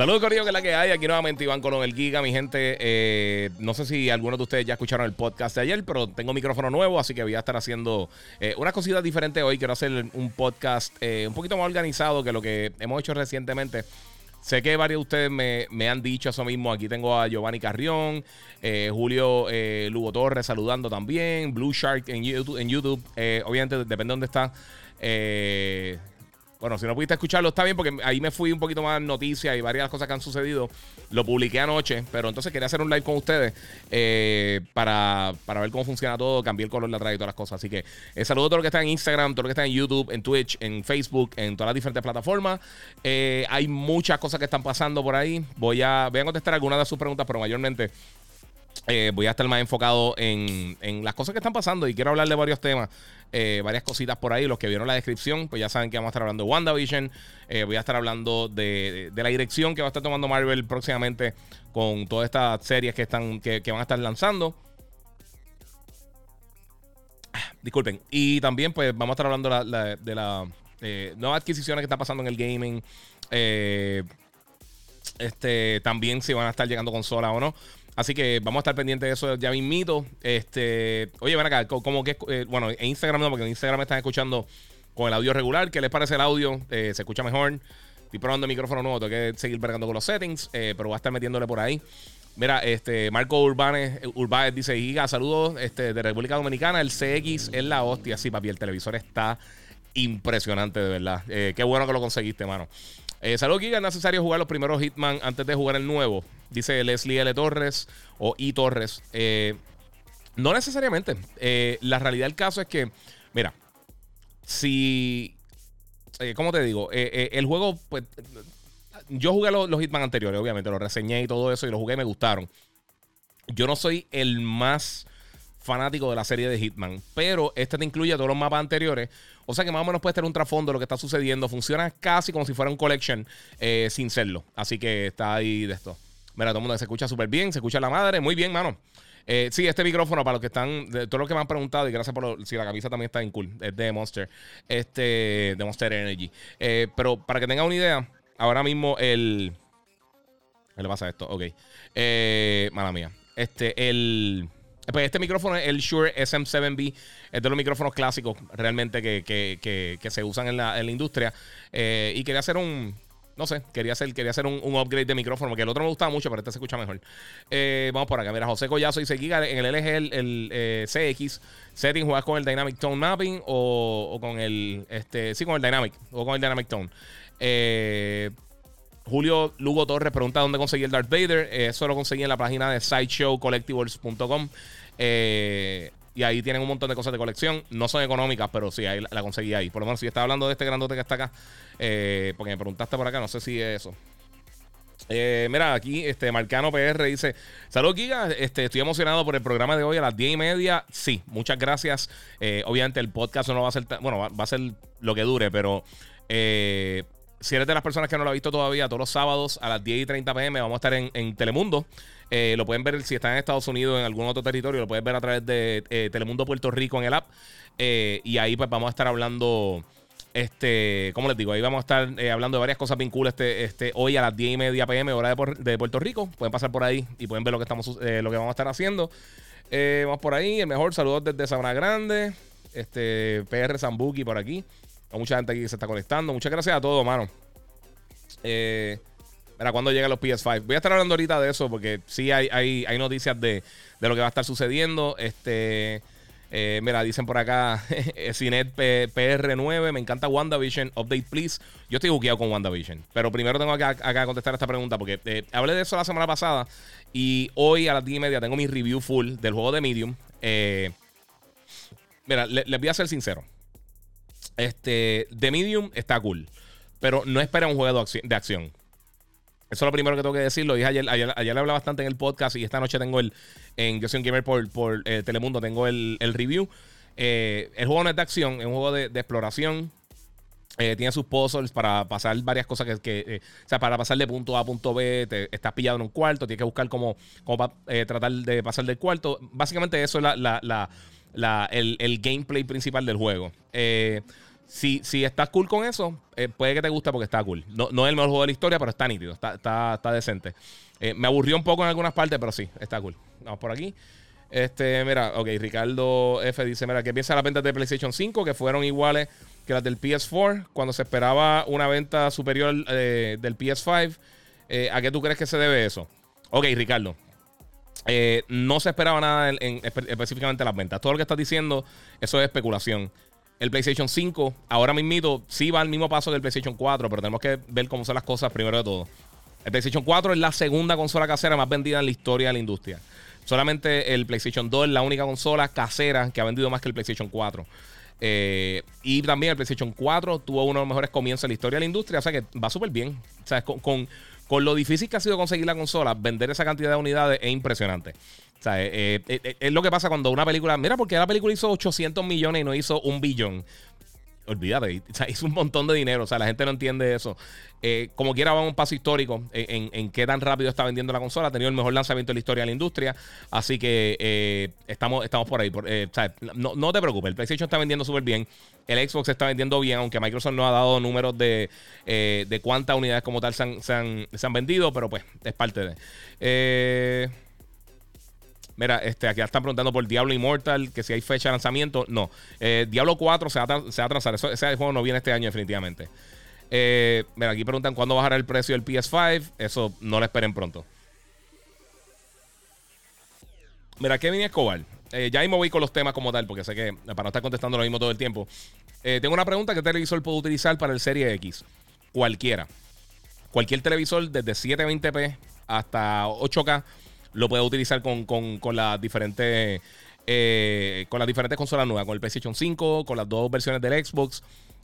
Saludos, Corillo, que es la que hay. Aquí nuevamente Iván Colón, el Giga, mi gente. Eh, no sé si algunos de ustedes ya escucharon el podcast de ayer, pero tengo micrófono nuevo, así que voy a estar haciendo eh, unas cositas diferentes hoy. Quiero hacer un podcast eh, un poquito más organizado que lo que hemos hecho recientemente. Sé que varios de ustedes me, han dicho eso mismo. Aquí tengo a Giovanni Carrión, Julio Lugo Torres saludando también, Blue Shark en YouTube. En YouTube. obviamente, depende de dónde está. Bueno, si no pudiste escucharlo, está bien, porque ahí me fui un poquito más noticias y varias cosas que han sucedido. Lo publiqué anoche, pero entonces quería hacer un live con ustedes eh, para, ver cómo funciona todo, cambié el color, la trayectoria y todas las cosas. Así que eh, saludo a todo lo que está en Instagram, todo lo que está en YouTube, en Twitch, en Facebook, en todas las diferentes plataformas. Eh, hay muchas cosas que están pasando por ahí. Voy a, voy a contestar algunas de sus preguntas, pero mayormente eh, voy a estar más enfocado en, las cosas que están pasando y quiero hablar de varios temas, eh, varias cositas por ahí. Los que vieron la descripción, pues ya saben que vamos a estar hablando de WandaVision. Eh, voy a estar hablando de, la dirección que va a estar tomando Marvel próximamente con todas estas series que, están, que, van a estar lanzando. Ah, disculpen. Y también, pues, vamos a estar hablando de las nuevas adquisiciones que están pasando en el gaming. este, también si van a estar llegando consola o no. Así que vamos a estar pendientes de eso ya mismito. Este, oye, ven acá, como que, eh, bueno, en Instagram no, porque en Instagram me están escuchando con el audio regular. ¿Qué les parece el audio? Eh, ¿Se escucha mejor? Estoy probando el micrófono nuevo, tengo que seguir vergando con los settings, eh, pero voy a estar metiéndole por ahí. Mira, este Marco Urbanes, Urbanes dice, Giga, saludos este, de República Dominicana. El CX es la hostia, sí, papi, el televisor está impresionante, de verdad. qué bueno que lo conseguiste, mano. Eh, Saludos, Giga. ¿Es necesario jugar los primeros Hitman antes de jugar el nuevo? Dice Leslie L. Torres o I. Torres. Eh, no necesariamente. Eh, la realidad del caso es que, mira, si. ¿Cómo te digo? el juego, pues. Yo jugué los, los, Hitman anteriores, obviamente, los reseñé y todo eso, y los jugué y me gustaron. Yo no soy el más fanático de la serie de Hitman, pero este te incluye todos los mapas anteriores. O sea que más o menos puede tener un trasfondo de lo que está sucediendo. Funciona casi como si fuera un collection eh, sin serlo. Así que está ahí de esto. Mira, todo el mundo se escucha súper bien, se escucha la madre. Muy bien, mano. Eh, sí, este micrófono, para los que están, de, todos los que me han preguntado, y gracias por si la camisa también está en cool, es de Monster, este, de Monster Energy. Eh, pero para que tengan una idea, ahora mismo el. ¿Qué le pasa a esto? Ok. mala mía. Este, el. Pues este micrófono es el Shure SM7B. Es de los micrófonos clásicos realmente que, se usan en la, industria. Eh, y quería hacer un. No sé, quería hacer, quería hacer un, upgrade de micrófono, porque el otro me gustaba mucho, pero este se escucha mejor. Eh, vamos por acá. Mira, José Collazo dice Giga en el LG, el, eh, CX. Setting, ¿juegas con el Dynamic Tone Mapping o, con el. Este, sí, con el Dynamic. O con el Dynamic Tone. Julio Lugo Torres pregunta dónde conseguí el Darth Vader. eso lo conseguí en la página de sideshowcollectibles.com. Eh, y ahí tienen un montón de cosas de colección. No son económicas, pero sí, ahí la, conseguí ahí. Por lo menos si estaba hablando de este grandote que está acá, eh, porque me preguntaste por acá, no sé si es eso. Eh, mira, aquí este Marcano PR dice: Saludos, Giga. Este, estoy emocionado por el programa de hoy a las 10 y media. Sí, muchas gracias. obviamente, el podcast no va a ser, bueno, va, a ser lo que dure, pero si eres de las personas que no lo ha visto todavía, todos los sábados a las 10 y 30 pm vamos a estar en Telemundo. Eh, lo pueden ver si están en Estados Unidos en algún otro territorio, lo pueden ver a través de eh, Telemundo Puerto Rico en el app. Eh, y ahí pues vamos a estar hablando, este, ¿cómo les digo? Ahí vamos a estar hablando de varias cosas bien cool este, este, hoy a las 10 y media pm, hora de, Puerto Rico. Pueden pasar por ahí y pueden ver lo que, estamos, lo que vamos a estar haciendo. vamos por ahí, el mejor saludo desde Sabana Grande, este, PR Zambuki por aquí. Hay mucha gente aquí que se está conectando. Muchas gracias a todos, mano. Eh, Mira, cuando llegan los PS5. Voy a estar hablando ahorita de eso porque sí hay, hay, hay noticias de, lo que va a estar sucediendo. Este. Eh, mira, dicen por acá, Cinet PR9, me encanta WandaVision, update please. Yo estoy buqueado con WandaVision, pero primero tengo acá, acá contestar esta pregunta porque eh, hablé de eso la semana pasada y hoy a las 10 y media tengo mi review full del juego de Medium. Eh, mira, les voy a ser sincero. Este, The Medium está cool, pero no espera un juego de acción. Eso es lo primero que tengo que decir. Lo dije ayer, ayer, ayer le hablaba bastante en el podcast y esta noche tengo el, en Yo gamer por, por eh, Telemundo, tengo el, el review. Eh, el juego no es de acción, es un juego de, exploración. Eh, tiene sus puzzles para pasar varias cosas que, o sea, para pasar de punto A a punto B, te, estás pillado en un cuarto, tienes que buscar cómo, cómo tratar de pasar del cuarto. Básicamente eso es la, la, la el, el, gameplay principal del juego. si, si estás cool con eso, puede que te guste porque está cool. No, no, es el mejor juego de la historia, pero está nítido, está, está, está decente. me aburrió un poco en algunas partes, pero sí, está cool. Vamos por aquí. Este, mira, ok, Ricardo F dice, mira, ¿qué piensa las ventas de PlayStation 5? Que fueron iguales que las del PS4, cuando se esperaba una venta superior eh, del PS5. Eh, ¿A qué tú crees que se debe eso? Ok, Ricardo. Eh, no se esperaba nada en, específicamente las ventas. Todo lo que estás diciendo, eso es especulación. El PlayStation 5, ahora mismo, sí va al mismo paso del PlayStation 4, pero tenemos que ver cómo son las cosas primero de todo. El PlayStation 4 es la segunda consola casera más vendida en la historia de la industria. Solamente el PlayStation 2 es la única consola casera que ha vendido más que el PlayStation 4. Eh, y también el PlayStation 4 tuvo uno de los mejores comienzos en la historia de la industria. O sea que va súper bien. O sea, con, lo difícil que ha sido conseguir la consola, vender esa cantidad de unidades es impresionante. O sea, eh, eh, es lo que pasa cuando una película. Mira, porque la película hizo 800 millones y no hizo un billón olvídate, o hizo un montón de dinero, o sea, la gente no entiende eso. Eh, como quiera, va un paso histórico en, qué tan rápido está vendiendo la consola. Ha tenido el mejor lanzamiento de la historia de la industria, así que eh, estamos, estamos por ahí. Eh, no, te preocupes, el PlayStation está vendiendo súper bien, el Xbox está vendiendo bien, aunque Microsoft no ha dado números de, de cuántas unidades como tal se han, se han, se han vendido, pero pues es parte de... Eh, Mira, este, aquí están preguntando por Diablo Immortal, que si hay fecha de lanzamiento. No. Eh, Diablo 4 se va, a, se va a atrasar. ese juego no viene este año, definitivamente. Eh, mira, aquí preguntan cuándo bajará el precio del PS5. Eso no lo esperen pronto. Mira, Kevin Escobar. Eh, ya me voy con los temas como tal, porque sé que para no estar contestando lo mismo todo el tiempo. tengo una pregunta: ¿qué televisor puedo utilizar para el Serie X? Cualquiera. Cualquier televisor desde 720p hasta 8K lo puedes utilizar con, las diferentes. Eh, con las diferentes consolas nuevas, con el PlayStation 5, con las dos versiones del Xbox.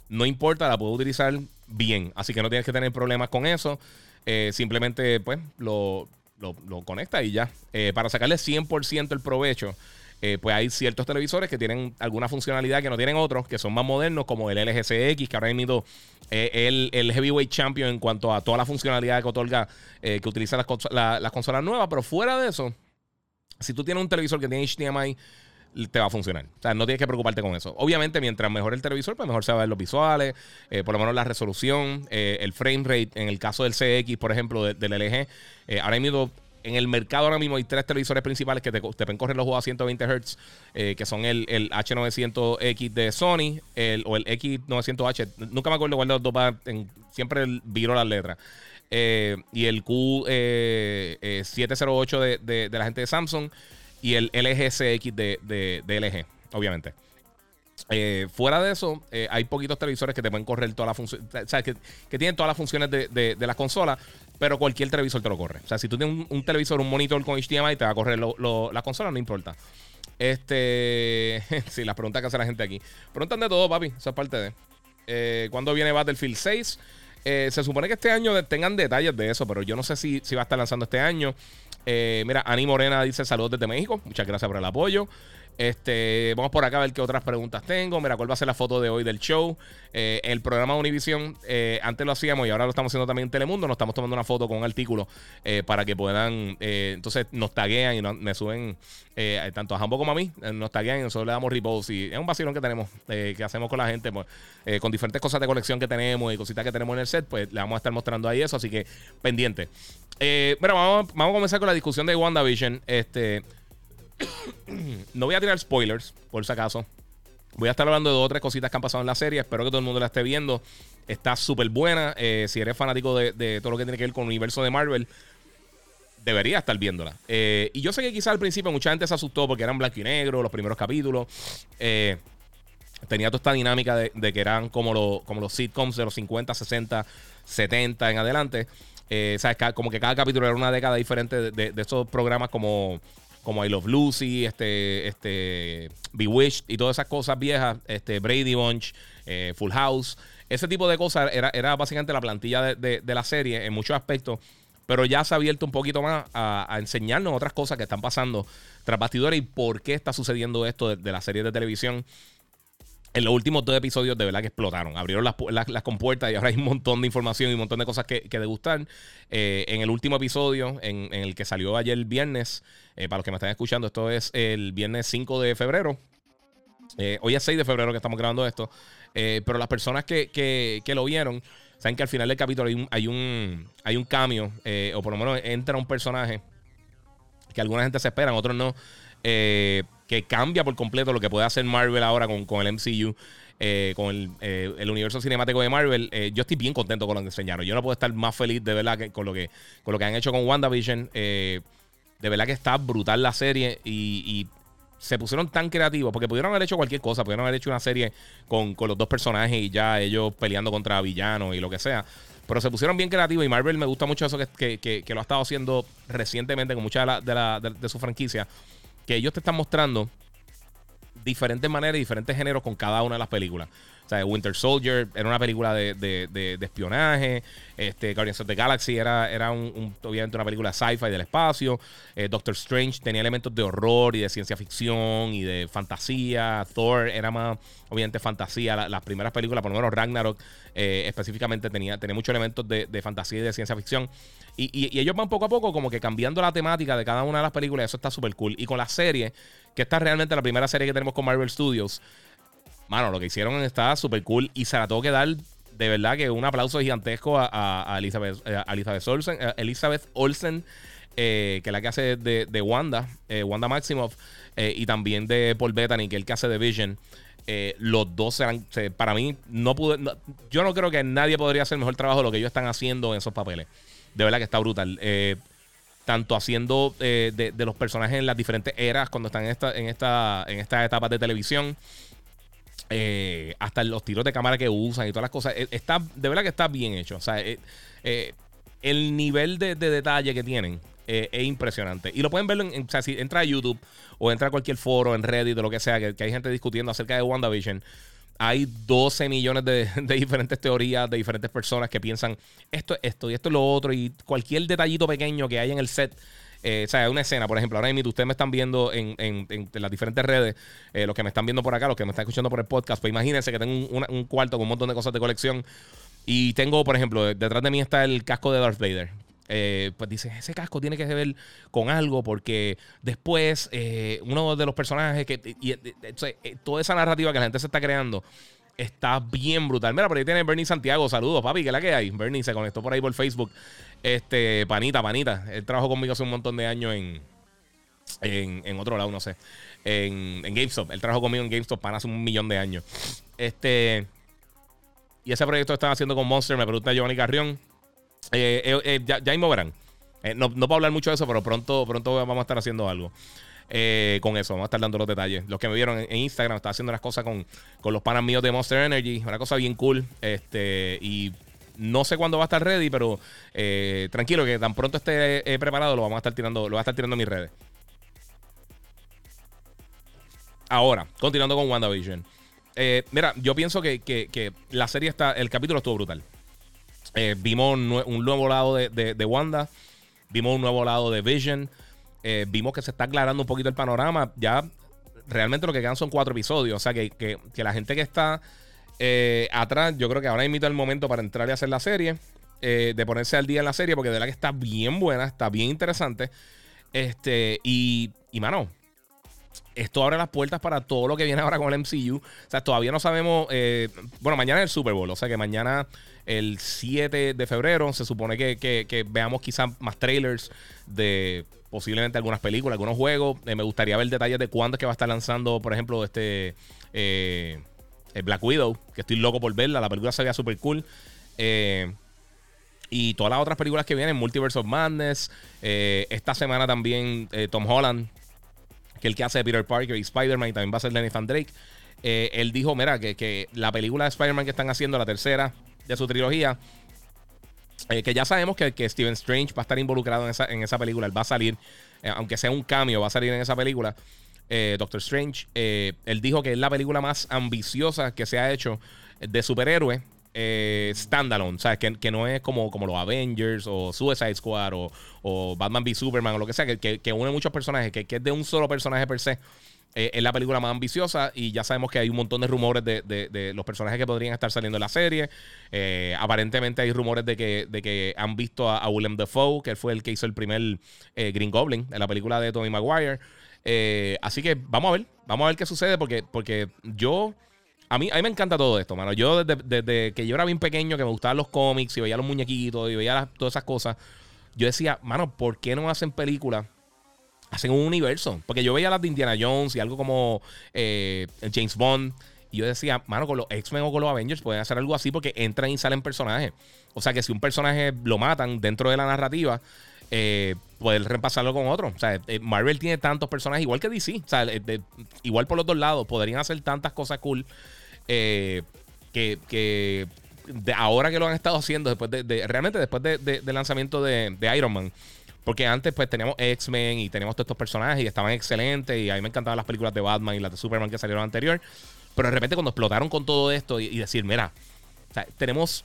No importa, la puedo utilizar bien. Así que no tienes que tener problemas con eso. Eh, simplemente, pues, lo, lo, conecta y ya. Eh, para sacarle 100% el provecho eh, pues hay ciertos televisores que tienen alguna funcionalidad que no tienen otros, que son más modernos, como el LG CX, que ahora mismo es el, heavyweight champion en cuanto a toda la funcionalidad que otorga, eh, que utiliza las, las consolas nuevas. Pero fuera de eso, si tú tienes un televisor que tiene HDMI, te va a funcionar. O sea, no tienes que preocuparte con eso. Obviamente, mientras mejor el televisor, pues mejor se va a ver los visuales, eh, por lo menos la resolución, el frame rate. En el caso del CX, por ejemplo, del LG, ahora mismo en el mercado ahora mismo hay tres televisores principales que te, pueden correr los juegos a 120 Hz, eh, que son el, H900X de Sony el, o el X900H. Nunca me acuerdo cuál de los dos va, siempre viro las letras. Eh, y el Q708 eh, de, la gente de Samsung y el LG CX de, de LG, obviamente. Fuera de eso, hay poquitos televisores que te pueden correr todas las funciones, o sea, que, tienen todas las funciones de, de, de, las consolas, pero cualquier televisor te lo corre. O sea, si tú tienes un, televisor, un monitor con HDMI, te va a correr la consola, no importa. Este, sí, las preguntas que hace la gente aquí. Preguntan de todo, papi, esa es parte de. Eh, ¿Cuándo viene Battlefield 6? se supone que este año tengan detalles de eso, pero yo no sé si, si va a estar lanzando este año. mira, Ani Morena dice saludos desde México. Muchas gracias por el apoyo. Este, vamos por acá a ver qué otras preguntas tengo. Mira, cuál va a ser la foto de hoy del show. Eh, el programa Univision, eh, antes lo hacíamos y ahora lo estamos haciendo también en Telemundo. Nos estamos tomando una foto con un artículo eh, para que puedan. entonces nos taguean y me suben tanto a Jambo como a mí. nos taguean y nosotros le damos repost. Y es un vacilón que tenemos, que hacemos con la gente, pues, con diferentes cosas de colección que tenemos y cositas que tenemos en el set. Pues le vamos a estar mostrando ahí eso. Así que pendiente. pero vamos, vamos a comenzar con la discusión de WandaVision. Este no voy a tirar spoilers, por si acaso. Voy a estar hablando de otras cositas que han pasado en la serie. Espero que todo el mundo la esté viendo. Está súper buena. Eh, si eres fanático de, todo lo que tiene que ver con el universo de Marvel, debería estar viéndola. Eh, y yo sé que quizás al principio mucha gente se asustó porque eran blanco y negro los primeros capítulos. Eh, tenía toda esta dinámica de, que eran como, los sitcoms de los 50, 60, 70 en adelante. ¿sabes? Como que cada capítulo era una década diferente de, de, de esos programas como como I Love Lucy, este, este, Bewitched y todas esas cosas viejas, este, Brady Bunch, eh, Full House, ese tipo de cosas era, era básicamente la plantilla de, la serie en muchos aspectos. pero ya se ha abierto un poquito más a, enseñarnos otras cosas que están pasando tras bastidores y por qué está sucediendo esto de, la serie de televisión. En los últimos dos episodios de verdad que explotaron. Abrieron las, compuertas y ahora hay un montón de información y un montón de cosas que, que degustar. Eh, en el último episodio, en, el que salió ayer el viernes, eh, para los que me están escuchando, esto es el viernes 5 de febrero. Eh, hoy es 6 de febrero que estamos grabando esto. pero las personas que, que lo vieron Saben que al final del capítulo hay un, hay un, cambio, eh, o por lo menos entra un personaje que alguna gente se esperan, otros no, que cambia por completo lo que puede hacer Marvel ahora con, el MCU. Eh, con el, universo cinemático de Marvel, yo estoy bien contento con lo que enseñaron. Yo no puedo estar más feliz de verdad que, con, lo que, con lo que han hecho con WandaVision. de verdad que está brutal la serie y se pusieron tan creativos, porque pudieron haber hecho cualquier cosa, pudieron haber hecho una serie con, los dos personajes y ya ellos peleando contra villanos y lo que sea. Pero se pusieron bien creativos y Marvel me gusta mucho eso que, lo ha estado haciendo recientemente con muchas de, la, de, de, su franquicia, que ellos te están mostrando diferentes maneras y diferentes géneros con cada una de las películas. O sea, Winter Soldier era una película de, espionaje. Este, Guardians of the Galaxy era, era un, obviamente una película sci-fi del espacio. Eh, Doctor Strange tenía elementos de horror y de ciencia ficción y de fantasía. Thor era más, obviamente, fantasía. las primeras películas, por lo menos Ragnarok, eh, específicamente tenía, tenía muchos elementos de, fantasía y de ciencia ficción. Y, ellos van poco a poco como que cambiando la temática de cada una de las películas. Eso está súper cool. Y con la serie, que esta es realmente la primera serie que tenemos con Marvel Studios. Mano, lo que hicieron está súper cool y se la tengo que dar de verdad que un aplauso gigantesco a, Elizabeth, eh, Elizabeth Olsen, eh, Elizabeth Olsen eh, que es la que hace de, Wanda, Wanda Maximoff, y también de Paul Bettany, que es el que hace de Vision. los dos serán, para mí, no pude, yo no creo que nadie podría hacer mejor trabajo de lo que ellos están haciendo en esos papeles. De verdad que está brutal. tanto haciendo de, los personajes en las diferentes eras cuando están en esta, en esta, en esta etapa de televisión. Eh, hasta los tiros de cámara que usan y todas las cosas. Eh, está, de verdad que está bien hecho. O sea, eh, el nivel de, detalle que tienen es impresionante. Y lo pueden ver en, o sea, si entra a YouTube o entra a cualquier foro, en Reddit o lo que sea, que, hay gente discutiendo acerca de WandaVision. Hay 12 millones de, diferentes teorías de diferentes personas que piensan esto, esto y esto es lo otro. Y cualquier detallito pequeño que hay en el set eh, o sea, una escena, por ejemplo, ahora mismo ustedes me están viendo en, las diferentes redes, eh, los que me están viendo por acá, los que me están escuchando por el podcast, pues imagínense que tengo un, cuarto con un montón de cosas de colección y tengo, por ejemplo, detrás de mí está el casco de Darth Vader. Eh, pues dice, ese casco tiene que ver con algo porque después uno de los personajes que... Y, toda esa narrativa que la gente se está creando está bien brutal. Mira, por ahí tiene Bernie Santiago. Saludos, papi, que la que hay. Bernie se conectó por ahí por Facebook. Este, panita, panita. Él trabajó conmigo hace un montón de años en, en, otro lado, no sé. En, GameStop. Él trabajó conmigo en GameStop para hace un millón de años. Este. Y ese proyecto estaba haciendo con Monster, me pregunta Giovanni Carrión. Eh, eh, eh, ya, ya verán. no, no puedo hablar mucho de eso, pero pronto, pronto vamos a estar haciendo algo. con eso. Vamos a estar dando los detalles. Los que me vieron en, Instagram, estaba haciendo las cosas con, con, los panas míos de Monster Energy. Una cosa bien cool. Este, y no sé cuándo va a estar ready, pero tranquilo que tan pronto esté preparado lo vamos a estar tirando, lo voy a estar tirando en mis redes. Ahora, continuando con WandaVision. Mira, yo pienso que, la serie está. El capítulo estuvo brutal. Vimos un nuevo lado de, Wanda. Vimos un nuevo lado de Vision. vimos que se está aclarando un poquito el panorama. Ya realmente lo que quedan son cuatro episodios. O sea que, que la gente que está eh, atrás, yo creo que ahora invito el momento para entrar y hacer la serie. Eh, de ponerse al día en la serie, porque de verdad que está bien buena, está bien interesante. Este, y, y mano, esto abre las puertas para todo lo que viene ahora con el MCU. O sea, todavía no sabemos. Eh, bueno, mañana es el Super Bowl. O sea que mañana, el 7 de febrero, se supone que, veamos quizás más trailers de posiblemente algunas películas, algunos juegos. me gustaría ver detalles de cuándo es que va a estar lanzando, por ejemplo, este. Eh, Black Widow, que estoy loco por verla. La película se veía súper cool. Eh, y todas las otras películas que vienen, Multiverse of Madness. Eh, esta semana también Tom Holland, que es el que hace Peter Parker y Spider-Man, y también va a ser Lenny Van Drake. él dijo, mira, que, la película de Spider-Man que están haciendo, la tercera de su trilogía, que ya sabemos que, que, Steven Strange va a estar involucrado en esa, en esa película. Él va a salir, aunque sea un cambio, va a salir en esa película. Eh, Doctor Strange, eh, él dijo que es la película más ambiciosa que se ha hecho de superhéroe eh, standalone, ¿sabes? Que, que, no es como, como los Avengers o Suicide Squad o, Batman v Superman o lo que sea, que, que, une muchos personajes, que, es de un solo personaje per se. Eh, es la película más ambiciosa y ya sabemos que hay un montón de rumores de, los personajes que podrían estar saliendo en la serie. Eh, aparentemente hay rumores de que, de que han visto a, William Dafoe, que fue el que hizo el primer Green Goblin en la película de Tony Maguire. así que vamos a ver, vamos a ver qué sucede porque, porque yo... A mí, a mí me encanta todo esto, mano. Yo desde, que yo era bien pequeño, que me gustaban los cómics y veía los muñequitos y veía todas esas cosas, yo decía, mano, ¿por qué no hacen películas? Hacen un universo. Porque yo veía las de Indiana Jones y algo como eh, James Bond. Y yo decía, mano, con los X-Men o con los Avengers pueden hacer algo así porque entran y salen personajes. O sea que si un personaje lo matan dentro de la narrativa, eh, poder reemplazarlo con otro. O sea, eh, Marvel tiene tantos personajes, igual que DC. O sea, igual por los dos lados, podrían hacer tantas cosas cool eh, que, de ahora que lo han estado haciendo, después de, realmente después del lanzamiento de, Iron Man. Porque antes pues teníamos X-Men y teníamos todos estos personajes y estaban excelentes y a mí me encantaban las películas de Batman y las de Superman que salieron anterior. Pero de repente cuando explotaron con todo esto y, decir, mira, tenemos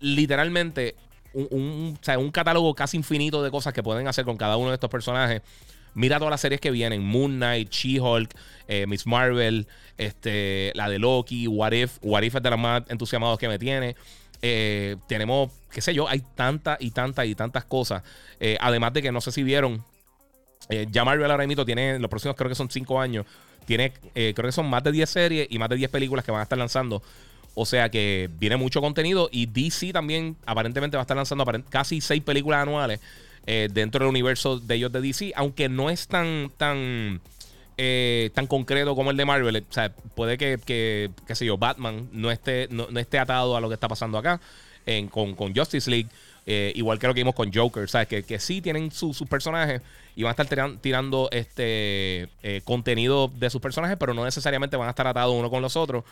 literalmente un, un, catálogo casi infinito de cosas que pueden hacer con cada uno de estos personajes. Mira todas las series que vienen: Moon Knight, She-Hulk, eh, Miss Marvel, este, la de Loki, What If. What If es de las más entusiasmados que me tiene. Eh, tenemos, qué sé yo, hay tantas y tantas y tantas cosas. Eh, además de que no sé si vieron, ya Marvel ahora mismo tiene, los próximos creo que son 5 años, tiene, creo que son más de 10 series y más de 10 películas que van a estar lanzando. O sea que viene mucho contenido y DC también aparentemente va a estar lanzando casi 6 películas anuales. Eh, dentro del universo de ellos de DC, aunque no es tan, tan, eh, tan concreto como el de Marvel. O sea, puede que, que qué sé yo, Batman no esté, no, esté atado a lo que está pasando acá con, Justice League. Eh, igual que lo que vimos con Joker, ¿sabes? Que, que sí tienen sus personajes y van a estar tirando este contenido de sus personajes, pero no necesariamente van a estar atados uno con los otros.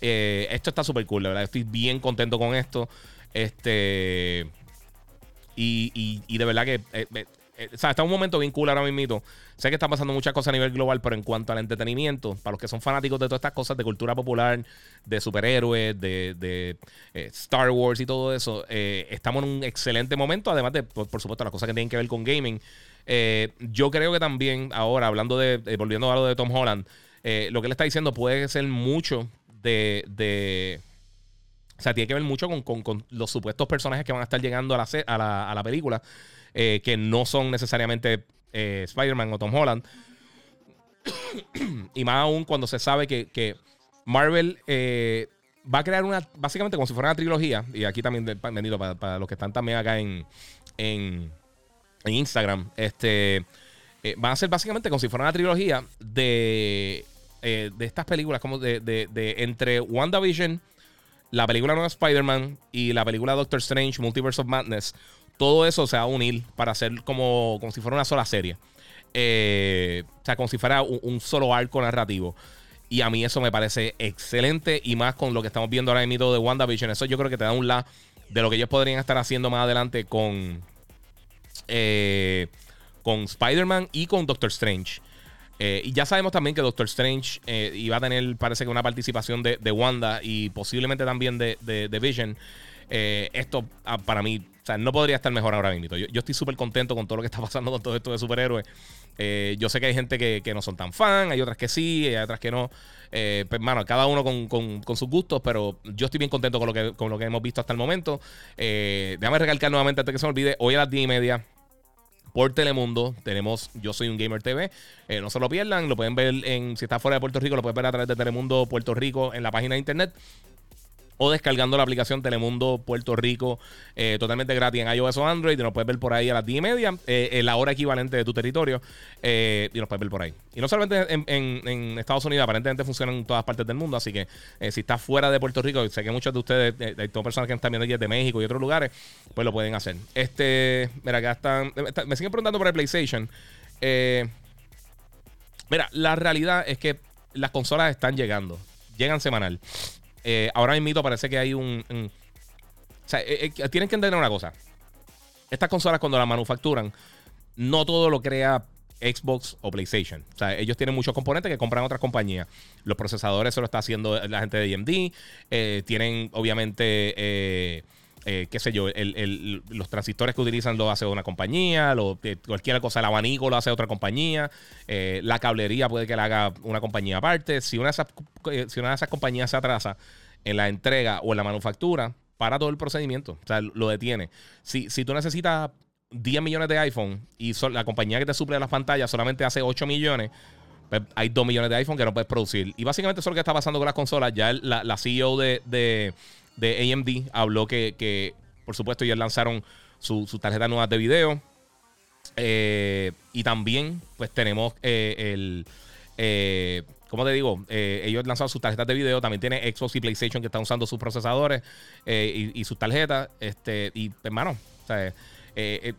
esto está súper cool, la verdad. Estoy bien contento con esto. Este. Y, de verdad que eh, eh, eh, o sea, está un momento bien cool ahora mismo. Sé que están pasando muchas cosas a nivel global, pero en cuanto al entretenimiento, para los que son fanáticos de todas estas cosas de cultura popular, de superhéroes, de, Star Wars y todo eso, estamos en un excelente momento. Además de, por, supuesto, las cosas que tienen que ver con gaming. yo creo que también, ahora, hablando de, volviendo a lo de Tom Holland, lo que él está diciendo puede ser mucho de o sea, tiene que ver mucho con, los supuestos personajes que van a estar llegando a la, a la, película, eh, que no son necesariamente eh, Spider-Man o Tom Holland. y más aún cuando se sabe que, Marvel eh, va a crear una, básicamente como si fuera una trilogía, y aquí también, bendito, para, los que están también acá en, en, Instagram, este, van a ser básicamente como si fuera una trilogía de, de estas películas, como de, de, de entre WandaVision la película nueva Spider-Man y la película Doctor Strange, Multiverse of Madness, todo eso se va a unir para hacer como, como si fuera una sola serie. Eh, o sea, como si fuera un, solo arco narrativo. Y a mí eso me parece excelente. Y más con lo que estamos viendo ahora mismo de WandaVision. Eso yo creo que te da un la de lo que ellos podrían estar haciendo más adelante con, eh, con Spider-Man y con Doctor Strange. Eh, y ya sabemos también que Doctor Strange iba a tener, parece que una participación de, Wanda y posiblemente también de, de, Vision. Esto ah, para mí, no podría estar mejor ahora mismo. Yo, estoy súper contento con todo lo que está pasando con todo esto de superhéroes. yo sé que hay gente que, no son tan fan, hay otras que sí, hay otras que no. pues, mano, cada uno con, sus gustos, pero yo estoy bien contento con lo que, con lo que hemos visto hasta el momento. déjame recalcar nuevamente antes que se me olvide, hoy a las 10 y media por Telemundo. Tenemos Yo Soy un Gamer TV. Eh, no se lo pierdan, lo pueden ver en, si está fuera de Puerto Rico, lo pueden ver a través de Telemundo Puerto Rico en la página de internet o descargando la aplicación Telemundo Puerto Rico eh, totalmente gratis en iOS o Android. Y nos puedes ver por ahí a las 10 y media, eh, la hora equivalente de tu territorio. Eh, y nos puedes ver por ahí. Y no solamente en, Estados Unidos, aparentemente funciona en todas partes del mundo. Así que si estás fuera de Puerto Rico, sé que muchos de ustedes, hay todas personas que están viendo aquí de México y otros lugares, pues lo pueden hacer. Este, mira, acá están. Me siguen preguntando por el PlayStation. mira, la realidad es que las consolas están llegando. Llegan semanal. Eh, ahora mismo parece que hay un. o sea, eh, eh, tienen que entender una cosa. Estas consolas, cuando las manufacturan, no todo lo crea Xbox o PlayStation. O sea, ellos tienen muchos componentes que compran otras compañías. Los procesadores se lo está haciendo la gente de AMD. Eh, tienen, obviamente, eh, eh, qué sé yo, los transistores que utilizan lo hace una compañía, lo, cualquier cosa, el abanico lo hace otra compañía, la cablería puede que la haga una compañía aparte. Si una, de esas, una de esas compañías se atrasa en la entrega o en la manufactura, para todo el procedimiento, o sea, lo detiene. Si, si tú necesitas 10 millones de iPhone y la compañía que te suple las pantallas solamente hace 8 millones, pues hay 2 millones de iPhone que no puedes producir. Y básicamente eso es lo que está pasando con las consolas. Ya la, CEO de, AMD habló que, por supuesto, ya lanzaron sus su tarjetas nuevas de video. Eh, y también, pues tenemos eh, el. Eh, ¿Cómo te digo? ellos lanzaron sus tarjetas de video. También tiene Xbox y PlayStation que están usando sus procesadores y, sus tarjetas. Este, y, hermano,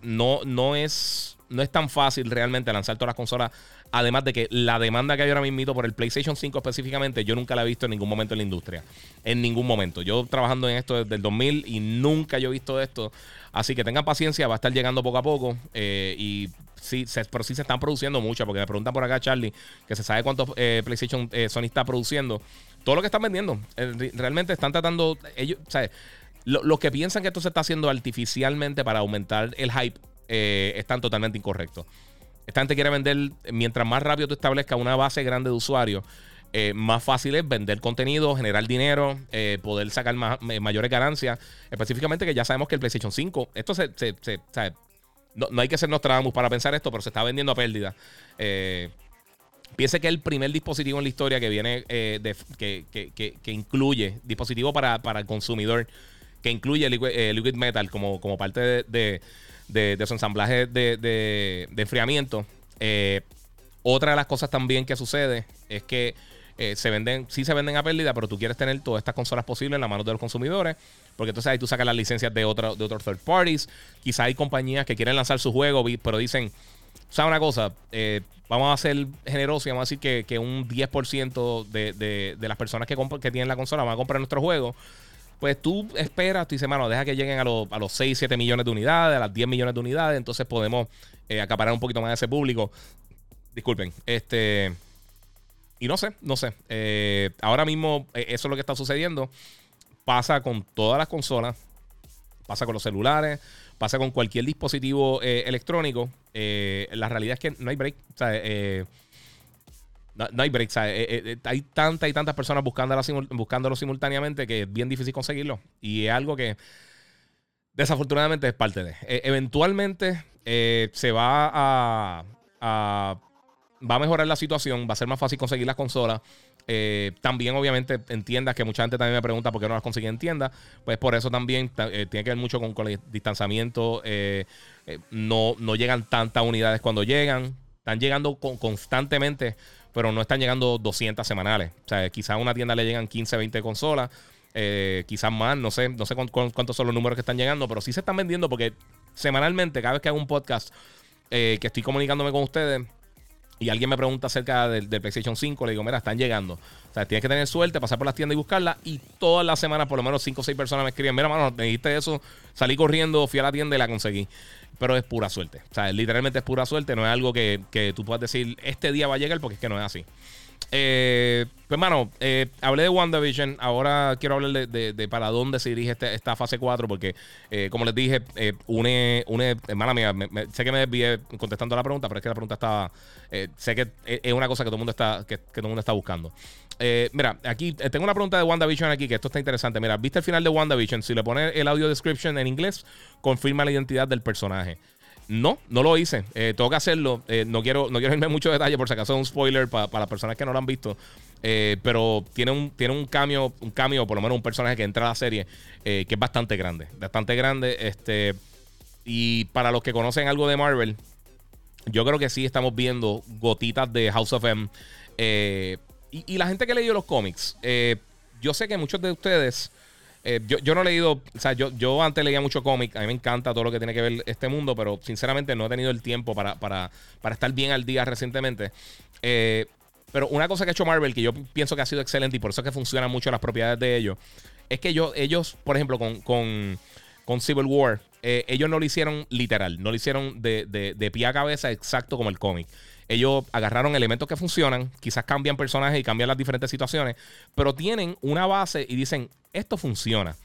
no, no, es, no es tan fácil realmente lanzar todas las consolas. Además de que la demanda que hay ahora mismo por el PlayStation 5 específicamente, yo nunca la he visto en ningún momento en la industria. En ningún momento. Yo trabajando en esto desde el 2000 y nunca yo he visto esto. Así que tengan paciencia, va a estar llegando poco a poco. Eh, y sí, pero sí se están produciendo muchas. Porque me preguntan por acá, Charlie, que se sabe cuánto PlayStation Sony está produciendo. Todo lo que están vendiendo. realmente están tratando. Ellos, ¿sabes? los que piensan que esto se está haciendo artificialmente para aumentar el hype eh, están totalmente incorrectos. Esta gente quiere vender, mientras más rápido tú establezcas una base grande de usuarios, eh, más fácil es vender contenido, generar dinero, eh, poder sacar mayores ganancias. Específicamente que ya sabemos que el PlayStation 5, esto se... no, hay que ser Nostradamus para pensar esto, pero se está vendiendo a pérdida. piense que el primer dispositivo en la historia que viene, que, incluye dispositivo para, para el consumidor que incluye eh, Liquid, Metal como, como parte de, su ensamblaje de, enfriamiento. Eh, otra de las cosas también que sucede es que eh, se venden, sí se venden a pérdida, pero tú quieres tener todas estas consolas posibles en la mano de los consumidores, porque entonces ahí tú sacas las licencias de, otra, de otros third parties. Quizá hay compañías que quieren lanzar su juego, pero dicen, ¿sabes una cosa? vamos a ser generosos y vamos a decir que, un 10% de, de, las personas que, que tienen la consola van a comprar nuestro juego pues tú esperas, tú dices, mano, deja que lleguen a, a, los 6, 7 millones de unidades, a las 10 millones de unidades, entonces podemos eh, acaparar un poquito más de ese público. Disculpen, este... Y no sé, no sé. Eh, ahora mismo eh, eso es lo que está sucediendo. Pasa con todas las consolas, pasa con los celulares, pasa con cualquier dispositivo electrónico. la realidad es que no hay break. O sea, no, hay break. Eh, eh, eh, hay tantas y tantas personas buscándolo, buscándolo simultáneamente que es bien difícil conseguirlo. Y es algo que desafortunadamente es parte de. eventualmente se va a, Va a mejorar la situación. Va a ser más fácil conseguir las consolas. también, obviamente, en tiendas que mucha gente también me pregunta por qué no las consiguen en tiendas. Pues por eso también tiene que ver mucho con, el distanciamiento. no, no llegan tantas unidades cuando llegan. Están llegando constantemente pero no están llegando 200 semanales. O sea, quizás a una tienda le llegan 15, 20 consolas, eh, quizás más, no sé, no sé cuántos son los números que están llegando, pero sí se están vendiendo porque semanalmente, cada vez que hago un podcast eh, que estoy comunicándome con ustedes y alguien me pregunta acerca del, PlayStation 5, le digo, mira, están llegando. O sea, tienes que tener suerte, pasar por las tiendas y buscarla. Y todas las semanas, por lo menos 5 o 6 personas me escriben, mira, mano, me dijiste eso, salí corriendo, fui a la tienda y la conseguí pero es pura suerte. O sea, literalmente es pura suerte, no es algo que, que tú puedas decir, este día va a llegar, porque es que no es así. Eh, pues, hermano, eh, hablé de WandaVision. Ahora quiero hablar de, para dónde se dirige este, esta fase 4. Porque, eh, como les dije, une, une. Hermana mía, sé que me desvié contestando la pregunta, pero es que la pregunta estaba. sé que es una cosa que todo mundo está, que, todo el mundo está buscando. Mira, aquí tengo una pregunta de WandaVision aquí, que esto está interesante. Mira, ¿viste el final de WandaVision? Si le pones el audio description en inglés, confirma la identidad del personaje. No, no lo hice. Eh, tengo que hacerlo. Eh, no, quiero, no quiero irme en mucho detalle por si acaso es un spoiler para las personas que no lo han visto. Eh, pero tiene un, tiene un cambio, un cambio, por lo menos un personaje que entra a la serie, que es bastante grande. Bastante grande. Este. Y para los que conocen algo de Marvel, yo creo que sí estamos viendo gotitas de House of M. Y, la gente que leído los cómics, yo sé que muchos de ustedes eh, yo, no he leído, o sea, yo, antes leía mucho cómic, a mí me encanta todo lo que tiene que ver este mundo, pero sinceramente no he tenido el tiempo para, estar bien al día recientemente. Eh, pero una cosa que ha hecho Marvel, que yo pienso que ha sido excelente y por eso es que funcionan mucho las propiedades de ellos, es que yo, ellos, por ejemplo, con, Civil War, eh, ellos no lo hicieron literal, no lo hicieron de, de, de pie a cabeza exacto como el cómic. Ellos agarraron elementos que funcionan, quizás cambian personajes y cambian las diferentes situaciones, pero tienen una base y dicen, esto funciona.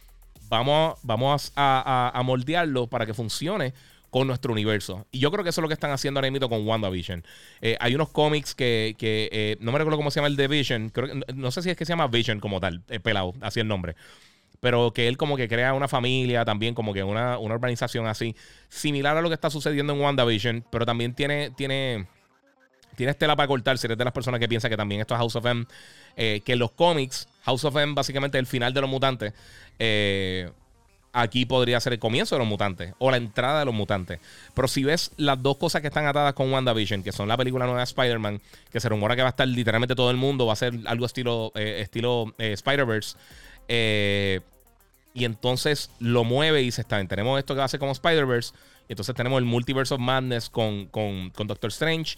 Vamos, vamos a, moldearlo para que funcione con nuestro universo. Y yo creo que eso es lo que están haciendo ahora mismo con WandaVision. Eh, hay unos cómics que, eh, no me recuerdo cómo se llama el de Vision, no sé si es que se llama Vision como tal, eh, pelado, así el nombre pero que él como que crea una familia también, como que una, una organización así, similar a lo que está sucediendo en WandaVision, pero también tiene, tiene, tiene estela para cortar si eres de las personas que piensan que también esto es House of M, eh, que los cómics, House of M básicamente el final de los mutantes. Eh, aquí podría ser el comienzo de los mutantes o la entrada de los mutantes. Pero si ves las dos cosas que están atadas con WandaVision, que son la película nueva de Spider-Man, que se rumora que va a estar literalmente todo el mundo, va a ser algo estilo, eh, estilo Spider-Verse. Eh, y entonces lo mueve y se está. Tenemos esto que va a ser como Spider-Verse. Y entonces tenemos el Multiverse of Madness con, con, Doctor Strange.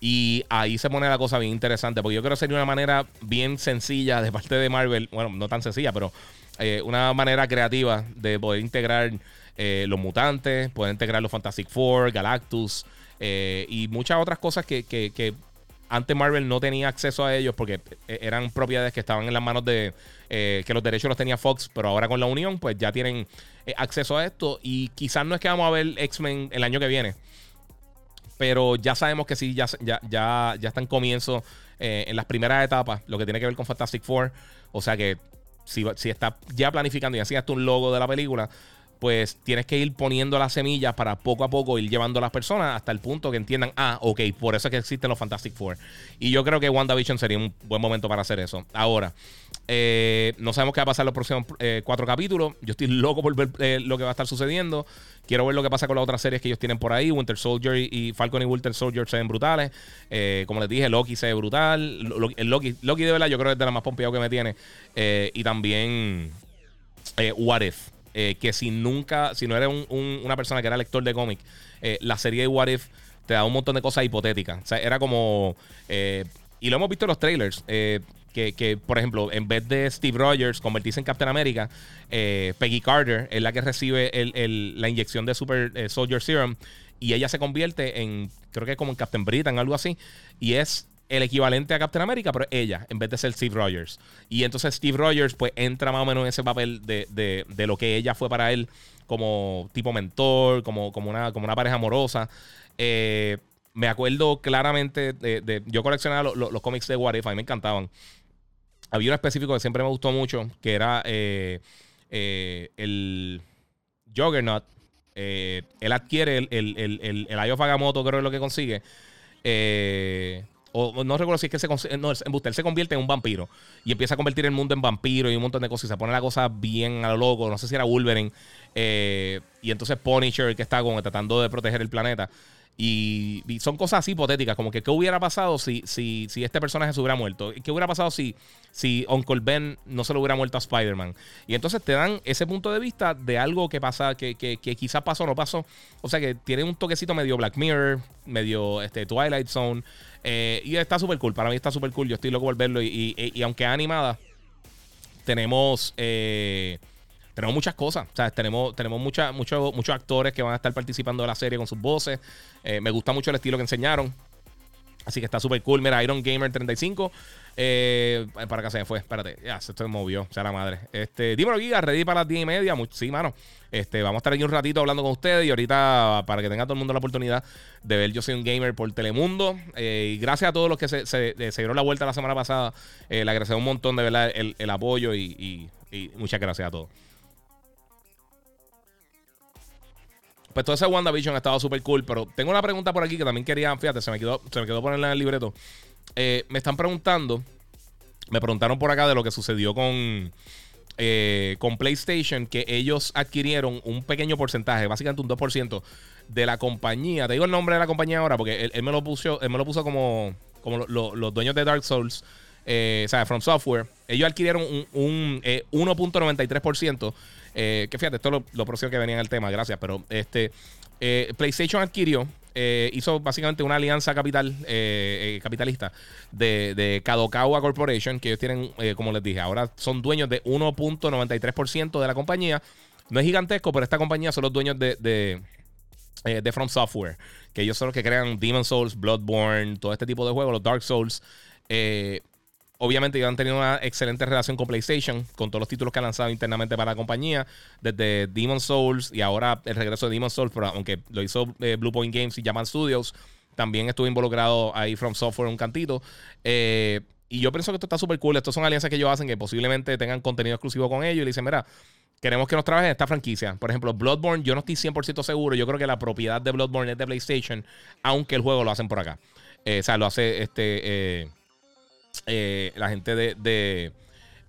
Y ahí se pone la cosa bien interesante. Porque yo creo que sería una manera bien sencilla de parte de Marvel. Bueno, no tan sencilla, pero eh, una manera creativa de poder integrar eh, los mutantes, poder integrar los Fantastic Four, Galactus y muchas otras cosas que, que antes Marvel no tenía acceso a ellos porque eh, eran propiedades que estaban en las manos de eh, que los derechos los tenía Fox, pero ahora con la unión pues ya tienen eh, acceso a esto y quizás no es que vamos a ver X-Men el año que viene, pero ya sabemos que sí, ya, ya, ya, ya están comienzo en las primeras etapas, lo que tiene que ver con Fantastic Four, o sea que si, si está ya planificando y así hasta un logo de la película, pues tienes que ir poniendo las semillas para poco a poco ir llevando a las personas hasta el punto que entiendan, ah, ok, por eso es que existen los Fantastic Four. Y yo creo que WandaVision sería un buen momento para hacer eso. Ahora, eh, no sabemos qué va a pasar en los próximos eh, cuatro capítulos. Yo estoy loco por ver eh, lo que va a estar sucediendo. Quiero ver lo que pasa con las otras series que ellos tienen por ahí. Winter Soldier y, Falcon y Winter Soldier se ven brutales. como les dije, Loki se ve brutal. Loki, Loki de verdad yo creo que es de la más pompeado que me tiene. y también What If. Que si nunca, si no eres una persona que era lector de cómic, la serie de What If te da un montón de cosas hipotéticas. O sea, era como. Y lo hemos visto en los trailers. Que, por ejemplo, en vez de Steve Rogers convertirse en Captain America, Peggy Carter es la que recibe la inyección de Super Soldier Serum y ella se convierte en, creo que como en Captain Britain, algo así, y es el equivalente a Captain America, pero ella, en vez de ser Steve Rogers. Y entonces Steve Rogers, pues entra más o menos en ese papel de, lo que ella fue para él como tipo mentor, como, como, una, como una pareja amorosa. Eh, me acuerdo claramente de. yo coleccionaba los cómics de What If, a mí me encantaban. Había uno específico que siempre me gustó mucho, que era eh, eh, el Juggernaut. él adquiere el, el, el, el, el Eye of Agamotto, creo que es lo que consigue. Eh, o no recuerdo si es que se, no, él se convierte en un vampiro y empieza a convertir el mundo en vampiro y un montón de cosas y se pone la cosa bien a lo loco. No sé si era Wolverine. Eh, y entonces Punisher, que está como tratando de proteger el planeta. Y, son cosas así hipotéticas, como que qué hubiera pasado si, si, si este personaje se hubiera muerto. ¿Qué hubiera pasado si, si Uncle Ben no se lo hubiera muerto a Spider-Man? Y entonces te dan ese punto de vista de algo que pasa, que, que, que quizás pasó o no pasó. O sea que tiene un toquecito medio Black Mirror, medio este, Twilight Zone. Eh, y está súper cool. Para mí está súper cool. Yo estoy loco por verlo. Y, y, aunque es animada, tenemos. Eh, tenemos muchas cosas. O sea, tenemos, tenemos muchos, muchos actores que van a estar participando de la serie con sus voces. Eh, me gusta mucho el estilo que enseñaron. Así que está súper cool. Mira, Iron Gamer 35. Eh, para acá se fue. Espérate. Ya, se movió. O sea, la madre. Este, dímelo, Giga. Ready para las 10 y media. sí, mano. Este, vamos a estar aquí un ratito hablando con ustedes. Y ahorita, para que tenga todo el mundo la oportunidad de ver Yo Soy un Gamer por Telemundo. Eh, y gracias a todos los que se, se, dieron la vuelta la semana pasada. le agradecemos un montón de verdad el, apoyo y muchas gracias a todos. Pues todo ese WandaVision ha estado súper cool. Pero tengo una pregunta por aquí que también quería, fíjate, se me quedó, se me quedó ponerla en el libreto. Eh, me están preguntando, me preguntaron por acá de lo que sucedió con, eh, con PlayStation, que ellos adquirieron un pequeño porcentaje, básicamente un 2% de la compañía. Te digo el nombre de la compañía ahora porque él, me, lo puso, él me lo puso como, como los dueños de Dark Souls. Eh, o sea, From Software, ellos adquirieron un, un 1.93% eh, que fíjate, esto es lo, próximo que venía en el tema, gracias. Pero este eh, PlayStation adquirió, eh, hizo básicamente una alianza capital capitalista de, de Kadokawa Corporation, que ellos tienen, como les dije, ahora son dueños de 1.93% de la compañía. No es gigantesco, pero esta compañía son los dueños de, de From Software, que ellos son los que crean Demon Souls, Bloodborne, todo este tipo de juegos, los Dark Souls. Obviamente ellos han tenido una excelente relación con PlayStation, con todos los títulos que han lanzado internamente para la compañía, desde Demon Souls y ahora el regreso de Demon Souls, pero aunque lo hizo eh, Blue Point Games y Japan Studios, también estuvo involucrado ahí From Software un cantito. Eh, y yo pienso que esto está súper cool. Estos son alianzas que ellos hacen que posiblemente tengan contenido exclusivo con ellos y le dicen, mira, queremos que nos trabajen esta franquicia. Por ejemplo, Bloodborne, yo no estoy 100% seguro. Yo creo que la propiedad de Bloodborne es de PlayStation, aunque el juego lo hacen por acá. Eh, o sea, lo hace este... Eh, la gente de,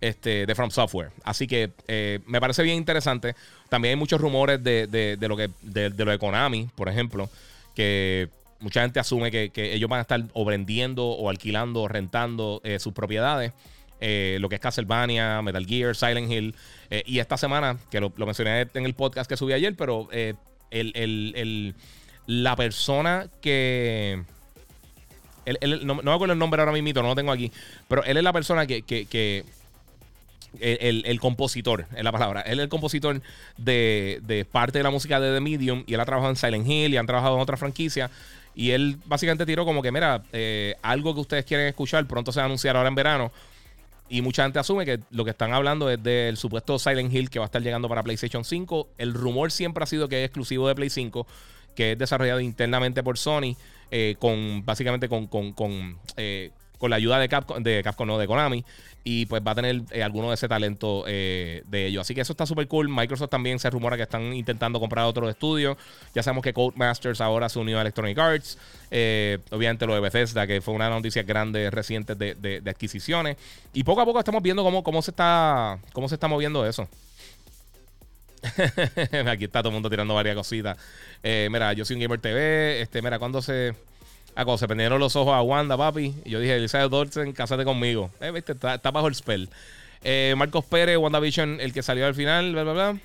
este, de From Software. Así que eh, me parece bien interesante. También hay muchos rumores de, lo que de, lo de Konami, por ejemplo, que mucha gente asume que, ellos van a estar o vendiendo o alquilando o rentando eh, sus propiedades. lo que es Castlevania, Metal Gear, Silent Hill. y esta semana, que lo, mencioné en el podcast que subí ayer, pero el, la persona que no, me acuerdo el nombre ahora mismo, no lo tengo aquí. Pero él es la persona que. el, compositor, es la palabra. Él es el compositor de, parte de la música de The Medium. Y él ha trabajado en Silent Hill y han trabajado en otra franquicia. Y él básicamente tiró como que, mira, eh, algo que ustedes quieren escuchar pronto se va a anunciar ahora en verano. Y mucha gente asume que lo que están hablando es del supuesto Silent Hill que va a estar llegando para PlayStation 5. El rumor siempre ha sido que es exclusivo de Play 5, que es desarrollado internamente por Sony. Eh, con básicamente con, con, con, eh, con, la ayuda de Capcom, de Capcom, no, de Konami. Y pues va a tener eh, alguno de ese talento de ellos. Así que eso está súper cool. Microsoft también se rumora que están intentando comprar otro estudio. Ya sabemos que Codemasters ahora se unió a Electronic Arts. obviamente lo de Bethesda, que fue una noticia grande reciente de, de, adquisiciones. Y poco a poco estamos viendo cómo, cómo, se, está, cómo se está moviendo eso. Aquí está todo el mundo tirando varias cositas. Eh, mira, yo soy un Gamer TV. Este, mira, cuando se. Ah, cuando se prendieron los ojos a Wanda, papi. Y yo dije, Elizabeth Dorsen, cásate conmigo. Eh, viste, está, bajo el spell. Eh, Marcos Pérez, WandaVision, el que salió al final, bla, bla, bla.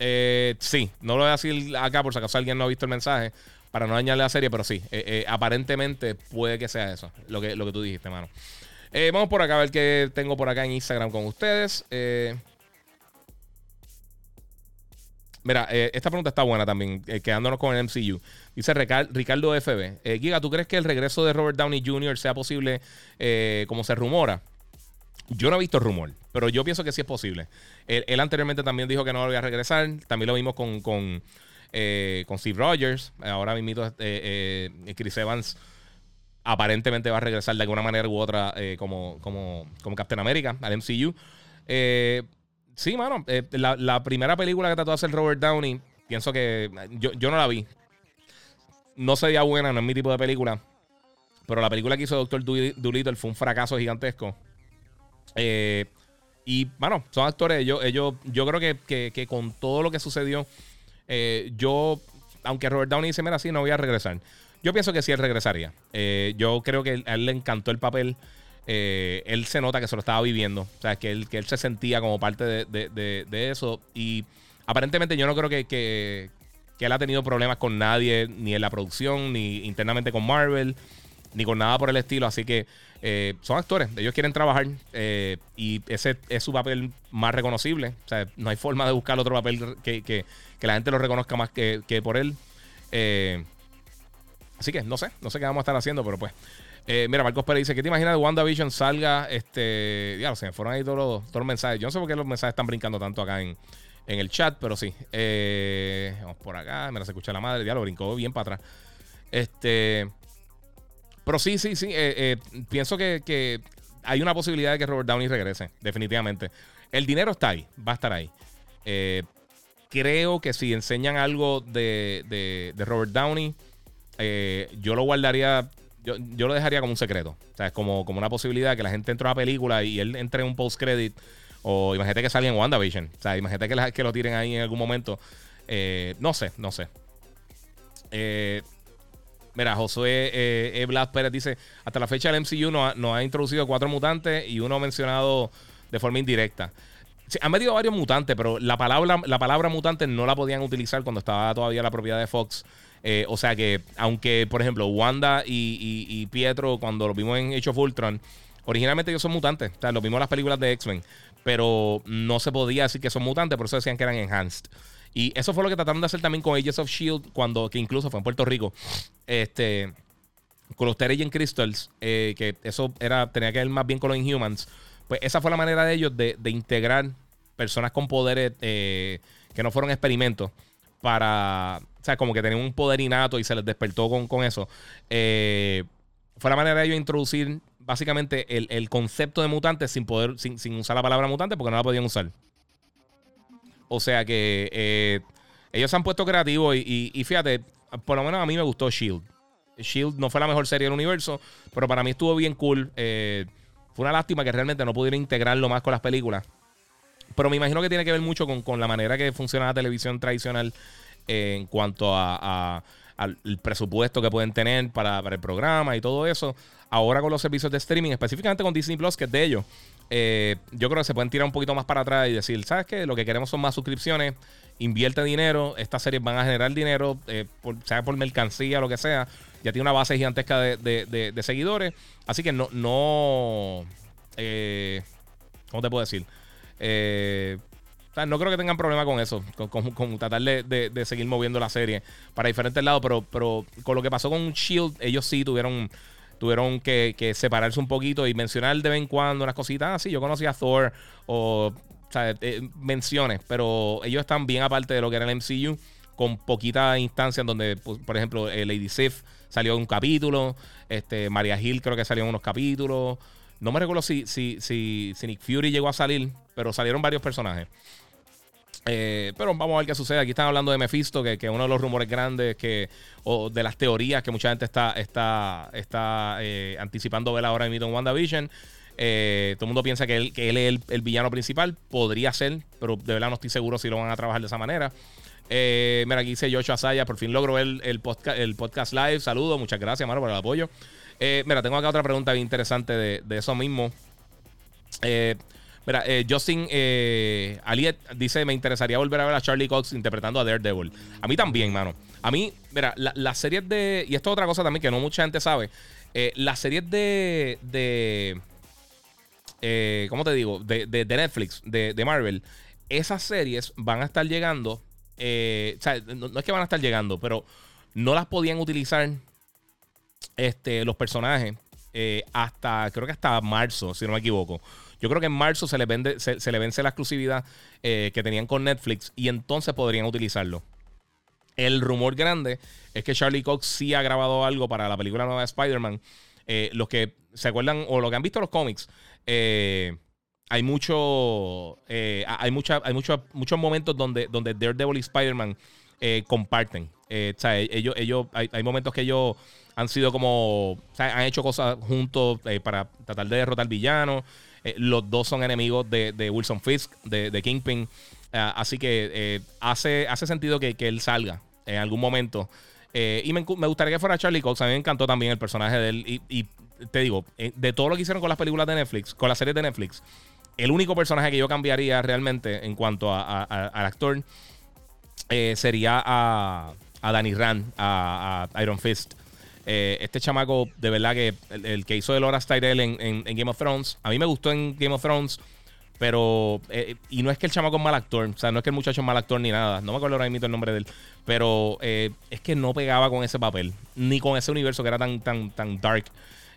Eh, sí, no lo voy a decir acá por si acaso alguien no ha visto el mensaje. Para no dañarle la serie, pero sí. aparentemente puede que sea eso. Lo que, lo que tú dijiste, mano. vamos por acá a ver qué tengo por acá en Instagram con ustedes. Eh. Mira, eh, esta pregunta está buena también, eh, quedándonos con el MCU. Dice Ricardo FB. Eh, Giga, ¿tú crees que el regreso de Robert Downey Jr. sea posible como se rumora? Yo no he visto rumor, pero yo pienso que sí es posible. Él, anteriormente también dijo que no volvía a regresar. También lo vimos con, con, con Steve Rogers. Ahora mismo Chris Evans aparentemente va a regresar de alguna manera u otra como, como, como Captain America al MCU. Eh, Sí, mano. Eh, la, primera película que trató de hacer Robert Downey, pienso que yo, no la vi. No sería buena, no es mi tipo de película. Pero la película que hizo Doctor Dolittle fue un fracaso gigantesco. Eh, y, bueno, son actores. Yo, ellos, yo creo que, con todo lo que sucedió, eh, yo, aunque Robert Downey dice, mira, sí, no voy a regresar. Yo pienso que sí él regresaría. yo creo que a él le encantó el papel. Eh, él se nota que se lo estaba viviendo. O sea, que él, que él se sentía como parte de, eso. Y aparentemente yo no creo que, él ha tenido problemas con nadie, ni en la producción, ni internamente con Marvel, ni con nada por el estilo. Así que eh, son actores, ellos quieren trabajar eh, y ese es su papel más reconocible. O sea, no hay forma de buscar otro papel que, la gente lo reconozca más que, que por él. así que no sé, no sé qué vamos a estar haciendo, pero pues eh, mira, Marcos Pérez dice: ¿Qué te imaginas de WandaVision salga? Este. Ya, se me fueron ahí todos los, todos los mensajes. Yo no sé por qué los mensajes están brincando tanto acá en, el chat, pero sí. Eh, vamos por acá. Mira, se escucha la madre. Ya lo brincó bien para atrás. Este. Pero sí, sí, sí. Eh, pienso que, hay una posibilidad de que Robert Downey regrese. Definitivamente. El dinero está ahí. Va a estar ahí. creo que si enseñan algo de, de, de Robert Downey, yo lo guardaría yo, lo dejaría como un secreto. O sea, es como, como una posibilidad que la gente entre a la película y él entre en un post-credit. O imagínate que salga en WandaVision. O sea, imagínate que, que lo tiren ahí en algún momento. Eh, no sé, no sé. Eh, mira, Josué eh, Blas Pérez dice: Hasta la fecha el MCU nos ha, ha introducido cuatro mutantes y uno mencionado de forma indirecta. han metido varios mutantes, pero la palabra, la palabra mutante no la podían utilizar cuando estaba todavía la propiedad de Fox. Eh, o sea que, aunque, por ejemplo, Wanda y, Pietro, cuando lo vimos en Age of Ultron, originalmente ellos son mutantes. O sea, lo vimos en las películas de X-Men. Pero no se podía decir que son mutantes, por eso decían que eran enhanced. Y eso fue lo que trataron de hacer también con Ages of Shield, cuando, que incluso fue en Puerto Rico. Este. Con los Terrigen Crystals, eh, que eso era, tenía que ver más bien con los Inhumans. Pues esa fue la manera de ellos de, integrar personas con poderes eh, que no fueron experimentos para. Sea, como que tenían un poder innato y se les despertó con, con eso. Eh, fue la manera de ellos introducir básicamente el, concepto de mutantes sin poder, sin, usar la palabra mutante porque no la podían usar. O sea que eh, ellos se han puesto creativos y, fíjate, por lo menos a mí me gustó Shield. Shield no fue la mejor serie del universo, pero para mí estuvo bien cool. Eh, fue una lástima que realmente no pudiera integrarlo más con las películas. Pero me imagino que tiene que ver mucho con, la manera que funciona la televisión tradicional en cuanto a, al presupuesto que pueden tener para, para, el programa y todo eso. Ahora con los servicios de streaming, específicamente con Disney Plus, que es de ellos, eh, yo creo que se pueden tirar un poquito más para atrás y decir, ¿sabes qué? Lo que queremos son más suscripciones, invierte dinero, estas series van a generar dinero, eh, sea por mercancía, lo que sea. Ya tiene una base gigantesca de, seguidores. Así que no, no eh, ¿cómo te puedo decir? No creo que tengan problema con eso, con, tratar de, seguir moviendo la serie para diferentes lados, pero, pero con lo que pasó con Shield, ellos sí tuvieron tuvieron que, separarse un poquito y mencionar de vez en cuando unas cositas. Ah, sí, yo conocí a Thor o, eh, menciones, pero ellos están bien aparte de lo que era el MCU, con poquitas instancias donde, pues, por ejemplo, eh, Lady Sif salió en un capítulo, este, Maria Hill creo que salió en unos capítulos. No me recuerdo si, si, si, si Nick Fury llegó a salir, pero salieron varios personajes. Eh, pero vamos a ver qué sucede. Aquí están hablando de Mephisto, que, que uno de los rumores grandes que, o de las teorías que mucha gente está, está, está eh, anticipando ver ahora en WandaVision. Eh, todo el mundo piensa que él, que él es el, villano principal. Podría ser, pero de verdad no estoy seguro si lo van a trabajar de esa manera. mira, aquí dice Joshua Asaya. Por fin logro ver el, podcast, el podcast live. Saludos, muchas gracias, mano, por el apoyo. mira, tengo acá otra pregunta bien interesante de, de eso mismo. Eh, Mira, eh, Justin eh, Aliet dice: Me interesaría volver a ver a Charlie Cox interpretando a Daredevil. A mí también, mano. A mí, mira, las la series de. Y esto es otra cosa también que no mucha gente sabe. Eh, las series de. de eh, ¿Cómo te digo? De, de, Netflix, de, de, Marvel. Esas series van a estar llegando. o sea, no, es que van a estar llegando, pero no las podían utilizar este, los personajes hasta, creo que hasta marzo, si no me equivoco. Yo creo que en marzo se, les vende, se, le vence la exclusividad eh, que tenían con Netflix y entonces podrían utilizarlo. El rumor grande es que Charlie Cox sí ha grabado algo para la película nueva de Spider-Man. Eh, los que se acuerdan o lo que han visto los cómics, eh, hay mucho, hay, mucha, hay muchos momentos donde, donde Daredevil y Spider-Man comparten. o sea, ellos, ellos, hay, hay, momentos que ellos han sido como, han hecho cosas juntos para tratar de derrotar villanos. Eh, los dos son enemigos de, Wilson Fisk, de, Kingpin. Ah, así que eh, hace, hace sentido que, él salga en algún momento. Eh, y me, gustaría que fuera Charlie Cox. A mí me encantó también el personaje de él. Y, te digo, de todo lo que hicieron con las películas de Netflix, con las series de Netflix, el único personaje que yo cambiaría realmente en cuanto al actor sería a Danny Rand, a, Iron Fist. Eh, este chamaco, de verdad que el, que hizo de Loras Tyrell en, Game of Thrones, a mí me gustó en Game of Thrones, pero. Eh, y no es que el chamaco es mal actor, o sea, no es que el muchacho es mal actor ni nada, no me acuerdo ahora mismo el nombre de él, pero eh, es que no pegaba con ese papel, ni con ese universo que era tan, tan, tan dark.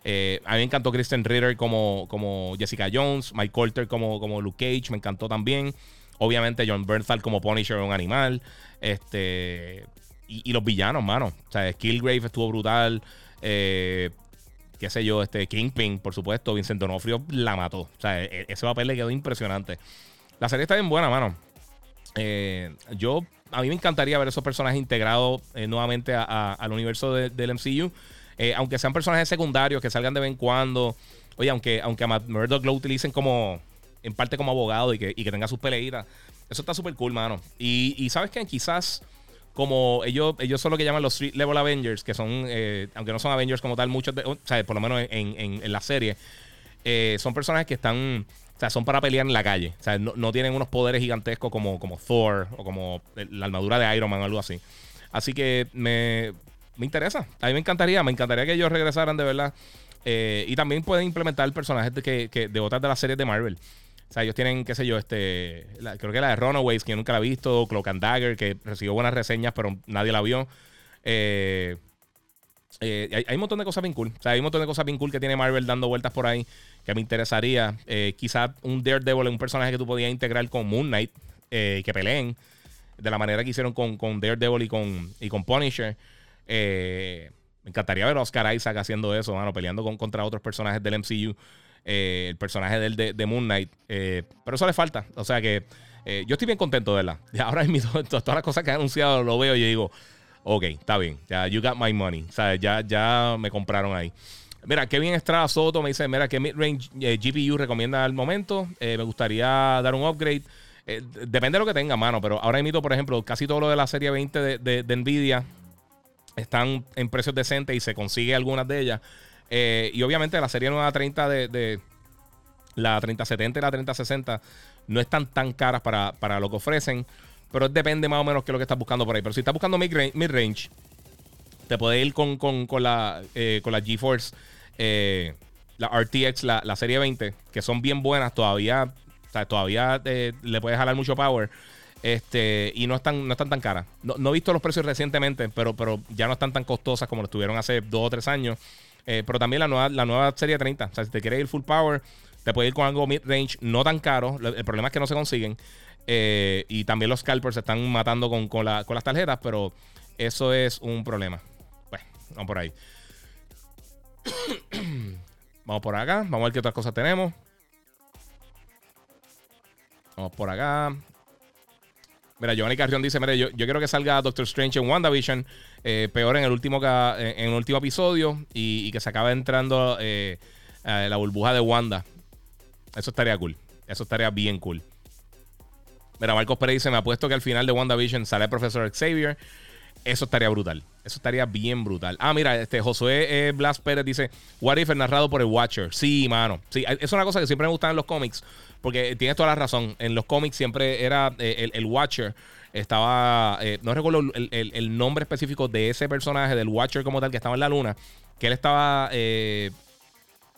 a mí me encantó Kristen Ritter como, como Jessica Jones, Mike Colter como, como Luke Cage, me encantó también. Obviamente John Bernthal como Punisher, un animal. Este, y, los villanos, mano. O sea, Killgrave estuvo brutal. Eh, qué sé yo, este Kingpin, por supuesto. Vincent Donofrio la mató. O sea, e, e, ese papel le quedó impresionante. La serie está bien buena, mano. Eh, yo, a mí me encantaría ver esos personajes integrados eh, nuevamente al universo del MCU. aunque sean personajes secundarios que salgan de vez en cuando. Oye, aunque, aunque a Matt Murdock lo utilicen como, en parte como abogado y que, tenga sus peleitas. Eso está súper cool, mano. Y, y sabes que quizás como ellos, ellos son lo que llaman los Street Level Avengers, que son, eh, aunque no son Avengers como tal, muchos, de, o sea, por lo menos en, la serie, eh, son personajes que están, o sea, son para pelear en la calle. O sea, no, tienen unos poderes gigantescos como, como Thor o como la armadura de Iron Man o algo así. Así que me, me interesa. A mí me encantaría, me encantaría que ellos regresaran de verdad. Eh, y también pueden implementar personajes de, que, de otras de las series de Marvel. O sea, ellos tienen, qué sé yo, este. creo que la de Runaways, que nunca la he visto. Cloak and Dagger, que recibió buenas reseñas, pero nadie la vio. Eh, eh, hay, un montón de cosas bien cool. O sea, hay un montón de cosas bien cool que tiene Marvel dando vueltas por ahí. Que me interesaría. Eh, quizás un Daredevil es un personaje que tú podías integrar con Moon Knight. que peleen. De la manera que hicieron con, Daredevil y con, y con Punisher. me encantaría ver a Oscar Isaac haciendo eso, mano, peleando con, contra otros personajes del MCU. Eh, el personaje del, de, Moon Knight. Eh, pero eso le falta. O sea que eh, yo estoy bien contento de la. Ahora mismo, todas las cosas que han anunciado lo veo y digo, ok, está bien. Ya, you got my money. O sea, ya, ya me compraron ahí. Mira, Kevin Estrada Soto me dice, mira, que midrange GPU recomienda al momento. me gustaría dar un upgrade. depende de lo que tenga, mano. Pero ahora mismo, por ejemplo, casi todo lo de la serie 20 de, Nvidia están en precios decentes y se consigue algunas de ellas. Eh, y obviamente la serie nueva 30 de, la 3070 y la 3060 no están tan caras para, lo que ofrecen. Pero depende más o menos que lo que estás buscando por ahí. Pero si estás buscando mid-range, te puede ir con, la, eh, con la GeForce, eh, la RTX, la, serie 20, que son bien buenas. Todavía, todavía le puedes jalar mucho power. Este, y no están, no están tan caras. No, he visto los precios recientemente, pero, pero ya no están tan costosas como lo estuvieron hace dos o tres años. Eh, pero también la nueva, la nueva serie 30. O sea, si te quieres ir full power, te puedes ir con algo mid-range, no tan caro. El problema es que no se consiguen. Eh, y también los scalpers se están matando con, con, las tarjetas, pero eso es un problema. Bueno, vamos por ahí. vamos por acá. Vamos a ver qué otras cosas tenemos. Vamos por acá. Mira, Giovanni Carrión dice: Mira, yo, yo quiero que salga Doctor Strange en WandaVision. Eh, peor en el último, en el último episodio y, que se acaba entrando eh, la burbuja de Wanda. Eso estaría cool. Eso estaría bien cool. Mira, Marcos Pérez dice: Me apuesto que al final de WandaVision sale el profesor Xavier. Eso estaría brutal. Eso estaría bien brutal. Ah, mira, este Josué eh, Blas Pérez dice: What if narrado por el Watcher. Sí, mano. Sí, es una cosa que siempre me gusta en los cómics. Porque tienes toda la razón. En los cómics siempre era el Watcher estaba, eh, no recuerdo el, nombre específico de ese personaje, del Watcher como tal, que estaba en la luna, que él estaba... Eh,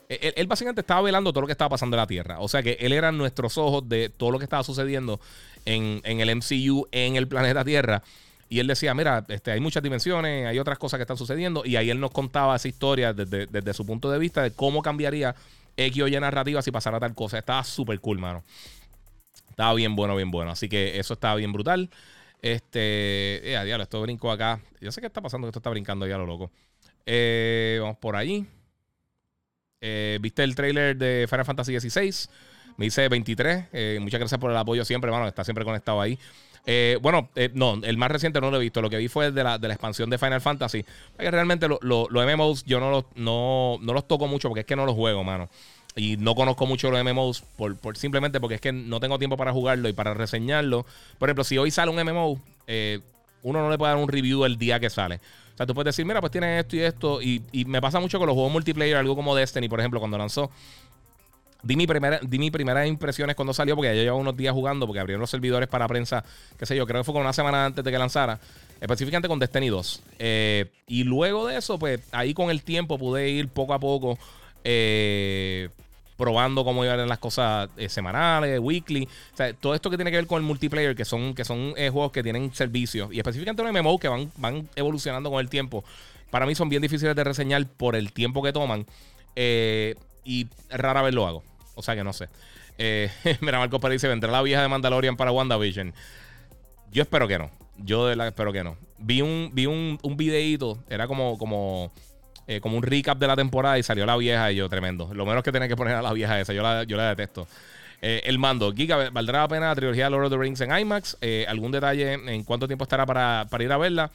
él, básicamente estaba velando todo lo que estaba pasando en la Tierra. O sea que él era nuestros ojos de todo lo que estaba sucediendo en, el MCU, en el planeta Tierra. Y él decía, mira, este, hay muchas dimensiones, hay otras cosas que están sucediendo. Y ahí él nos contaba esa historia desde, desde su punto de vista de cómo cambiaría X o Y narrativa si pasara tal cosa. Estaba súper cool, mano. Estaba bien bueno, bien bueno. Así que eso estaba bien brutal. Este. Eh, diablo, esto brinco acá. Yo sé qué está pasando, que esto está brincando ya lo loco. Eh, vamos por ahí. Eh, ¿Viste el trailer de Final Fantasy XVI? Me dice 23. Eh, muchas gracias por el apoyo siempre, hermano. Está siempre conectado ahí. Bueno, no, el más reciente no lo he visto. Lo que vi fue de la, de la expansión de Final Fantasy. Que realmente los MMOs yo no los, no, los toco mucho porque es que no los juego, mano. Y no conozco mucho los MMOs por, simplemente porque es que no tengo tiempo para jugarlo y para reseñarlo. Por ejemplo, si hoy sale un MMO, eh, uno no le puede dar un review el día que sale. O sea, tú puedes decir, mira, pues tiene esto y esto. Y, me pasa mucho con los juegos multiplayer, algo como Destiny, por ejemplo, cuando lanzó. Di mi, primera, di mi primeras impresiones cuando salió, porque ya llevaba unos días jugando, porque abrieron los servidores para prensa, qué sé yo, creo que fue como una semana antes de que lanzara, específicamente con Destiny 2. Eh, y luego de eso, pues ahí con el tiempo pude ir poco a poco eh, probando cómo iban las cosas eh, semanales, weekly. O sea, todo esto que tiene que ver con el multiplayer, que son, que son juegos que tienen servicios. Y específicamente los MMO que van, van evolucionando con el tiempo. Para mí son bien difíciles de reseñar por el tiempo que toman. Y rara vez lo hago. O sea que no sé. mira, Marcos Pérez dice: ¿Vendrá la vieja de Mandalorian para WandaVision? Yo espero que no. Yo de espero que no. Vi un, vi un, un videíto. Era como, como eh, como un recap de la temporada y salió la vieja y yo, tremendo. Lo menos que tenía que poner a la vieja esa, yo la, yo la detesto. Eh, el mando, Giga, ¿valdrá la pena la trilogía Lord of the Rings en IMAX? Eh, ¿Algún detalle en cuánto tiempo estará para, ir a verla?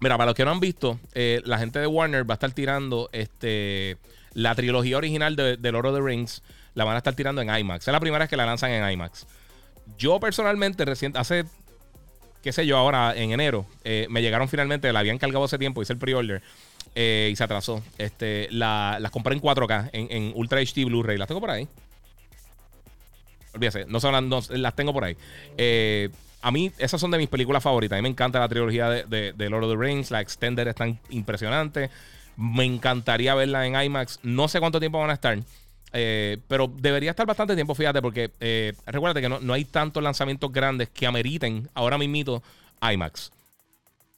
Mira, para los que no han visto, la gente de Warner va a estar tirando este, la trilogía original de, Lord of the Rings. La van a estar tirando en IMAX. Es la primera vez que la lanzan en IMAX. Yo personalmente, recién, hace, qué sé yo, ahora en enero, me llegaron finalmente, la habían cargado hace tiempo, hice el pre-order. Eh, y se atrasó. Este, la, las compré en 4K, en, Ultra HD Blu-ray. Las tengo por ahí. Olvídese, no, son, las tengo por ahí. Eh, a mí, esas son de mis películas favoritas. A mí me encanta la trilogía de, de, Lord of the Rings. La Extended es tan impresionante. Me encantaría verla en IMAX. No sé cuánto tiempo van a estar. Eh, pero debería estar bastante tiempo, fíjate, porque eh, recuérdate que no, no, hay tantos lanzamientos grandes que ameriten ahora mismito IMAX.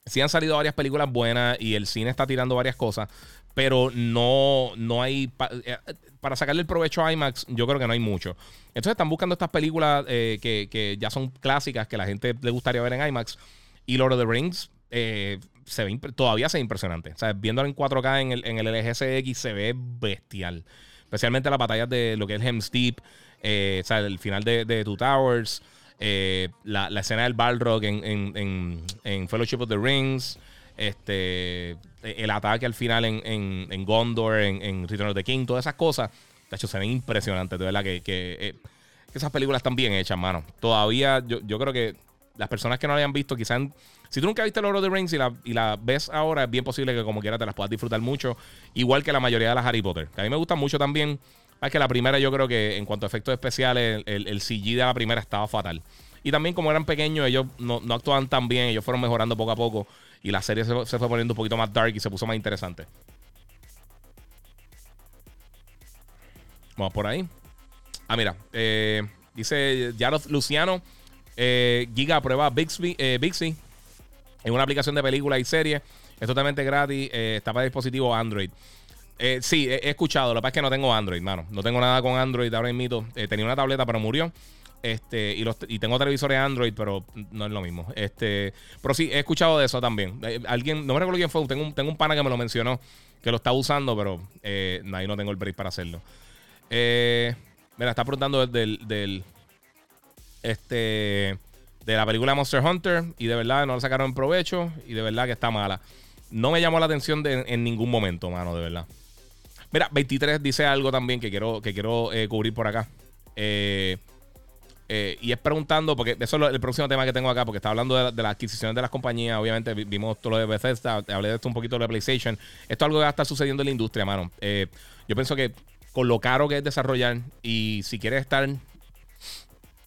Sí han salido varias películas buenas y el cine está tirando varias cosas, pero no, no hay... Eh, para sacarle el provecho a IMAX, yo creo que no hay mucho. Entonces están buscando estas películas eh, que, ya son clásicas, que la gente le gustaría ver en IMAX. Y Lord of the Rings se ve, todavía se ve impresionante. O sea, viéndolo en 4K en el, en el LGSX se ve bestial. Especialmente las batallas de lo que es Hems Deep, o sea, el final de, Two Towers. Eh, la, escena del Balrog en, en, Fellowship of the Rings. Este, el ataque al final en, Gondor, en, Return of the King, todas esas cosas. De hecho, se ven impresionantes, de verdad, que, eh, que, esas películas están bien hechas, mano. Todavía, yo, yo creo que las personas que no la hayan visto, quizás. Si tú nunca viste Lord of the Rings y la, y la ves ahora, es bien posible que como quiera te las puedas disfrutar mucho. Igual que la mayoría de las Harry Potter. Que a mí me gustan mucho también. Es que la primera, yo creo que en cuanto a efectos especiales, el, el, CG de la primera estaba fatal. Y también, como eran pequeños, ellos no, no actuaban tan bien, ellos fueron mejorando poco a poco. Y la serie se, fue poniendo un poquito más dark y se puso más interesante. Vamos por ahí. Ah, mira. Eh, dice Jaros Luciano. Eh, Giga prueba Bixby, eh, Bixby una aplicación de películas y series. Es totalmente gratis. está para dispositivo Android. Eh, sí, he, escuchado. Lo que pasa es que no tengo Android, mano. No tengo nada con Android ahora mismo. Eh, tenía una tableta, pero murió. Este, y, tengo televisores Android, pero no es lo mismo. Este, pero sí, he escuchado de eso también. Eh, alguien, no me recuerdo quién fue. Tengo un, tengo un pana que me lo mencionó, que lo está usando, pero eh, ahí no tengo el break para hacerlo. Eh, mira, está preguntando del, del, este, de la película Monster Hunter. Y de verdad no lo sacaron provecho. Y de verdad que está mala. No me llamó la atención en ningún momento, mano, de verdad. Mira, 23 dice algo también que quiero, que quiero eh, cubrir por acá. Eh, eh, y es preguntando, porque eso es el próximo tema que tengo acá, porque está hablando de, las adquisiciones de las compañías. Obviamente vimos todo lo de Bethesda, hablé de esto un poquito de PlayStation. Esto es algo que va a estar sucediendo en la industria, mano. yo pienso que con lo caro que es desarrollar y si quieres estar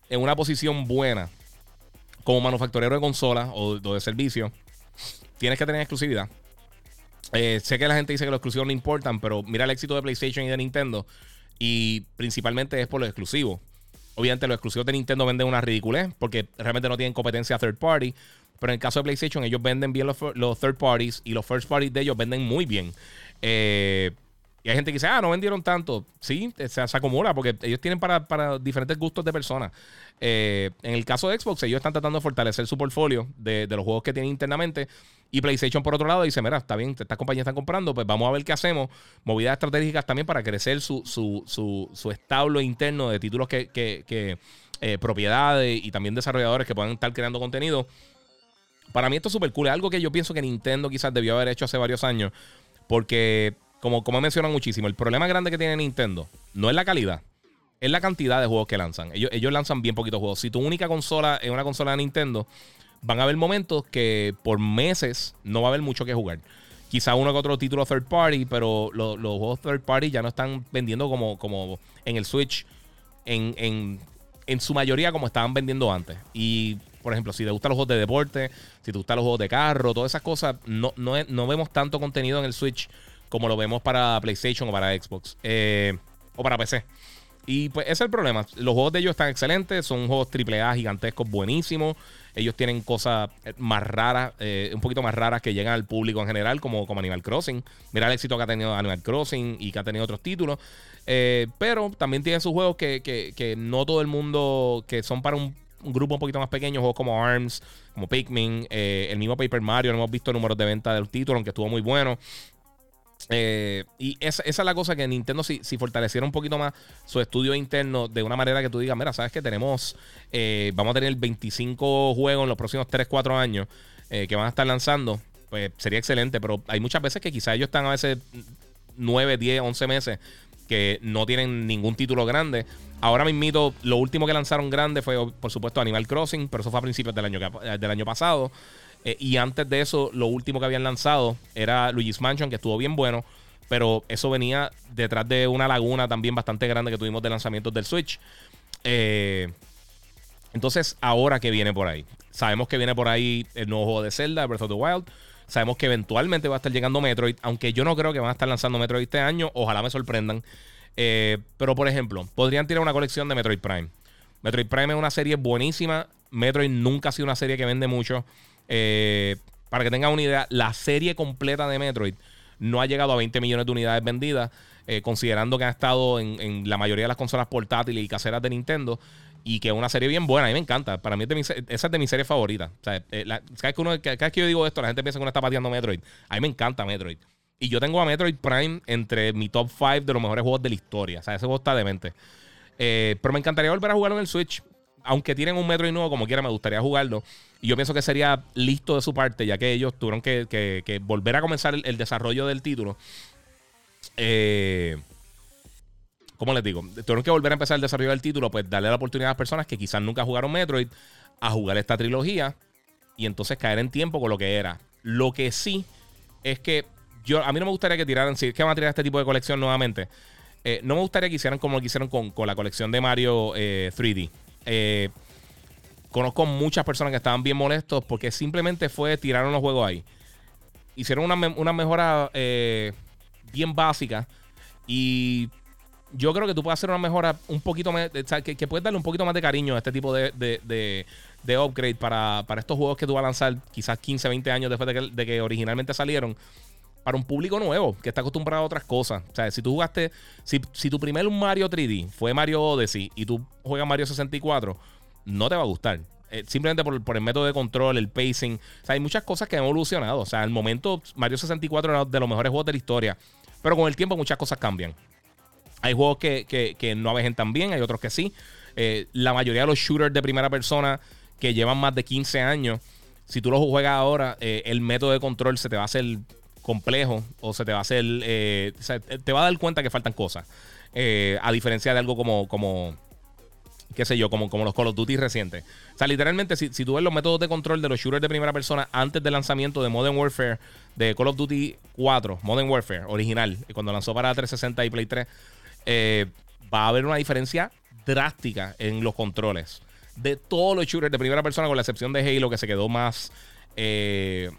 en una posición buena como manufacturero de consolas o de servicio, tienes que tener exclusividad. Eh, sé que la gente dice que los exclusivos no importan, pero mira el éxito de PlayStation y de Nintendo. Y principalmente es por los exclusivos. Obviamente los exclusivos de Nintendo venden una ridiculez porque realmente no tienen competencia third party. Pero en el caso de PlayStation ellos venden bien los, third parties y los first parties de ellos venden muy bien. Eh, y hay gente que dice, ah, no vendieron tanto. Sí, se, acumula porque ellos tienen para, diferentes gustos de personas. Eh, en el caso de Xbox, ellos están tratando de fortalecer su portfolio de, de los juegos que tienen internamente. Y PlayStation, por otro lado, dice: Mira, está bien, estas compañías están comprando, pues vamos a ver qué hacemos. Movidas estratégicas también para crecer su, su, su, su establo interno de títulos que, que, eh, propiedades y también desarrolladores que puedan estar creando contenido. Para mí esto es súper cool. Es algo que yo pienso que Nintendo quizás debió haber hecho hace varios años. Porque, como, como mencionan muchísimo, el problema grande que tiene Nintendo no es la calidad, es la cantidad de juegos que lanzan. Ellos, ellos lanzan bien poquitos juegos. Si tu única consola es una consola de Nintendo, van a haber momentos que por meses no va a haber mucho que jugar. Quizá uno que otro título third party, pero los juegos third party ya no están vendiendo como, como en el Switch en, su mayoría como estaban vendiendo antes. Y, por ejemplo, si te gustan los juegos de deporte, si te gustan los juegos de carro, todas esas cosas, no, no, no vemos tanto contenido en el Switch como lo vemos para PlayStation o para Xbox. Eh, o para PC. Y pues ese es el problema. Los juegos de ellos están excelentes, son juegos AAA gigantescos, buenísimos. Ellos tienen cosas eh, más raras, eh, un poquito más raras que llegan al público en general, como, como Animal Crossing. Mira el éxito que ha tenido Animal Crossing y que ha tenido otros títulos. Eh, pero también tienen sus juegos que, no todo el mundo, que son para un, grupo un poquito más pequeño, juegos como ARMS, como Pikmin, el mismo Paper Mario, no hemos visto números de venta del título, aunque estuvo muy bueno. Eh, y esa, es la cosa que Nintendo, si, fortaleciera un poquito más su estudio interno de una manera que tú digas, mira, sabes que tenemos, eh, vamos a tener 25 juegos en los próximos 3, 4 años eh, que van a estar lanzando, pues sería excelente, pero hay muchas veces que quizás ellos están a veces 9, 10, 11 meses que no tienen ningún título grande. Ahora mismo, lo último que lanzaron grande fue, por supuesto, Animal Crossing, pero eso fue a principios del año, del año pasado. Eh, y antes de eso, lo último que habían lanzado era Luigi's Mansion, que estuvo bien bueno. Pero eso venía detrás de una laguna también bastante grande que tuvimos de lanzamientos del Switch. Eh, entonces, ahora que viene por ahí. Sabemos que viene por ahí el nuevo juego de Zelda, Breath of the Wild. Sabemos que eventualmente va a estar llegando Metroid, aunque yo no creo que van a estar lanzando Metroid este año. Ojalá me sorprendan. pero por ejemplo, podrían tirar una colección de Metroid Prime. Metroid Prime es una serie buenísima. Metroid nunca ha sido una serie que vende mucho. Para que tengan una idea, la serie completa de Metroid no ha llegado a 20 millones de unidades vendidas. Eh, considerando que ha estado en, la mayoría de las consolas portátiles y caseras de Nintendo. Y que es una serie bien buena, a mí me encanta. Para mí esa es de mis series favoritas. O sea, eh, cada, vez que yo digo esto, la gente piensa que uno está pateando Metroid. A mí me encanta Metroid. Y yo tengo a Metroid Prime entre mi top 5 de los mejores juegos de la historia. O sea, ese juego está demente. Eh, pero me encantaría volver a jugarlo en el Switch. Aunque tienen un Metroid nuevo, como quiera, me gustaría jugarlo. Y yo pienso que sería listo de su parte, ya que ellos tuvieron que, volver a comenzar el desarrollo del título. Eh, ¿Cómo les digo? Tuvieron que volver a empezar el desarrollo del título, pues darle la oportunidad a las personas que quizás nunca jugaron Metroid a jugar esta trilogía y entonces caer en tiempo con lo que era. Lo que sí es que yo a mí no me gustaría que tiraran, si es que van a tirar este tipo de colección nuevamente, eh, no me gustaría que hicieran como lo que hicieron con, la colección de Mario 3D. Eh, conozco muchas personas que estaban bien molestos porque simplemente fue tiraron los juegos ahí. Hicieron una, una mejora bien básica. Y yo creo que tú puedes hacer una mejora un poquito más, que, puedes darle un poquito más de cariño a este tipo de, de, upgrade para, estos juegos que tú vas a lanzar quizás 15, 20 años después de que, originalmente salieron. Para un público nuevo que está acostumbrado a otras cosas. O sea, si tú jugaste, si, si tu primer Mario 3D fue Mario Odyssey y tú juegas Mario 64, no te va a gustar. Eh, simplemente por, por, el método de control, el pacing. O sea, hay muchas cosas que han evolucionado. O sea, al momento Mario 64 era de los mejores juegos de la historia. Pero con el tiempo muchas cosas cambian. Hay juegos que, que, no avejen tan bien, hay otros que sí. Eh, la mayoría de los shooters de primera persona que llevan más de 15 años, si tú los juegas ahora, eh, el método de control se te va a hacer complejo o se te va a hacer. te va a dar cuenta que faltan cosas. a diferencia de algo como, como qué sé yo, como, como los Call of Duty recientes. O sea, literalmente, si, si tú ves los métodos de control de los shooters de primera persona antes del lanzamiento de Modern Warfare, de Call of Duty 4, Modern Warfare, original, cuando lanzó para 360 y Play 3, eh, va a haber una diferencia drástica en los controles de todos los shooters de primera persona, con la excepción de Halo, que se quedó más eh,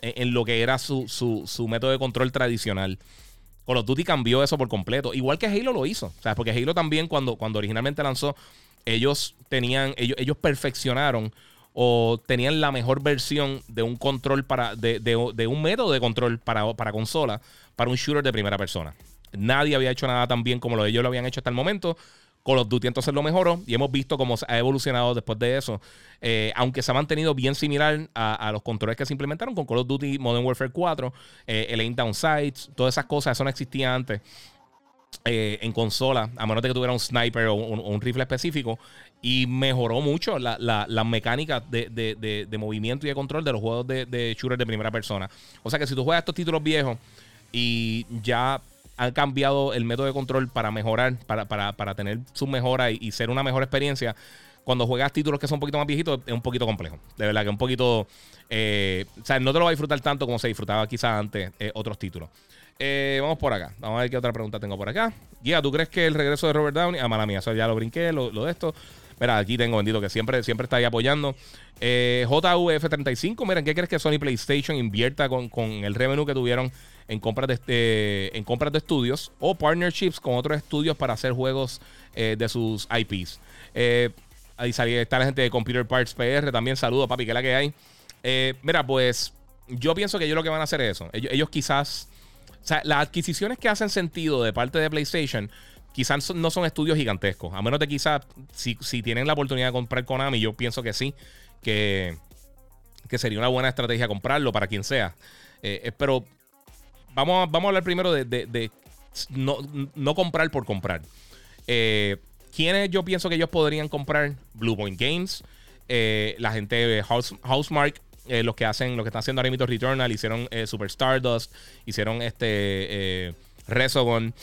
en lo que era su, su, su método de control tradicional. Call of Duty cambió eso por completo. Igual que Halo lo hizo. O sea, porque Halo también, cuando, cuando originalmente lanzó, ellos tenían, ellos, ellos perfeccionaron o tenían la mejor versión de un control para, de, de, un método de control para, para consola, para un shooter de primera persona. Nadie había hecho nada tan bien como lo ellos lo habían hecho hasta el momento. Call of Duty entonces lo mejoró y hemos visto cómo ha evolucionado después de eso. Eh, aunque se ha mantenido bien similar a, los controles que se implementaron con Call of Duty Modern Warfare 4, eh, el aim down sights, todas esas cosas, eso no existía antes. Eh, en consola, a menos de que tuviera un sniper o un, rifle específico, y mejoró mucho las la, mecánicas de, movimiento y de control de los juegos de, de shooter de primera persona. O sea que si tú juegas estos títulos viejos y ya han cambiado el método de control para mejorar, para, para, tener su mejora y, ser una mejor experiencia. Cuando juegas títulos que son un poquito más viejitos, es un poquito complejo. De verdad que un poquito. Eh, o sea, no te lo vas a disfrutar tanto como se disfrutaba quizás antes eh, otros títulos. Eh, vamos por acá. Vamos a ver qué otra pregunta tengo por acá. Guía, ¿tú crees que el regreso de Robert Downey? Ah, mala mía, eso ya lo brinqué, lo, de esto. Mira, aquí tengo bendito que siempre, siempre está ahí apoyando. JVF35, miren, ¿qué crees que Sony PlayStation invierta con, con el revenue que tuvieron en compras de, este, en compras de estudios o partnerships con otros estudios para hacer juegos eh, de sus IPs. Eh, ahí está la gente de Computer Parts PR. También saludo, papi, que es la que hay. Eh, mira, pues yo pienso que ellos lo que van a hacer es eso. Ellos, quizás. O sea, las adquisiciones que hacen sentido de parte de PlayStation quizás no son estudios gigantescos. A menos de quizás, si, tienen la oportunidad de comprar Konami, yo pienso que sí, que, que sería una buena estrategia comprarlo para quien sea. pero vamos, a, vamos a hablar primero de, no, comprar por comprar. Eh, ¿Quiénes yo pienso que ellos podrían comprar? Blue Point Games, eh, la gente de House, Housemark, eh, los que hacen, lo que están haciendo ahora Returnal, hicieron Super Stardust, hicieron este Resogon.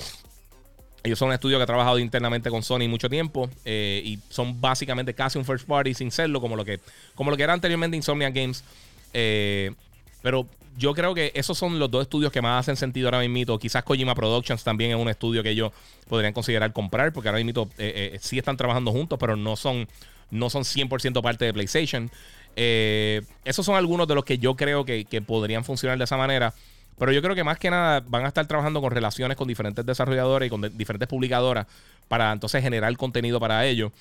Ellos son un estudio que ha trabajado internamente con Sony mucho tiempo y son básicamente casi un first party sin serlo, como lo que, como lo que era anteriormente Insomnia Games. pero yo creo que esos son los dos estudios que más hacen sentido ahora mismo. Quizás Kojima Productions también es un estudio que ellos podrían considerar comprar, porque ahora mismo eh, eh, sí están trabajando juntos, pero no son, no son 100% parte de PlayStation. Eh, esos son algunos de los que yo creo que, podrían funcionar de esa manera. Pero yo creo que más que nada van a estar trabajando con relaciones con diferentes desarrolladores y con diferentes publicadoras para entonces generar contenido para ellos.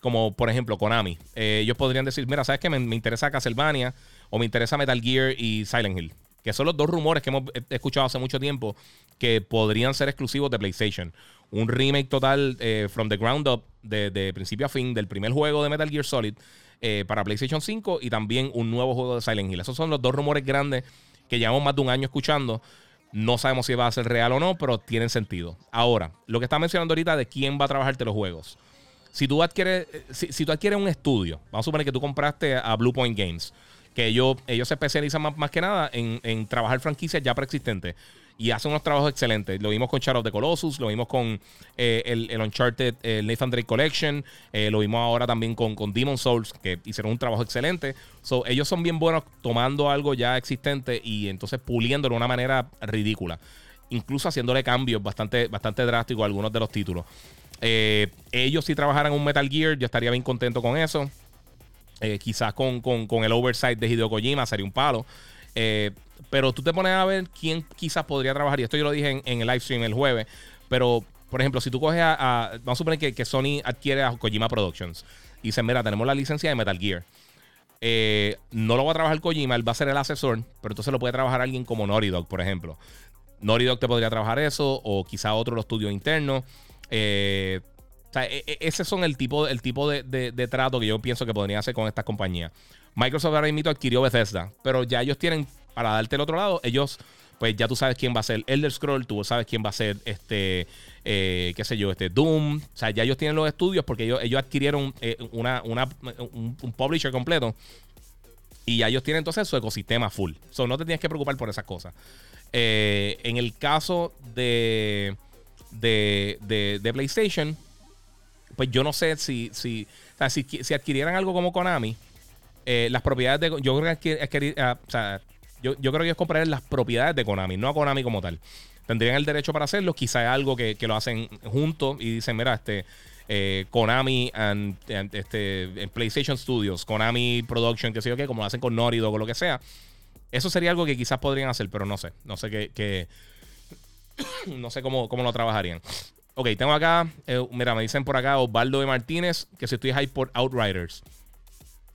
Como por ejemplo Konami. Ellos podrían decir, mira, ¿sabes qué? Me, me, interesa Castlevania o me interesa Metal Gear y Silent Hill. Que son los dos rumores que hemos escuchado hace mucho tiempo que podrían ser exclusivos de PlayStation. Un remake total eh, from the ground up, de, principio a fin, del primer juego de Metal Gear Solid para PlayStation 5 y también un nuevo juego de Silent Hill. Esos son los dos rumores grandes que llevamos más de un año escuchando. No sabemos si va a ser real o no, pero tienen sentido. Ahora, lo que está mencionando ahorita de quién va a trabajarte los juegos. Si tú adquieres, si, tú adquieres un estudio, vamos a suponer que tú compraste a Blue Point Games, que ellos, ellos se especializan más, que nada en, trabajar franquicias ya preexistentes y hacen unos trabajos excelentes. Lo vimos con Shadow of the Colossus, lo vimos con eh, el, Uncharted el Nathan Drake Collection, eh, lo vimos ahora también con, con Demon Souls, que hicieron un trabajo excelente. So, ellos son bien buenos tomando algo ya existente y entonces puliéndolo de una manera ridícula. Incluso haciéndole cambios bastante, bastante drásticos a algunos de los títulos. Eh, ellos si trabajaran un Metal Gear, yo estaría bien contento con eso. Eh, quizás con, el oversight de Hideo Kojima sería un palo. Eh, pero tú te pones a ver quién quizás podría trabajar. Y esto yo lo dije en, el live stream el jueves. Pero, por ejemplo, si tú coges a. vamos a suponer que, Sony adquiere a Kojima Productions. Y dice, mira, tenemos la licencia de Metal Gear. no lo va a trabajar Kojima, él va a ser el asesor. Pero entonces lo puede trabajar alguien como Naughty Dog, por ejemplo. Naughty Dog te podría trabajar eso. O quizá otro de los estudios. Eh, e, e, ese son el tipo, el tipo de, trato que yo pienso que podría hacer con estas compañías. Microsoft ahora mismo adquirió Bethesda, pero ya ellos tienen, para darte el otro lado, ellos, pues ya tú sabes quién va a ser Elder Scroll, tú sabes quién va a ser este, eh, qué sé yo, este Doom. O sea, ya ellos tienen los estudios porque ellos, ellos adquirieron eh, una, un, publisher completo. Y ya ellos tienen entonces su ecosistema full. So, no te tienes que preocupar por esas cosas. en el caso de de, de, PlayStation, pues yo no sé si, si, si, adquirieran algo como Konami, eh, las propiedades de. Yo creo que, ah, o sea, yo, yo, creo que ellos comprarían las propiedades de Konami, no a Konami como tal. Tendrían el derecho para hacerlo. Quizá es algo que, lo hacen juntos y dicen, mira, este. Eh, Konami and, este, en PlayStation Studios, Konami Production, que sé yo qué, como lo hacen con Naughty o lo que sea. Eso sería algo que quizás podrían hacer, pero no sé. No sé qué, no sé cómo, cómo lo trabajarían. Ok, tengo acá, eh, mira, me dicen por acá Osvaldo de Martínez que si estoy hype por Outriders.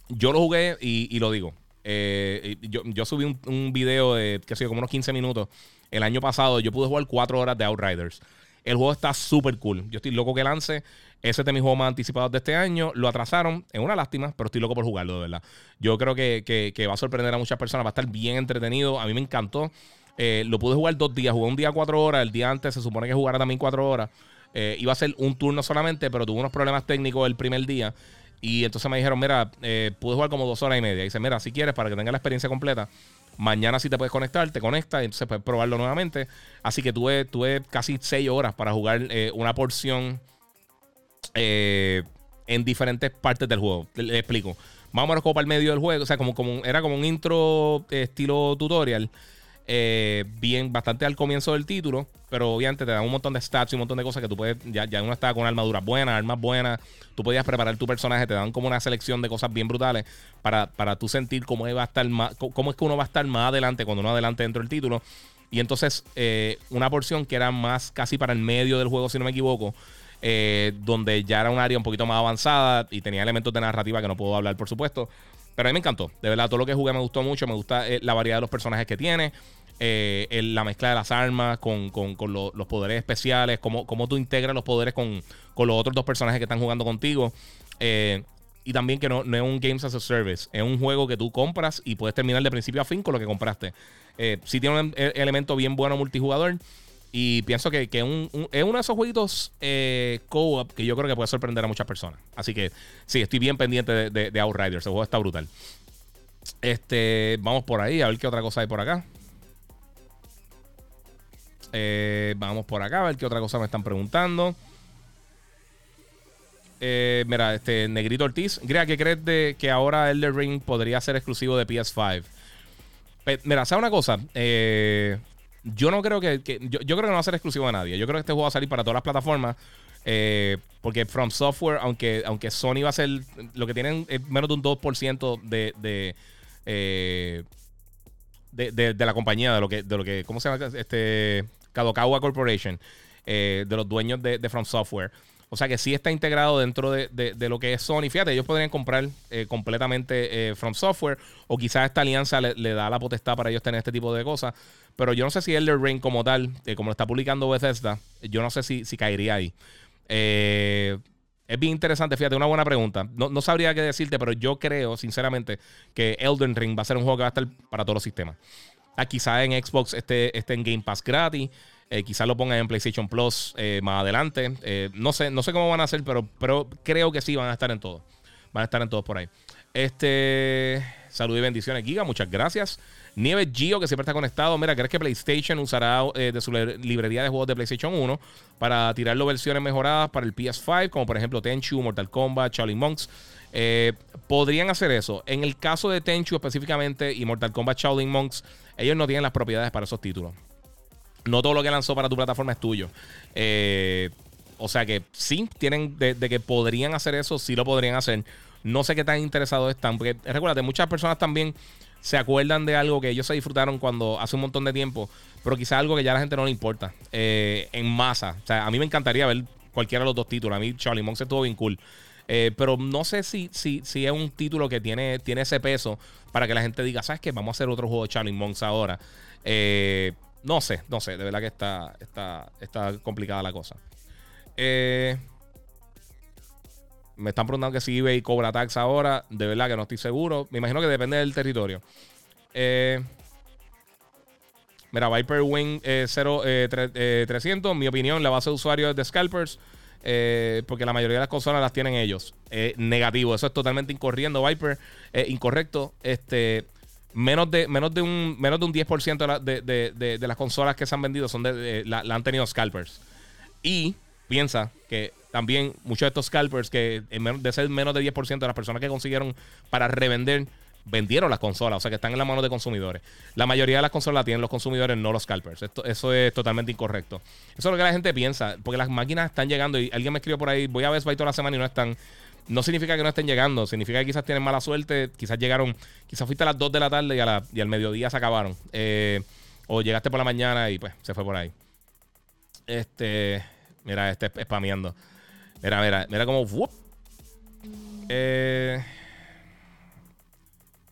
Yo lo jugué y, lo digo. Eh, yo, subí un, video de, que sé como unos 15 minutos. El año pasado yo pude jugar 4 horas de Outriders. El juego está súper cool. Yo estoy loco que lance. Ese es de mis más anticipados de este año. Lo atrasaron. Es una lástima, pero estoy loco por jugarlo, de verdad. Yo creo que, que va a sorprender a muchas personas. Va a estar bien entretenido. A mí me encantó. Eh, lo pude jugar dos días. Jugué un día cuatro horas. El día antes se supone que jugara también cuatro horas. Eh, iba a ser un turno solamente, pero tuve unos problemas técnicos el primer día. Y entonces me dijeron, mira, eh, pude jugar como dos horas y media. Y dice, mira, si quieres, para que tengas la experiencia completa, mañana sí te puedes conectar, te conectas y entonces puedes probarlo nuevamente. Así que tuve, tuve casi seis horas para jugar una porción en diferentes partes del juego. Le, explico. Más o menos como para el medio del juego. O sea, como, como era como un intro estilo tutorial. Eh, bien, bastante al comienzo del título, pero obviamente te dan un montón de stats y un montón de cosas que tú puedes, ya, ya uno estaba con armaduras buenas, armas buenas, tú podías preparar tu personaje, te dan como una selección de cosas bien brutales para, para tú sentir cómo, va a estar más, cómo es que uno va a estar más adelante cuando uno adelante dentro del título. Y entonces eh, una porción que era más casi para el medio del juego, si no me equivoco, eh, donde ya era un área un poquito más avanzada y tenía elementos de narrativa que no puedo hablar, por supuesto. Pero a mí me encantó. De verdad, todo lo que jugué me gustó mucho. Me gusta eh, la variedad de los personajes que tiene. Eh, la mezcla de las armas con, los poderes especiales. Cómo, cómo, tú integras los poderes con, los otros dos personajes que están jugando contigo. Eh, y también que no, es un Games as a Service. Es un juego que tú compras y puedes terminar de principio a fin con lo que compraste. sí tiene un elemento bien bueno multijugador. Y pienso que, es uno de esos jueguitos eh, co-op que yo creo que puede sorprender a muchas personas. Así que sí, estoy bien pendiente de, de, Outriders. El juego está brutal. Este, vamos por ahí, a ver qué otra cosa hay por acá. Eh, vamos por acá, a ver qué otra cosa me están preguntando. Eh, mira, este Negrito Ortiz. Grea, ¿qué crees de que ahora Elder Ring podría ser exclusivo de PS5? mira, ¿sabes una cosa? Eh, yo no creo que. yo, creo que no va a ser exclusivo de nadie. Yo creo que este juego va a salir para todas las plataformas. Eh, porque From Software, aunque, aunque Sony va a ser. Lo que tienen es menos de un 2% de. de eh, de, la compañía, de lo que, de lo que, ¿cómo se llama? Este, Kadokawa Corporation, de los dueños de, de From Software. O sea que sí está integrado dentro de, lo que es Sony. Fíjate, ellos podrían comprar eh, completamente eh, From Software. O quizás esta alianza le, da la potestad para ellos tener este tipo de cosas. Pero yo no sé si Elder Ring como tal, eh, como lo está publicando Bethesda, yo no sé si, si caería ahí. es bien interesante, fíjate, una buena pregunta. No, sabría qué decirte, pero yo creo, sinceramente, que Elden Ring va a ser un juego que va a estar para todos los sistemas. Ah, quizás en Xbox esté, esté en Game Pass gratis. Eh, quizás lo pongan en PlayStation Plus eh, más adelante. Eh, no, sé, no sé cómo van a hacer, pero, pero creo que sí van a estar en todo. Van a estar en todos por ahí. Este. Salud y bendiciones, Giga. Muchas gracias. Nieves Gio, que siempre está conectado. Mira, ¿crees que PlayStation usará de su librería de juegos de PlayStation 1 para tirarlo versiones mejoradas para el PS5, como por ejemplo Tenchu, Mortal Kombat, Charlie Monks? podrían hacer eso. En el caso de Tenchu específicamente y Mortal Kombat Shaolin Monks, ellos no tienen las propiedades para esos títulos. No todo lo que lanzó para tu plataforma es tuyo. Eh, o sea que sí, tienen de, que podrían hacer eso, sí lo podrían hacer. No sé qué tan interesados están, porque recuérdate, muchas personas también se acuerdan de algo que ellos se disfrutaron cuando hace un montón de tiempo, pero quizás algo que ya a la gente no le importa eh, en masa. O sea, a mí me encantaría ver cualquiera de los dos títulos. A mí Charlie Monks estuvo bien cool. Eh, pero no sé si, si, si es un título que tiene, tiene ese peso para que la gente diga, ¿sabes qué? Vamos a hacer otro juego de Charlie Monks ahora. Eh, no sé, no sé. De verdad que está, está, está complicada la cosa. Eh, me están preguntando que si eBay cobra tax ahora. De verdad que no estoy seguro. Me imagino que depende del territorio. Eh, mira, Viper Wing 0, eh, 300. Mi opinión, la base de usuarios de Scalpers. porque la mayoría de las consolas las tienen ellos. negativo. Eso es totalmente incorriendo, Viper. incorrecto. Este menos de, menos de un, menos de un 10% de, de, de, las consolas que se han vendido son de, la, han tenido scalpers. Y piensa que también muchos de estos scalpers, que de ser menos de 10% de las personas que consiguieron para revender, vendieron las consolas, o sea que están en las manos de consumidores. La mayoría de las consolas las tienen los consumidores, no los scalpers. Esto, eso es totalmente incorrecto. Eso es lo que la gente piensa, porque las máquinas están llegando y alguien me escribió por ahí, voy a ver si toda la semana y no están. No significa que no estén llegando, significa que quizás tienen mala suerte, quizás llegaron, quizás fuiste a las 2 de la tarde y, a la, y al mediodía se acabaron. Eh, o llegaste por la mañana y pues se fue por ahí. Este, mira, este spameando. Mira, mira, mira cómo... Eh,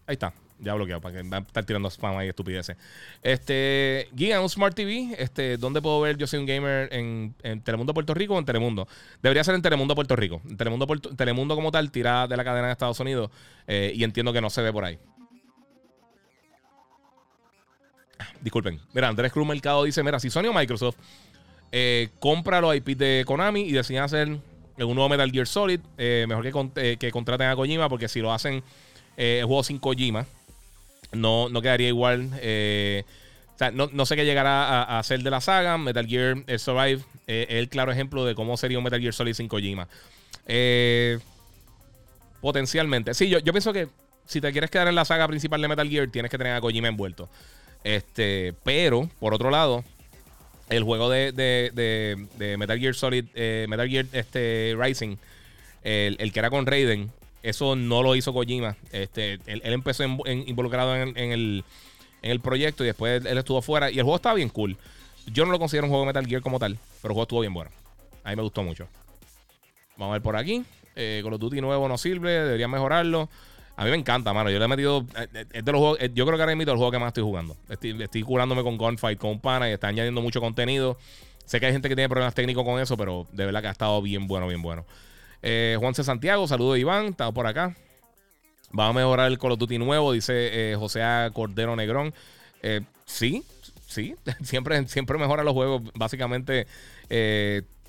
ahí está. Ya bloqueado para que va a estar tirando spam ahí, estupideces. Este, Giga, un Smart TV. Este, ¿Dónde puedo ver Yo Soy un Gamer en, Telemundo Puerto Rico o en Telemundo? Debería ser en Telemundo Puerto Rico. En Telemundo, Telemundo como tal, tira de la cadena de Estados Unidos. Eh, y entiendo que no se ve por ahí. Disculpen. Mira, Andrés Cruz Mercado dice: Mira, si Sony o Microsoft eh, compra los IP de Konami y deciden hacer un nuevo Metal Gear Solid, eh, mejor que, que contraten a Kojima, porque si lo hacen el juego sin Kojima no, no quedaría igual. Eh, o sea, no, sé qué llegará a, ser de la saga. Metal Gear Survive eh, es el claro ejemplo de cómo sería un Metal Gear Solid sin Kojima. Eh, potencialmente. Sí, yo, yo pienso que si te quieres quedar en la saga principal de Metal Gear, tienes que tener a Kojima envuelto. Este, pero, por otro lado, el juego de, de, Metal Gear Solid, Metal Gear este, Rising, el, el, que era con Raiden, eso no lo hizo Kojima. Este, él, empezó involucrado en, el, proyecto y después él estuvo fuera. Y el juego estaba bien cool. Yo no lo considero un juego de Metal Gear como tal, pero el juego estuvo bien bueno. A mí me gustó mucho. Vamos a ver por aquí. Eh, Call of Duty nuevo no sirve, deberían mejorarlo. A mí me encanta, mano. Yo le he metido. Eh, eh, es de los juegos, yo creo que ahora mismo el juego que más estoy jugando. Estoy, curándome con Gunfight, con pana y está añadiendo mucho contenido. Sé que hay gente que tiene problemas técnicos con eso, pero de verdad que ha estado bien bueno, bien bueno. Eh, Juan C. Santiago, saludo Iván, está por acá. Va a mejorar el Call of Duty nuevo, dice eh, José Cordero Negrón. Eh, sí, sí, siempre, siempre mejora los juegos. Básicamente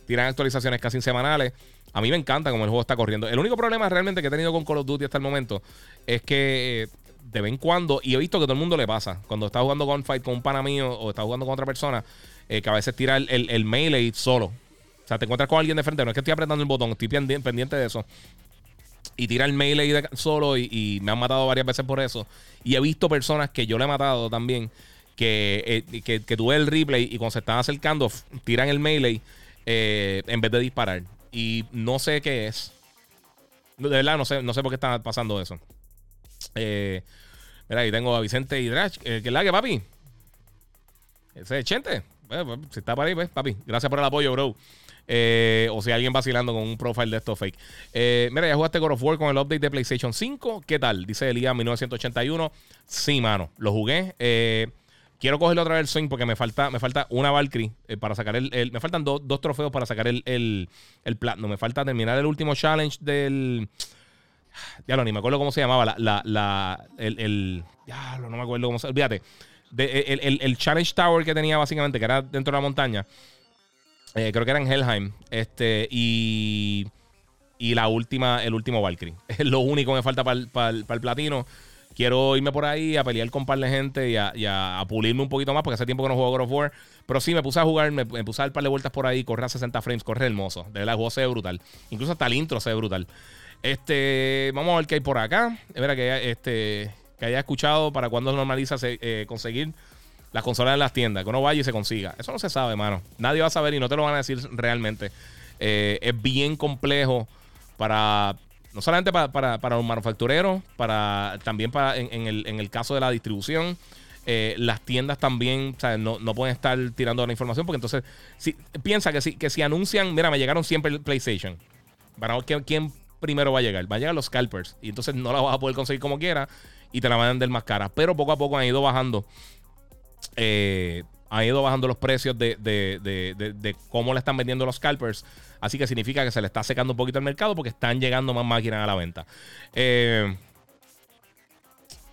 tiran actualizaciones casi semanales. A mí me encanta cómo el juego está corriendo. El único problema realmente que he tenido con Call of Duty hasta el momento es que de vez en cuando, y he visto que todo el mundo le pasa, cuando está jugando Gunfight con un pana mío o está jugando con otra persona, que a veces tira el, el, el melee solo. O sea, te encuentras con alguien de frente. No es que estoy apretando el botón, estoy pendiente de eso. Y tira el ahí solo y, me han matado varias veces por eso. Y he visto personas que yo le he matado también. Que, eh, que, tuve el replay y cuando se están acercando, tiran el melee eh, en vez de disparar. Y no sé qué es. De verdad, no sé, no sé por qué está pasando eso. Eh, Mira, ahí tengo a Vicente Hidrach. Eh, ¿Qué es que, papi? Ese es Chente. Pues, si está para ahí, pues, papi. Gracias por el apoyo, bro. Eh, o si alguien vacilando con un profile de esto fake. Eh, mira, ya jugaste God of War con el update de PlayStation 5. ¿Qué tal? Dice Elías 1981. Sí, mano. Lo jugué. Eh, quiero cogerlo otra vez el swing porque me falta, me falta una Valkyrie para sacar el. me faltan dos trofeos para sacar el, el, el Platinum. Me falta terminar el último challenge del. Ya lo ni me acuerdo cómo se llamaba. La, la, el, el, no me acuerdo cómo se. Olvídate. el, el, Challenge Tower que tenía básicamente, que era dentro de la montaña. Eh, creo que era en Helheim. Este, y. Y la última, el último Valkyrie. Es lo único que me falta para el, platino. Quiero irme por ahí a pelear con un par de gente y a, pulirme un poquito más porque hace tiempo que no juego God of War. Pero sí, me puse a jugar, me, puse a dar un par de vueltas por ahí, correr a 60 frames, correr hermoso. De verdad, el juego se ve brutal. Incluso hasta el intro se ve brutal. Este, vamos a ver qué hay por acá. Es verdad que, este, que haya escuchado para cuando normaliza eh, conseguir las consolas en las tiendas, que uno vaya y se consiga. Eso no se sabe, mano. Nadie va a saber y no te lo van a decir realmente. Eh, es bien complejo para, no solamente para, los manufactureros, para, también para en, el, caso de la distribución. Eh, las tiendas también no, pueden estar tirando la información porque entonces si, piensa que si, que si anuncian, mira, me llegaron siempre el PlayStation. Para quién primero va a llegar. Va a llegar los scalpers y entonces no la vas a poder conseguir como quiera y te la van a vender más cara. Pero poco a poco han ido bajando eh, ha ido bajando los precios de, cómo le están vendiendo los scalpers. Así que significa que se le está secando un poquito el mercado porque están llegando más máquinas a la venta. Eh,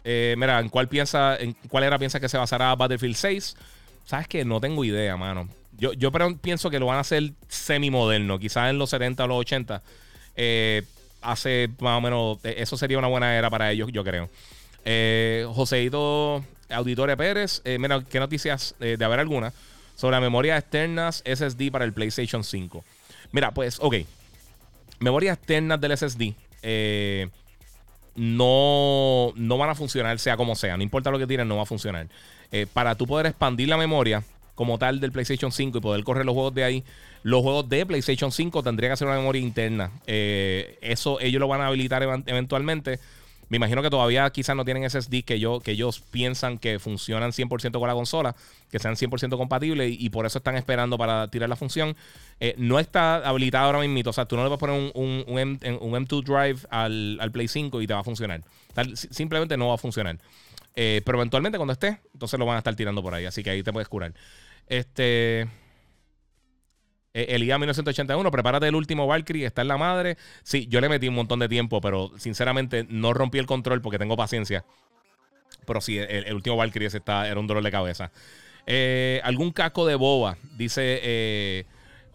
eh, mira, ¿en cuál, piensa, ¿en cuál era piensa que se basará Battlefield 6? Sabes que no tengo idea, mano. Yo, yo pienso que lo van a hacer semi-moderno, quizás en los 70 o los 80. hace más o menos, eso sería una buena era para ellos, yo creo. Joseito Auditoria Pérez, eh, mira, ¿qué noticias eh, de haber alguna sobre la memoria externas SSD para el PlayStation 5? Mira, pues, ok. Memorias externas del SSD eh, no, no van a funcionar, sea como sea. No importa lo que tiren, no va a funcionar. para tú poder expandir la memoria como tal del PlayStation 5 y poder correr los juegos de ahí, los juegos de PlayStation 5 tendría que ser una memoria interna. eso ellos lo van a habilitar eventualmente me imagino que todavía quizás no tienen SSD que, que ellos piensan que funcionan 100% con la consola, que sean 100% compatibles y, por eso están esperando para tirar la función. Eh, no está habilitado ahora mismo. O sea, tú no le vas a poner un, un, M, 2 Drive al, Play 5 y te va a funcionar. simplemente no va a funcionar. Eh, pero eventualmente cuando esté, entonces lo van a estar tirando por ahí. Así que ahí te puedes curar. Este. Eh, el IA 1981, prepárate el último Valkyrie, está en la madre. Sí, yo le metí un montón de tiempo, pero sinceramente no rompí el control porque tengo paciencia. Pero sí, el, último Valkyrie está, era un dolor de cabeza. Eh, ¿Algún casco de boba? Dice eh,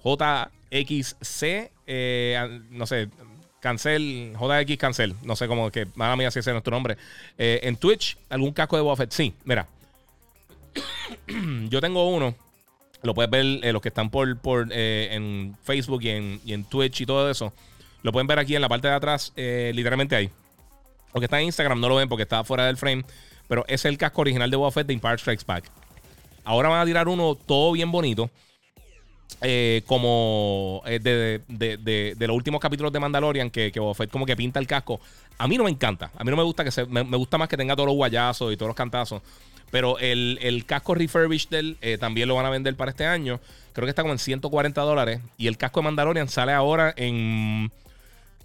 JXC. no sé, cancel. JX cancel. No sé cómo que. Nada mía si ese es nuestro nombre. en Twitch, ¿algún casco de Boba? Sí, mira. yo tengo uno lo puedes ver eh, los que están por, por eh, en Facebook y en, en, Twitch y todo eso. Lo pueden ver aquí en la parte de atrás, eh, literalmente ahí. Los que están en Instagram no lo ven porque está fuera del frame. Pero es el casco original de Boba Fett de Empire Strikes Back. Ahora van a tirar uno todo bien bonito. como de, de, los últimos capítulos de Mandalorian, que, que Boba Fett como que pinta el casco. A mí no me encanta. A mí no me gusta que se. Me, me gusta más que tenga todos los guayazos y todos los cantazos. Pero el, casco refurbished eh, también lo van a vender para este año. Creo que está como en 140 dólares. Y el casco de Mandalorian sale ahora en.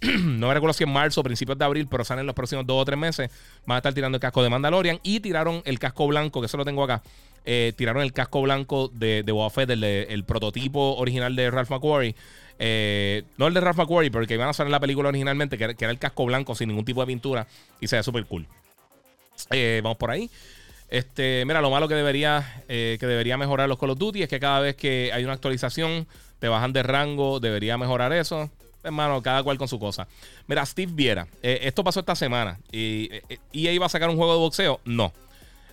no me recuerdo si en marzo o principios de abril, pero sale en los próximos dos o tres meses. Van a estar tirando el casco de Mandalorian. Y tiraron el casco blanco, que eso lo tengo acá. Eh, tiraron el casco blanco de, de Boba Fett, el, prototipo original de Ralph McQuarrie. Eh, no el de Ralph McQuarrie, porque iban a salir en la película originalmente, que, era el casco blanco sin ningún tipo de pintura. Y se ve súper cool. vamos por ahí. Este, mira, lo malo que debería, eh, que debería mejorar los Call of Duty es que cada vez que hay una actualización, te bajan de rango, debería mejorar eso. Hermano, cada cual con su cosa. Mira, Steve Viera, eh, esto pasó esta semana. Y, eh, iba a sacar un juego de boxeo? No.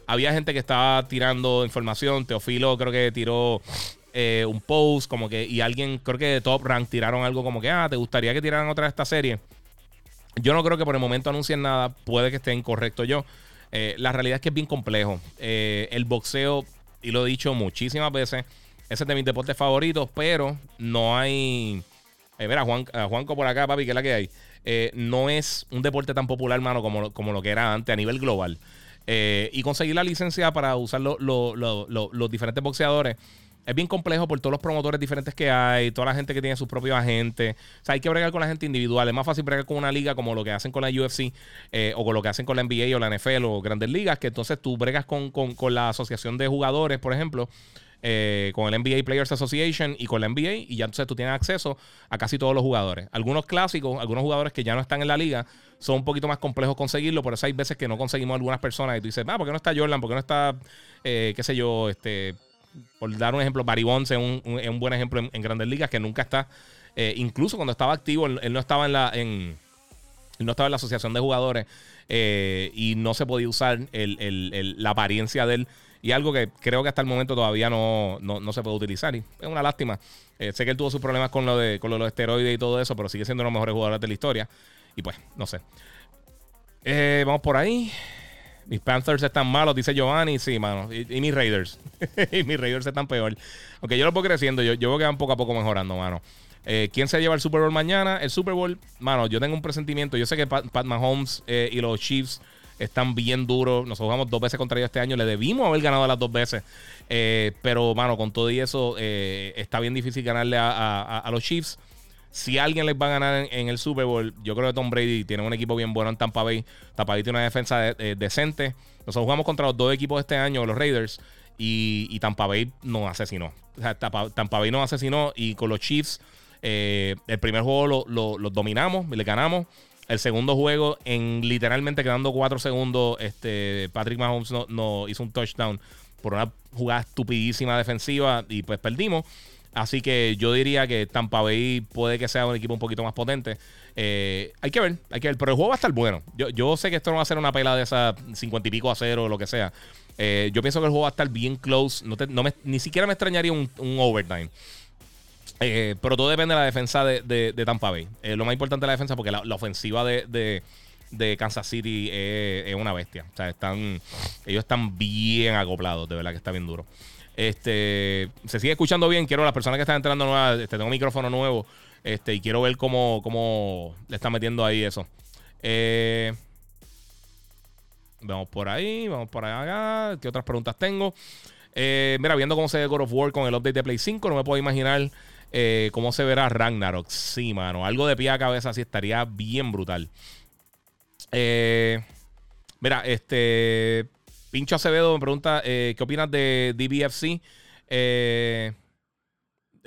Había gente que estaba tirando información. Teofilo creo que tiró un post, como que, y alguien, creo que de Top Rank tiraron algo como que, ah, ¿te gustaría que tiraran otra de esta serie? Yo no creo que por el momento anuncien nada. Puede que esté incorrecto yo. Eh, la realidad es que es bien complejo. Eh, el boxeo, y lo he dicho muchísimas veces, es de mis deportes favoritos, pero no hay. Eh, mira, Juan, Juanco por acá, papi, que es la que hay. no es un deporte tan popular, mano, como, como lo que era antes a nivel global. y conseguir la licencia para usar los diferentes boxeadores es bien complejo por todos los promotores diferentes que hay, toda la gente que tiene sus propios agentes. O sea, hay que bregar con la gente individual. Es más fácil bregar con una liga como lo que hacen con la UFC eh, o con lo que hacen con la NBA o la NFL o grandes ligas, que entonces tú bregas con, la asociación de jugadores, por ejemplo. Eh, con el NBA Players Association y con la NBA, y ya entonces tú tienes acceso a casi todos los jugadores. Algunos clásicos, algunos jugadores que ya no están en la liga, son un poquito más complejos conseguirlo, por eso hay veces que no conseguimos algunas personas y tú dices, ah, ¿por qué no está Jordan? ¿Por qué no está, eh, qué sé yo, este, por dar un ejemplo, Barry Bonds es un, buen ejemplo en, Grandes Ligas que nunca está, eh, incluso cuando estaba activo, él, no estaba en la, en, no estaba en la asociación de jugadores eh, y no se podía usar la apariencia de él. Y algo que creo que hasta el momento todavía no, se puede utilizar. Y es una lástima. Eh, sé que él tuvo sus problemas con lo de, con los esteroides y todo eso, pero sigue siendo uno de los mejores jugadores de la historia. Y pues, no sé. vamos por ahí. Mis Panthers están malos, dice Giovanni. Sí, mano. Y, mis Raiders. y mis Raiders están peor. Aunque yo lo voy creciendo. Yo, yo veo que van poco a poco mejorando, mano. Eh, ¿Quién se lleva el Super Bowl mañana? El Super Bowl, mano, yo tengo un presentimiento. Yo sé que Pat, Mahomes eh, y los Chiefs están bien duros. Nos jugamos dos veces contra ellos este año. Le debimos haber ganado las dos veces. Eh, pero, mano, con todo y eso, está bien difícil ganarle a los Chiefs. Si alguien les va a ganar en, el Super Bowl, yo creo que Tom Brady tiene un equipo bien bueno en Tampa Bay. Tampa Bay tiene una defensa decente. Nosotros jugamos contra los dos equipos este año, los Raiders, y, Tampa Bay nos asesinó. O sea, Tampa, Bay nos asesinó y con los Chiefs, eh, el primer juego lo, lo, dominamos, le ganamos. El segundo juego, en literalmente quedando cuatro segundos, este, Patrick Mahomes no hizo un touchdown por una jugada estupidísima defensiva y pues perdimos. Así que yo diría que Tampa Bay puede que sea un equipo un poquito más potente. Eh, hay que ver, hay que ver. Pero el juego va a estar bueno. Yo, sé que esto no va a ser una pela de esas 50 y pico a cero o lo que sea. Eh, yo pienso que el juego va a estar bien close. No, ni siquiera me extrañaría un, overtime. Eh, pero todo depende de la defensa de, Tampa Bay. lo más importante es la defensa porque la, ofensiva de, Kansas City es, una bestia. O sea, están, ellos están bien acoplados. De verdad que está bien duro. Este, se sigue escuchando bien. Quiero las personas que están entrando nuevas. Este, tengo un micrófono nuevo. Este, y quiero ver cómo, cómo le están metiendo ahí eso. Eh, vamos por ahí, vamos por allá. ¿Qué otras preguntas tengo? Eh, mira, viendo cómo se ve God of War con el update de Play 5, no me puedo imaginar eh, cómo se verá Ragnarok. Sí, mano. Algo de pie a cabeza sí estaría bien brutal. mira, este. Pincho Acevedo me pregunta, eh, ¿qué opinas de DBFC? Eh,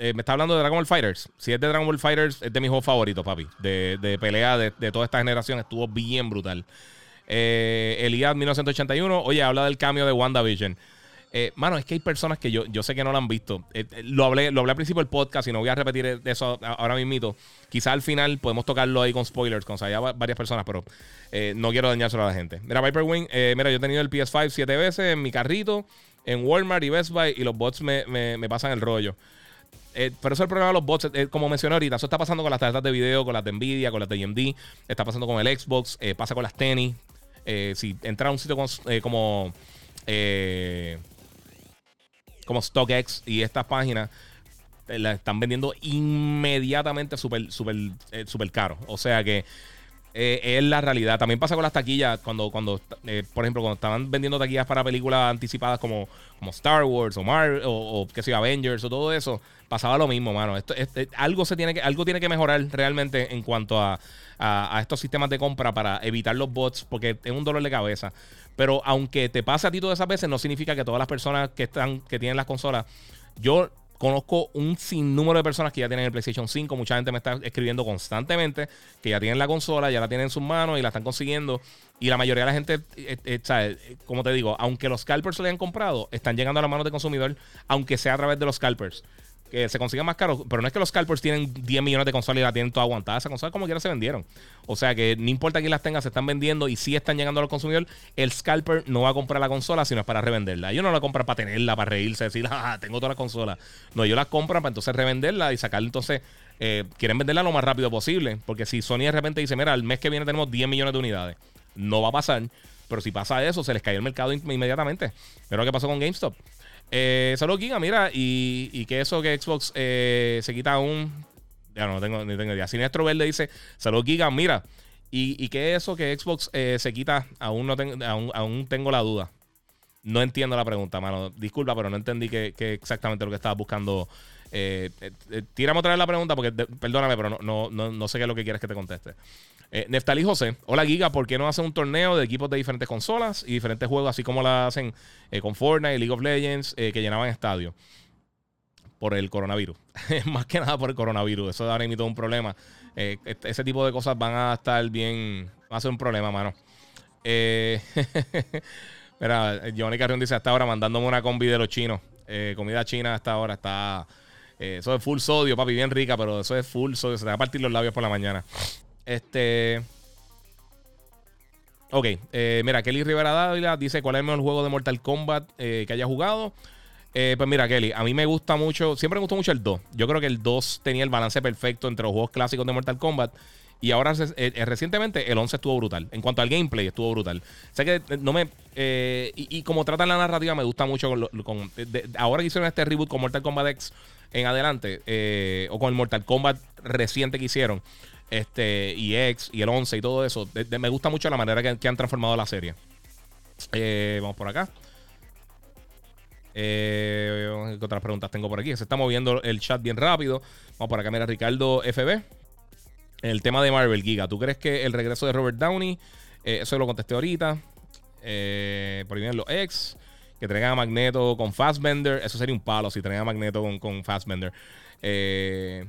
eh, me está hablando de Dragon Ball Fighters. Si es de Dragon Ball Fighters, es de mis juegos favoritos, papi. De, pelea de, toda esta generación. Estuvo bien brutal. Eh, Elías 1981. Oye, habla del cambio de WandaVision. Eh, mano, es que hay personas que yo, yo sé que no lo han visto. Eh, eh, lo, hablé, lo hablé al principio del podcast y no voy a repetir eso ahora mismo. Quizá al final podemos tocarlo ahí con spoilers, con o varias personas, pero no quiero dañárselo a la gente. Mira, Viper Wing, mira, yo he tenido el PS5 siete veces en mi carrito, en Walmart y Best Buy, y los bots me, pasan el rollo. pero eso es el problema de los bots, como mencioné ahorita, eso está pasando con las tarjetas de video, con las de Nvidia, con las de AMD, está pasando con el Xbox, pasa con las tenis. si entra a un sitio como como StockX y estas páginas eh, la están vendiendo inmediatamente súper, eh, caro. O sea que eh, es la realidad. También pasa con las taquillas, cuando, cuando por ejemplo, cuando estaban vendiendo taquillas para películas anticipadas como, como Star Wars o Marvel o, qué sé Avengers o todo eso, pasaba lo mismo, mano. Esto, algo, se tiene que, algo tiene que mejorar realmente en cuanto a, a, estos sistemas de compra para evitar los bots, porque es un dolor de cabeza. Pero aunque te pase a ti todas esas veces, no significa que todas las personas que están, que tienen las consolas, yo conozco un sinnúmero de personas que ya tienen el PlayStation 5. Mucha gente me está escribiendo constantemente que ya tienen la consola, ya la tienen en sus manos y la están consiguiendo. Y la mayoría de la gente, eh, eh, como te digo, aunque los scalpers se le hayan comprado, están llegando a las manos del consumidor, aunque sea a través de los scalpers que se consiga más caro. Pero no es que los scalpers tienen 10 millones de consolas y la tienen toda aguantada. Esas consolas como quiera se vendieron. O sea que no importa quién las tenga, se están vendiendo y si están llegando a los consumidores. El scalper no va a comprar la consola, sino es para revenderla. Ellos no la compran para tenerla, para reírse, decir, ah, tengo toda la consola. No, ellos la compran para entonces revenderla y sacar entonces. Eh, quieren venderla lo más rápido posible. Porque si Sony de repente dice, mira, el mes que viene tenemos 10 millones de unidades, no va a pasar. Pero si pasa eso, se les cae el mercado inmediatamente. Pero lo que pasó con GameStop. Eh, solo Giga, mira, y, que eso que Xbox eh, se quita un. Ya no tengo ni tengo idea. Sinestro Verde dice: Salud Giga, mira. ¿Y, qué es eso que Xbox eh, se quita? Aún, no aún, tengo la duda. No entiendo la pregunta, mano. Disculpa, pero no entendí qué exactamente lo que estaba buscando. Eh, eh, tírame otra vez la pregunta porque, perdóname, pero no, no, no, sé qué es lo que quieres que te conteste. Eh, Neftalí José, hola Giga, ¿por qué no hacen un torneo de equipos de diferentes consolas y diferentes juegos, así como lo hacen con Fortnite y League of Legends, que llenaban estadios? Por el coronavirus. Más que nada por el coronavirus. Eso ahora mismo un problema. Este, ese tipo de cosas van a estar bien. Va a ser un problema, mano. Eh, mira, Johnny Carrión dice hasta ahora mandándome una combi de los chinos. Eh, comida china hasta ahora está. Eh, eso es full sodio, papi, bien rica, pero eso es full sodio. Se te va a partir los labios por la mañana. Este. Ok, mira, Kelly Rivera Dávila dice: ¿Cuál es el mejor juego de Mortal Kombat que haya jugado? Eh, pues mira, Kelly, a mí me gusta mucho, siempre me gustó mucho el 2. Yo creo que el 2 tenía el balance perfecto entre los juegos clásicos de Mortal Kombat. Y ahora, eh, eh, recientemente, el 11 estuvo brutal. En cuanto al gameplay, estuvo brutal. Sé que no me. y, como tratan la narrativa, me gusta mucho. Ahora que hicieron este reboot con Mortal Kombat X en adelante, o con el Mortal Kombat reciente que hicieron, este, y X, y el 11 y todo eso, me gusta mucho la manera que, han transformado la serie. vamos por acá. Eh, ¿Qué otras preguntas tengo por aquí? Se está moviendo el chat bien rápido. Vamos por acá, mira, Ricardo FB. El tema de Marvel Giga. ¿Tú crees que el regreso de Robert Downey? Eh, eso lo contesté ahorita. Eh, por ejemplo, los ex. Que traigan a Magneto con Fastbender. Eso sería un palo si traigan a Magneto con, con Fastbender. Eh,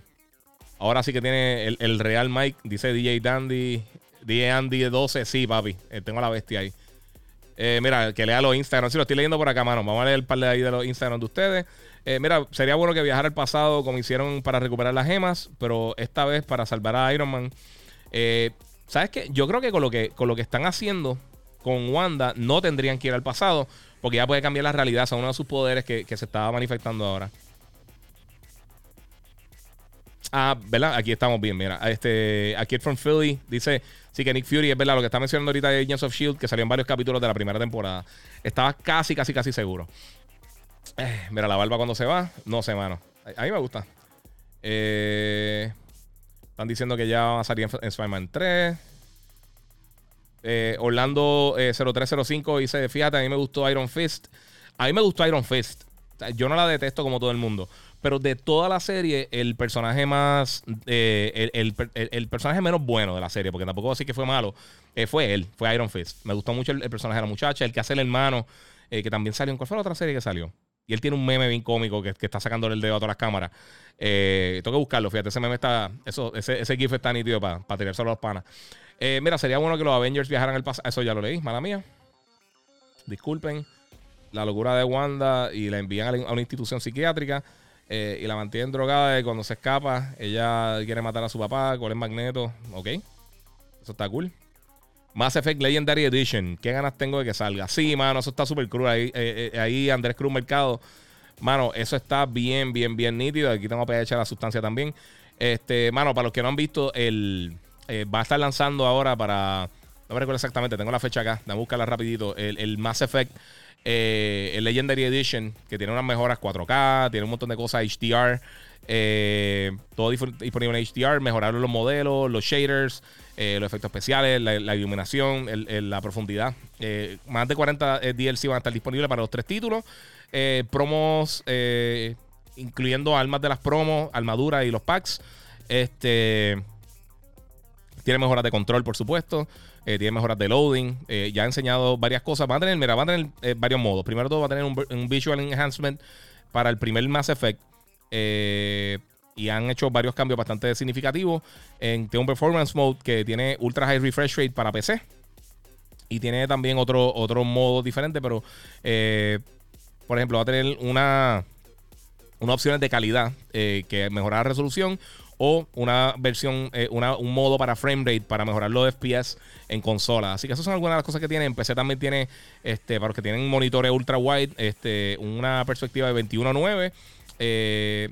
ahora sí que tiene el, Real Mike. Dice DJ Dandy. DJ Andy 12. Sí, papi. tengo a la bestia ahí. Eh, mira, que lea los Instagram. Si lo estoy leyendo por acá, mano. Vamos a leer el par de ahí de los Instagram de ustedes. Eh, mira, sería bueno que viajara al pasado como hicieron para recuperar las gemas, pero esta vez para salvar a Iron Man. Eh, ¿Sabes qué? Yo creo que con lo que, con lo que están haciendo con Wanda no tendrían que ir al pasado, porque ya puede cambiar la realidad. Son uno de sus poderes que, que se estaba manifestando ahora. Ah, ¿verdad? Aquí estamos bien, mira. Este, aquí from Philly dice, sí que Nick Fury es verdad, lo que está mencionando ahorita de Agents of S.H.I.E.L.D., que salió en varios capítulos de la primera temporada. Estaba casi, casi, casi seguro. Eh, mira, la barba cuando se va, no sé, mano. A, mí me gusta. Eh, están diciendo que ya va a salir en, Spider-Man 3. Eh, Orlando 0305 dice, fíjate, a mí me gustó Iron Fist. A mí me gustó Iron Fist. Yo no la detesto como todo el mundo. Pero de toda la serie, el personaje más. Eh, el, personaje menos bueno de la serie, porque tampoco así que fue malo, eh, fue él, fue Iron Fist. Me gustó mucho el, personaje de la muchacha, el que hace el hermano, eh, que también salió. ¿En cuál fue la otra serie que salió? Y él tiene un meme bien cómico que, está sacándole el dedo a todas las cámaras. tengo que buscarlo, fíjate, ese meme está. Eso, ese, ese GIF está nítido para para tirárselo a los panas. mira, sería bueno que los Avengers viajaran al pasado. Eso ya lo leí, mala mía. Disculpen. La locura de Wanda y la envían a una institución psiquiátrica. Eh, y la mantienen drogada y cuando se escapa, ella quiere matar a su papá con el magneto. Ok. Eso está cool. Mass Effect Legendary Edition. ¿Qué ganas tengo de que salga? Sí, mano, eso está súper cool. Ahí, eh, eh, ahí Andrés Cruz Mercado. Mano, eso está bien, bien, bien nítido. Aquí tengo para echar la sustancia también. Este, mano, para los que no han visto, el va a estar lanzando ahora para. No me recuerdo exactamente, tengo la fecha acá. Dame buscarla rapidito. El, el Mass Effect eh, el Legendary Edition, que tiene unas mejoras 4K, tiene un montón de cosas HDR. Eh, todo disponible en HDR, mejoraron los modelos, los shaders, eh, los efectos especiales, la, iluminación, la profundidad. más de 40 DLC van a estar disponibles para los tres títulos. promos, incluyendo armas de las promos, armaduras y los packs. Este tiene mejoras de control, por supuesto. Eh, tiene mejoras de loading. Eh, ya ha enseñado varias cosas. Va a tener, mira, va a tener eh, varios modos. Primero todo va a tener un, visual enhancement para el primer Mass Effect. y han hecho varios cambios bastante significativos. En, tiene un performance mode que tiene ultra high refresh rate para PC. Y tiene también otro, otro modo diferente, pero por ejemplo, va a tener una, unas opciones de calidad que mejorar la resolución o una versión, eh, un modo para frame rate para mejorar los FPS en consola. Así que esas son algunas de las cosas que tiene. En PC también tiene, este, para los que tienen monitores ultra wide, este, una perspectiva de 21.9. Eh,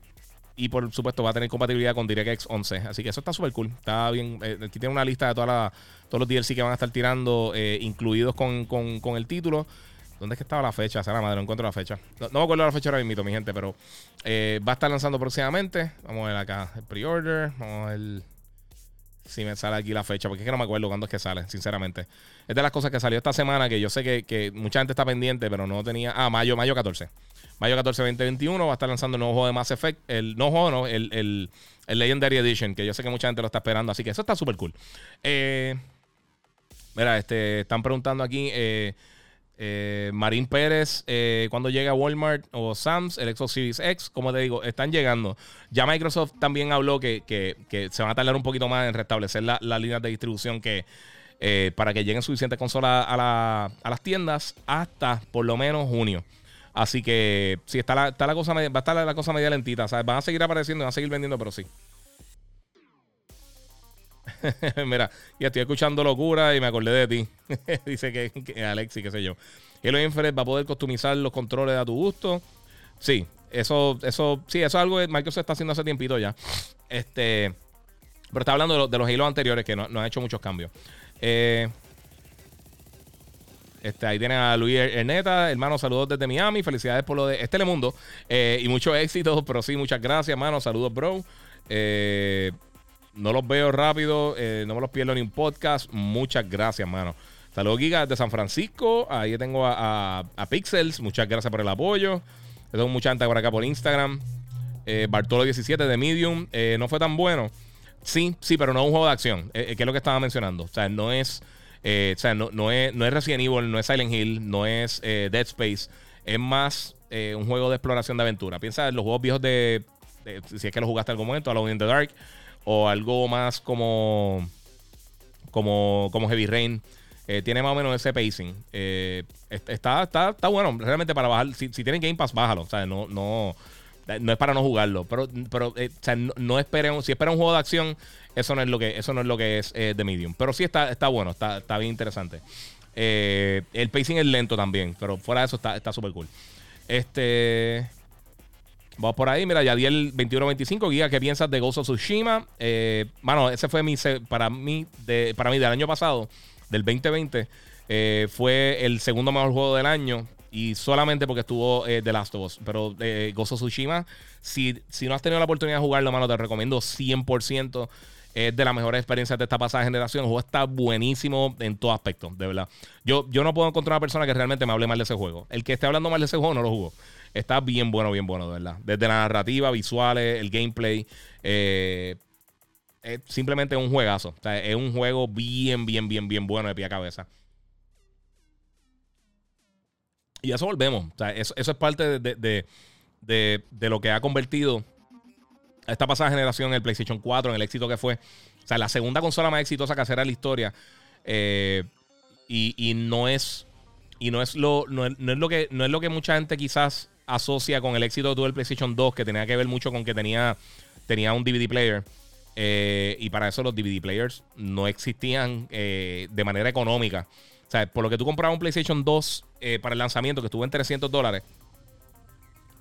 y por supuesto va a tener compatibilidad con DirectX 11. Así que eso está súper cool. Está bien. Eh, aquí tiene una lista de toda todos los DLC que van a estar tirando, incluidos con, con el título. ¿Dónde es que estaba la fecha? sea la madre, no encuentro la fecha. No, me acuerdo la fecha ahora mismo, mi gente, pero eh, va a estar lanzando próximamente. Vamos a ver acá el pre-order. Vamos a ver si me sale aquí la fecha, porque es que no me acuerdo cuándo es que sale, sinceramente. Es de las cosas que salió esta semana que yo sé que, mucha gente está pendiente, pero no tenía. Ah, mayo, mayo 14. Mayo 14, 2021 va a estar lanzando el nuevo juego de Mass Effect. El no juego, no, el, el, el Legendary Edition, que yo sé que mucha gente lo está esperando, así que eso está súper cool. Eh, mira, este, están preguntando aquí. Eh, eh, Marín Pérez, eh, cuando llega a Walmart o Sam's, el Xbox Series X, como te digo, están llegando. Ya Microsoft también habló que, se van a tardar un poquito más en restablecer las la líneas de distribución que eh, para que lleguen suficientes consolas a, las tiendas hasta por lo menos junio. Así que si está la, está la cosa, va a estar la, cosa media lentita. Van a seguir apareciendo, van a seguir vendiendo, pero sí. Mira, ya estoy escuchando locura y me acordé de ti. Dice que, que Alexi, qué sé yo. Halo Infinite va a poder customizar los controles a tu gusto. Sí, eso, eso, sí, eso es algo que Microsoft está haciendo hace tiempito ya. Este, pero está hablando de, los Halo anteriores que no, han hecho muchos cambios. Eh, este, ahí tienen a Luis Erneta, hermano, saludos desde Miami. Felicidades por lo de este Telemundo. Eh, y mucho éxito, pero sí, muchas gracias, hermano. Saludos, bro. Eh, no los veo rápido, eh, no me los pierdo ni un podcast. Muchas gracias, mano. Saludos, Giga, de San Francisco. Ahí tengo a, Pixels. Muchas gracias por el apoyo. Tengo mucha gente por acá por Instagram. Eh, Bartolo17 de Medium. Eh, no fue tan bueno. Sí, sí, pero no un juego de acción. que es lo que estaba mencionando. O sea, no es. o sea, no, es, no es Resident Evil, no es Silent Hill, no es Dead Space. Es más un juego de exploración de aventura. Piensa en los juegos viejos de, si es que lo jugaste en algún momento, Alone in the Dark o algo más como como, como Heavy Rain. Eh, tiene más o menos ese pacing. Eh, está, está, está bueno. Realmente para bajar. Si, si tienen Game Pass, bájalo. O sea, no, no, no es para no jugarlo. Pero, pero eh, o sea, no, esperen. Si esperan un juego de acción, eso no es lo que, eso no es, lo que es The Medium. Pero sí está, está bueno. Está, está bien interesante. el pacing es lento también. Pero fuera de eso está súper cool. Este. Vamos por ahí, mira, ya di el 21-25, guía, ¿qué piensas de Ghost of Tsushima? Eh, mano, ese fue mi, para mí, de, para mí del año pasado, del 2020, eh, fue el segundo mejor juego del año y solamente porque estuvo eh, The Last of Us. Pero eh, of Tsushima, si, si no has tenido la oportunidad de jugarlo, mano, te recomiendo 100%. Es de las mejores experiencias de esta pasada generación. El juego está buenísimo en todo aspecto, de verdad. Yo, yo no puedo encontrar una persona que realmente me hable mal de ese juego. El que esté hablando mal de ese juego no lo jugó. Está bien bueno, bien bueno, de verdad. Desde la narrativa, visuales, el gameplay. Eh, es simplemente un juegazo. Es un juego bien, bien, bien, bien bueno de pie a cabeza. Y a eso volvemos. O sea, eso, es parte de, lo que ha convertido a esta pasada generación el PlayStation 4 en el éxito que fue. O sea, la segunda consola más exitosa que en la historia. Eh, y, y, no es. Y no es lo. No es, lo que. No es lo que mucha gente quizás asocia con el éxito tuvo el PlayStation 2, que tenía que ver mucho con que tenía, tenía un DVD player. Eh, y para eso los DVD players no existían eh, de manera económica. O sea, por lo que tú comprabas un PlayStation 2 eh, para el lanzamiento, que estuvo en 300 dólares,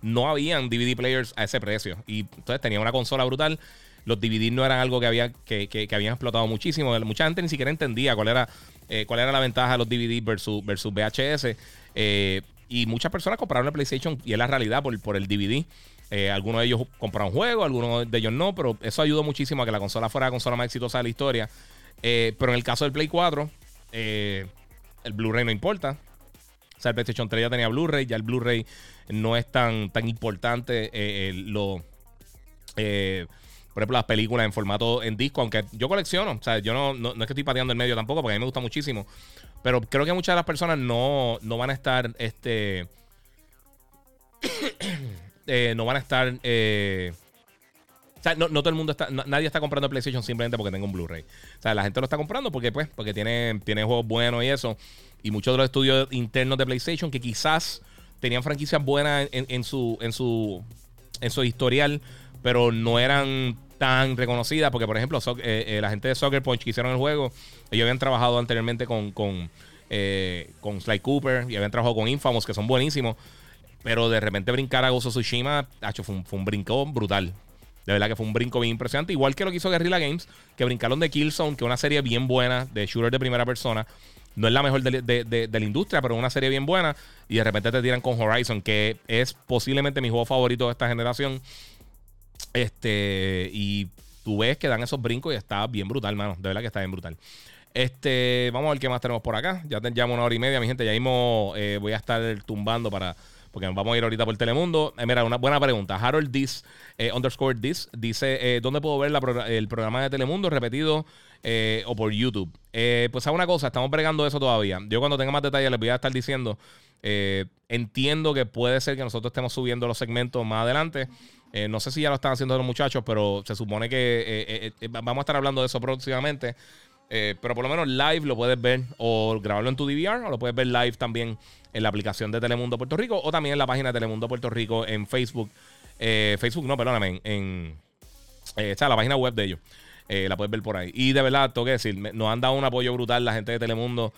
no habían DVD players a ese precio. Y entonces tenía una consola brutal. Los DVD no eran algo que, había, que, que, habían explotado muchísimo. Mucha gente ni siquiera entendía cuál era, cuál era la ventaja de los DVD versus, versus VHS. Y muchas personas compraron el PlayStation y es la realidad por, por el DVD. Eh, algunos de ellos compraron juegos, algunos de ellos no, pero eso ayudó muchísimo a que la consola fuera la consola más exitosa de la historia. Eh, pero en el caso del Play 4, eh, el Blu-ray no importa. O sea, el PlayStation 3 ya tenía Blu-ray, ya el Blu-ray no es tan, tan importante. lo, por ejemplo, las películas en formato en disco, aunque yo colecciono, o sea, yo no, no, no es que estoy pateando el medio tampoco, porque a mí me gusta muchísimo. Pero creo que muchas de las personas no, van a estar. Este. Eh, no van a estar. Eh, o sea, no, todo el mundo está. nadie está comprando PlayStation simplemente porque tenga un Blu-ray. O sea, la gente lo está comprando porque, pues, porque tiene, tiene juegos buenos y eso. Y muchos de los estudios internos de PlayStation que quizás tenían franquicias buenas en, su. en su. en su historial. Pero no eran tan reconocida, porque por ejemplo, eh, eh, la gente de Soccer Punch que hicieron el juego, ellos habían trabajado anteriormente con, con, eh, con Sly Cooper y habían trabajado con Infamous, que son buenísimos, pero de repente brincar a Gozo Tsushima, fue, un, fue un brinco brutal. De verdad que fue un brinco bien impresionante. Igual que lo que hizo Guerrilla Games, que brincaron de Killzone, que es una serie bien buena de shooter de primera persona. No es la mejor de, de, la industria, pero es una serie bien buena. Y de repente te tiran con Horizon, que es posiblemente mi juego favorito de esta generación. Este, y tú ves que dan esos brincos y está bien brutal, mano. De verdad que está bien brutal. Este, vamos a ver qué más tenemos por acá. Ya tenemos una hora y media, mi gente. Ya mismo eh, voy a estar tumbando para. Porque vamos a ir ahorita por Telemundo. Eh, mira, una buena pregunta. Harold Dis, eh, underscore Dis, dice: ¿Dónde puedo ver el programa de Telemundo repetido o por YouTube? pues, a una cosa, estamos bregando eso todavía. Yo, cuando tenga más detalles, les voy a estar diciendo. entiendo que puede ser que nosotros estemos subiendo los segmentos más adelante. No sé si ya lo están haciendo los muchachos, pero se supone que vamos a estar hablando de eso próximamente. Eh, pero por lo menos live lo puedes ver o grabarlo en tu DVR o lo puedes ver live también en la aplicación de Telemundo Puerto Rico o también en la página de Telemundo Puerto Rico en Facebook. Eh, Facebook, no, perdóname, en, eh, la página web de ellos. la puedes ver por ahí. Y de verdad, tengo que decir, nos han dado un apoyo brutal la gente de Telemundo,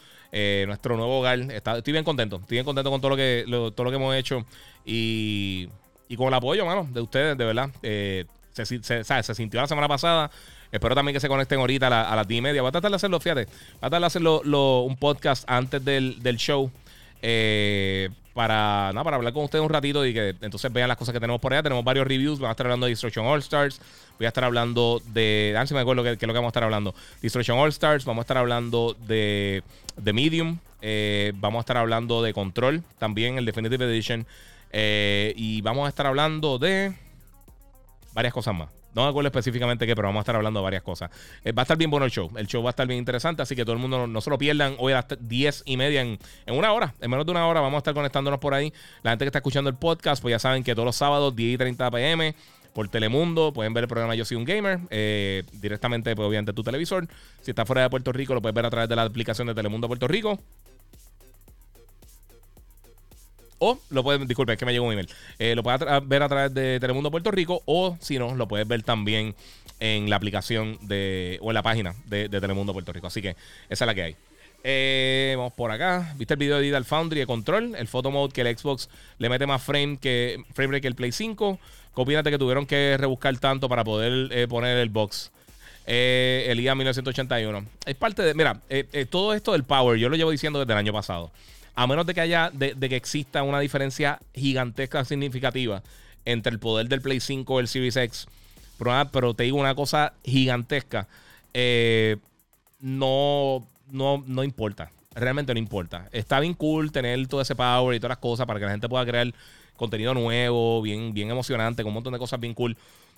nuestro nuevo hogar. estoy bien contento, estoy bien contento con todo lo que, todo lo que hemos hecho y, y con el apoyo, mano, de ustedes, de verdad. Se, se, sintió la semana pasada. Espero también que se conecten ahorita a, las 10 y media. Voy a tratar de hacerlo, fíjate. Voy a tratar de hacerlo un podcast antes del, show. Eh, para, para hablar con ustedes un ratito y que entonces vean las cosas que tenemos por allá. Tenemos varios reviews. Vamos a estar hablando de Destruction All Stars. Voy a estar hablando de. A si me acuerdo que, es lo que vamos a estar hablando. Destruction All Stars. Vamos a estar hablando de, de Medium. Eh, vamos a estar hablando de Control también, el Definitive Edition. Eh, y vamos a estar hablando de varias cosas más. No me acuerdo específicamente qué, pero vamos a estar hablando de varias cosas. Eh, va a estar bien bueno el show. El show va a estar bien interesante, así que todo el mundo no, se lo pierdan. Hoy a las 10 y media, en, una hora, en menos de una hora, vamos a estar conectándonos por ahí. La gente que está escuchando el podcast, pues ya saben que todos los sábados, 10 y 30 pm, por Telemundo, pueden ver el programa Yo Soy un Gamer, eh, directamente, pues obviamente, tu televisor. Si estás fuera de Puerto Rico, lo puedes ver a través de la aplicación de Telemundo Puerto Rico. O lo puedes, disculpe, es que me llegó un email. Eh, lo puedes ver a través de Telemundo Puerto Rico. O si no, lo puedes ver también en la aplicación de. o en la página de, Telemundo Puerto Rico. Así que esa es la que hay. Eh, vamos por acá. ¿Viste el video de Digital Foundry de Control? El photo mode que el Xbox le mete más frame que frame que el Play 5. Copínate que tuvieron que rebuscar tanto para poder eh, poner el box. el IA 1981. Es parte de. Mira, todo esto del power, yo lo llevo diciendo desde el año pasado a menos de que haya, de, que exista una diferencia gigantesca, significativa entre el poder del Play 5 y el Series X, pero, te digo una cosa gigantesca, eh, no, no, no importa. Realmente no importa. Está bien cool tener todo ese power y todas las cosas para que la gente pueda crear contenido nuevo, bien, bien emocionante, con un montón de cosas bien cool.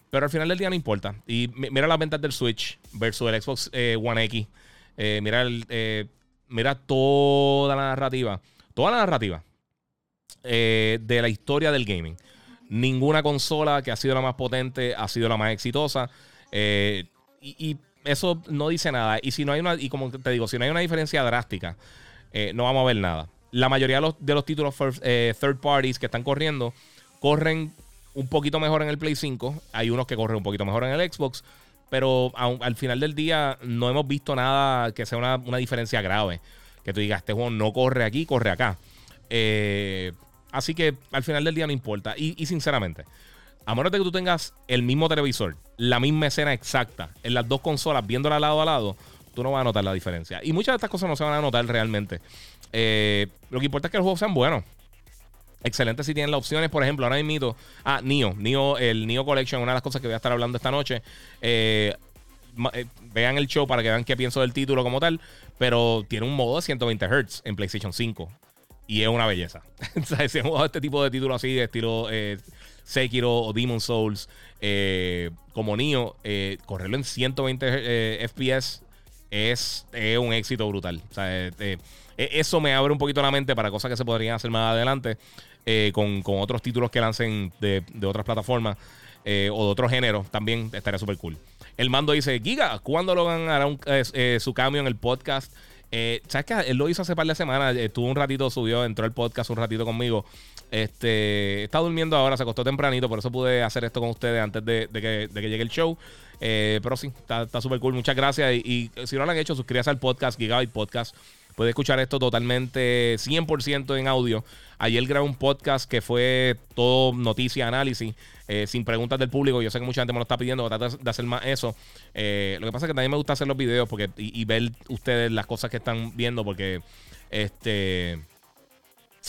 Pero al final del día no importa. Y mira las ventas del Switch versus el Xbox eh, One X. Eh, mira el, mira toda la narrativa, toda la narrativa eh, de la historia del gaming. Ninguna consola que ha sido la más potente ha sido la más exitosa. Eh, y, eso no dice nada. Y si no hay una, y como te digo, si no hay una diferencia drástica, eh, no vamos a ver nada. La mayoría de los, de los títulos third parties que están corriendo, corren un poquito mejor en el Play 5. Hay unos que corren un poquito mejor en el Xbox. Pero al final del día no hemos visto nada que sea una, diferencia grave. Que tú digas, este juego no corre aquí, corre acá. Eh, así que al final del día no importa. Y, sinceramente, a menos de que tú tengas el mismo televisor, la misma escena exacta, en las dos consolas, viéndola lado a lado, tú no vas a notar la diferencia. Y muchas de estas cosas no se van a notar realmente. Eh, lo que importa es que los juegos sean buenos. Excelente si tienen las opciones, por ejemplo, ahora mismo. Ah, Nio, Nio, el Nio Collection, una de las cosas que voy a estar hablando esta noche. Eh, eh, vean el show para que vean qué pienso del título como tal. Pero tiene un modo de 120 Hz en PlayStation 5. Y es una belleza. o sea, si han jugado este tipo de títulos así, de estilo eh, Sekiro o Demon Souls, como Nio, correrlo en 120 FPS es, un éxito brutal. O sea, e, eso me abre un poquito la mente para cosas que se podrían hacer más adelante. Eh, con, otros títulos que lancen de, otras plataformas eh, o de otros géneros, también estaría súper cool. El mando dice, Giga, ¿cuándo Logan hará eh, su cambio en el podcast? ¿Sabes qué? Él lo hizo hace par de semanas, estuvo un ratito, subió, entró al podcast un ratito conmigo. Este, está durmiendo ahora, se acostó tempranito, por eso pude hacer esto con ustedes antes de, que, llegue el show. pero sí, está súper cool. Muchas gracias. Y, y, si no lo han hecho, suscríbase al podcast, Gigabyte Podcast. Puede escuchar esto totalmente 100% en audio. Ayer grabé un podcast que fue todo noticia, análisis, eh, sin preguntas del público. Yo sé que mucha gente me lo está pidiendo, tratar de hacer más eso. Eh, lo que pasa es que también me gusta hacer los videos porque, y, ver ustedes las cosas que están viendo porque este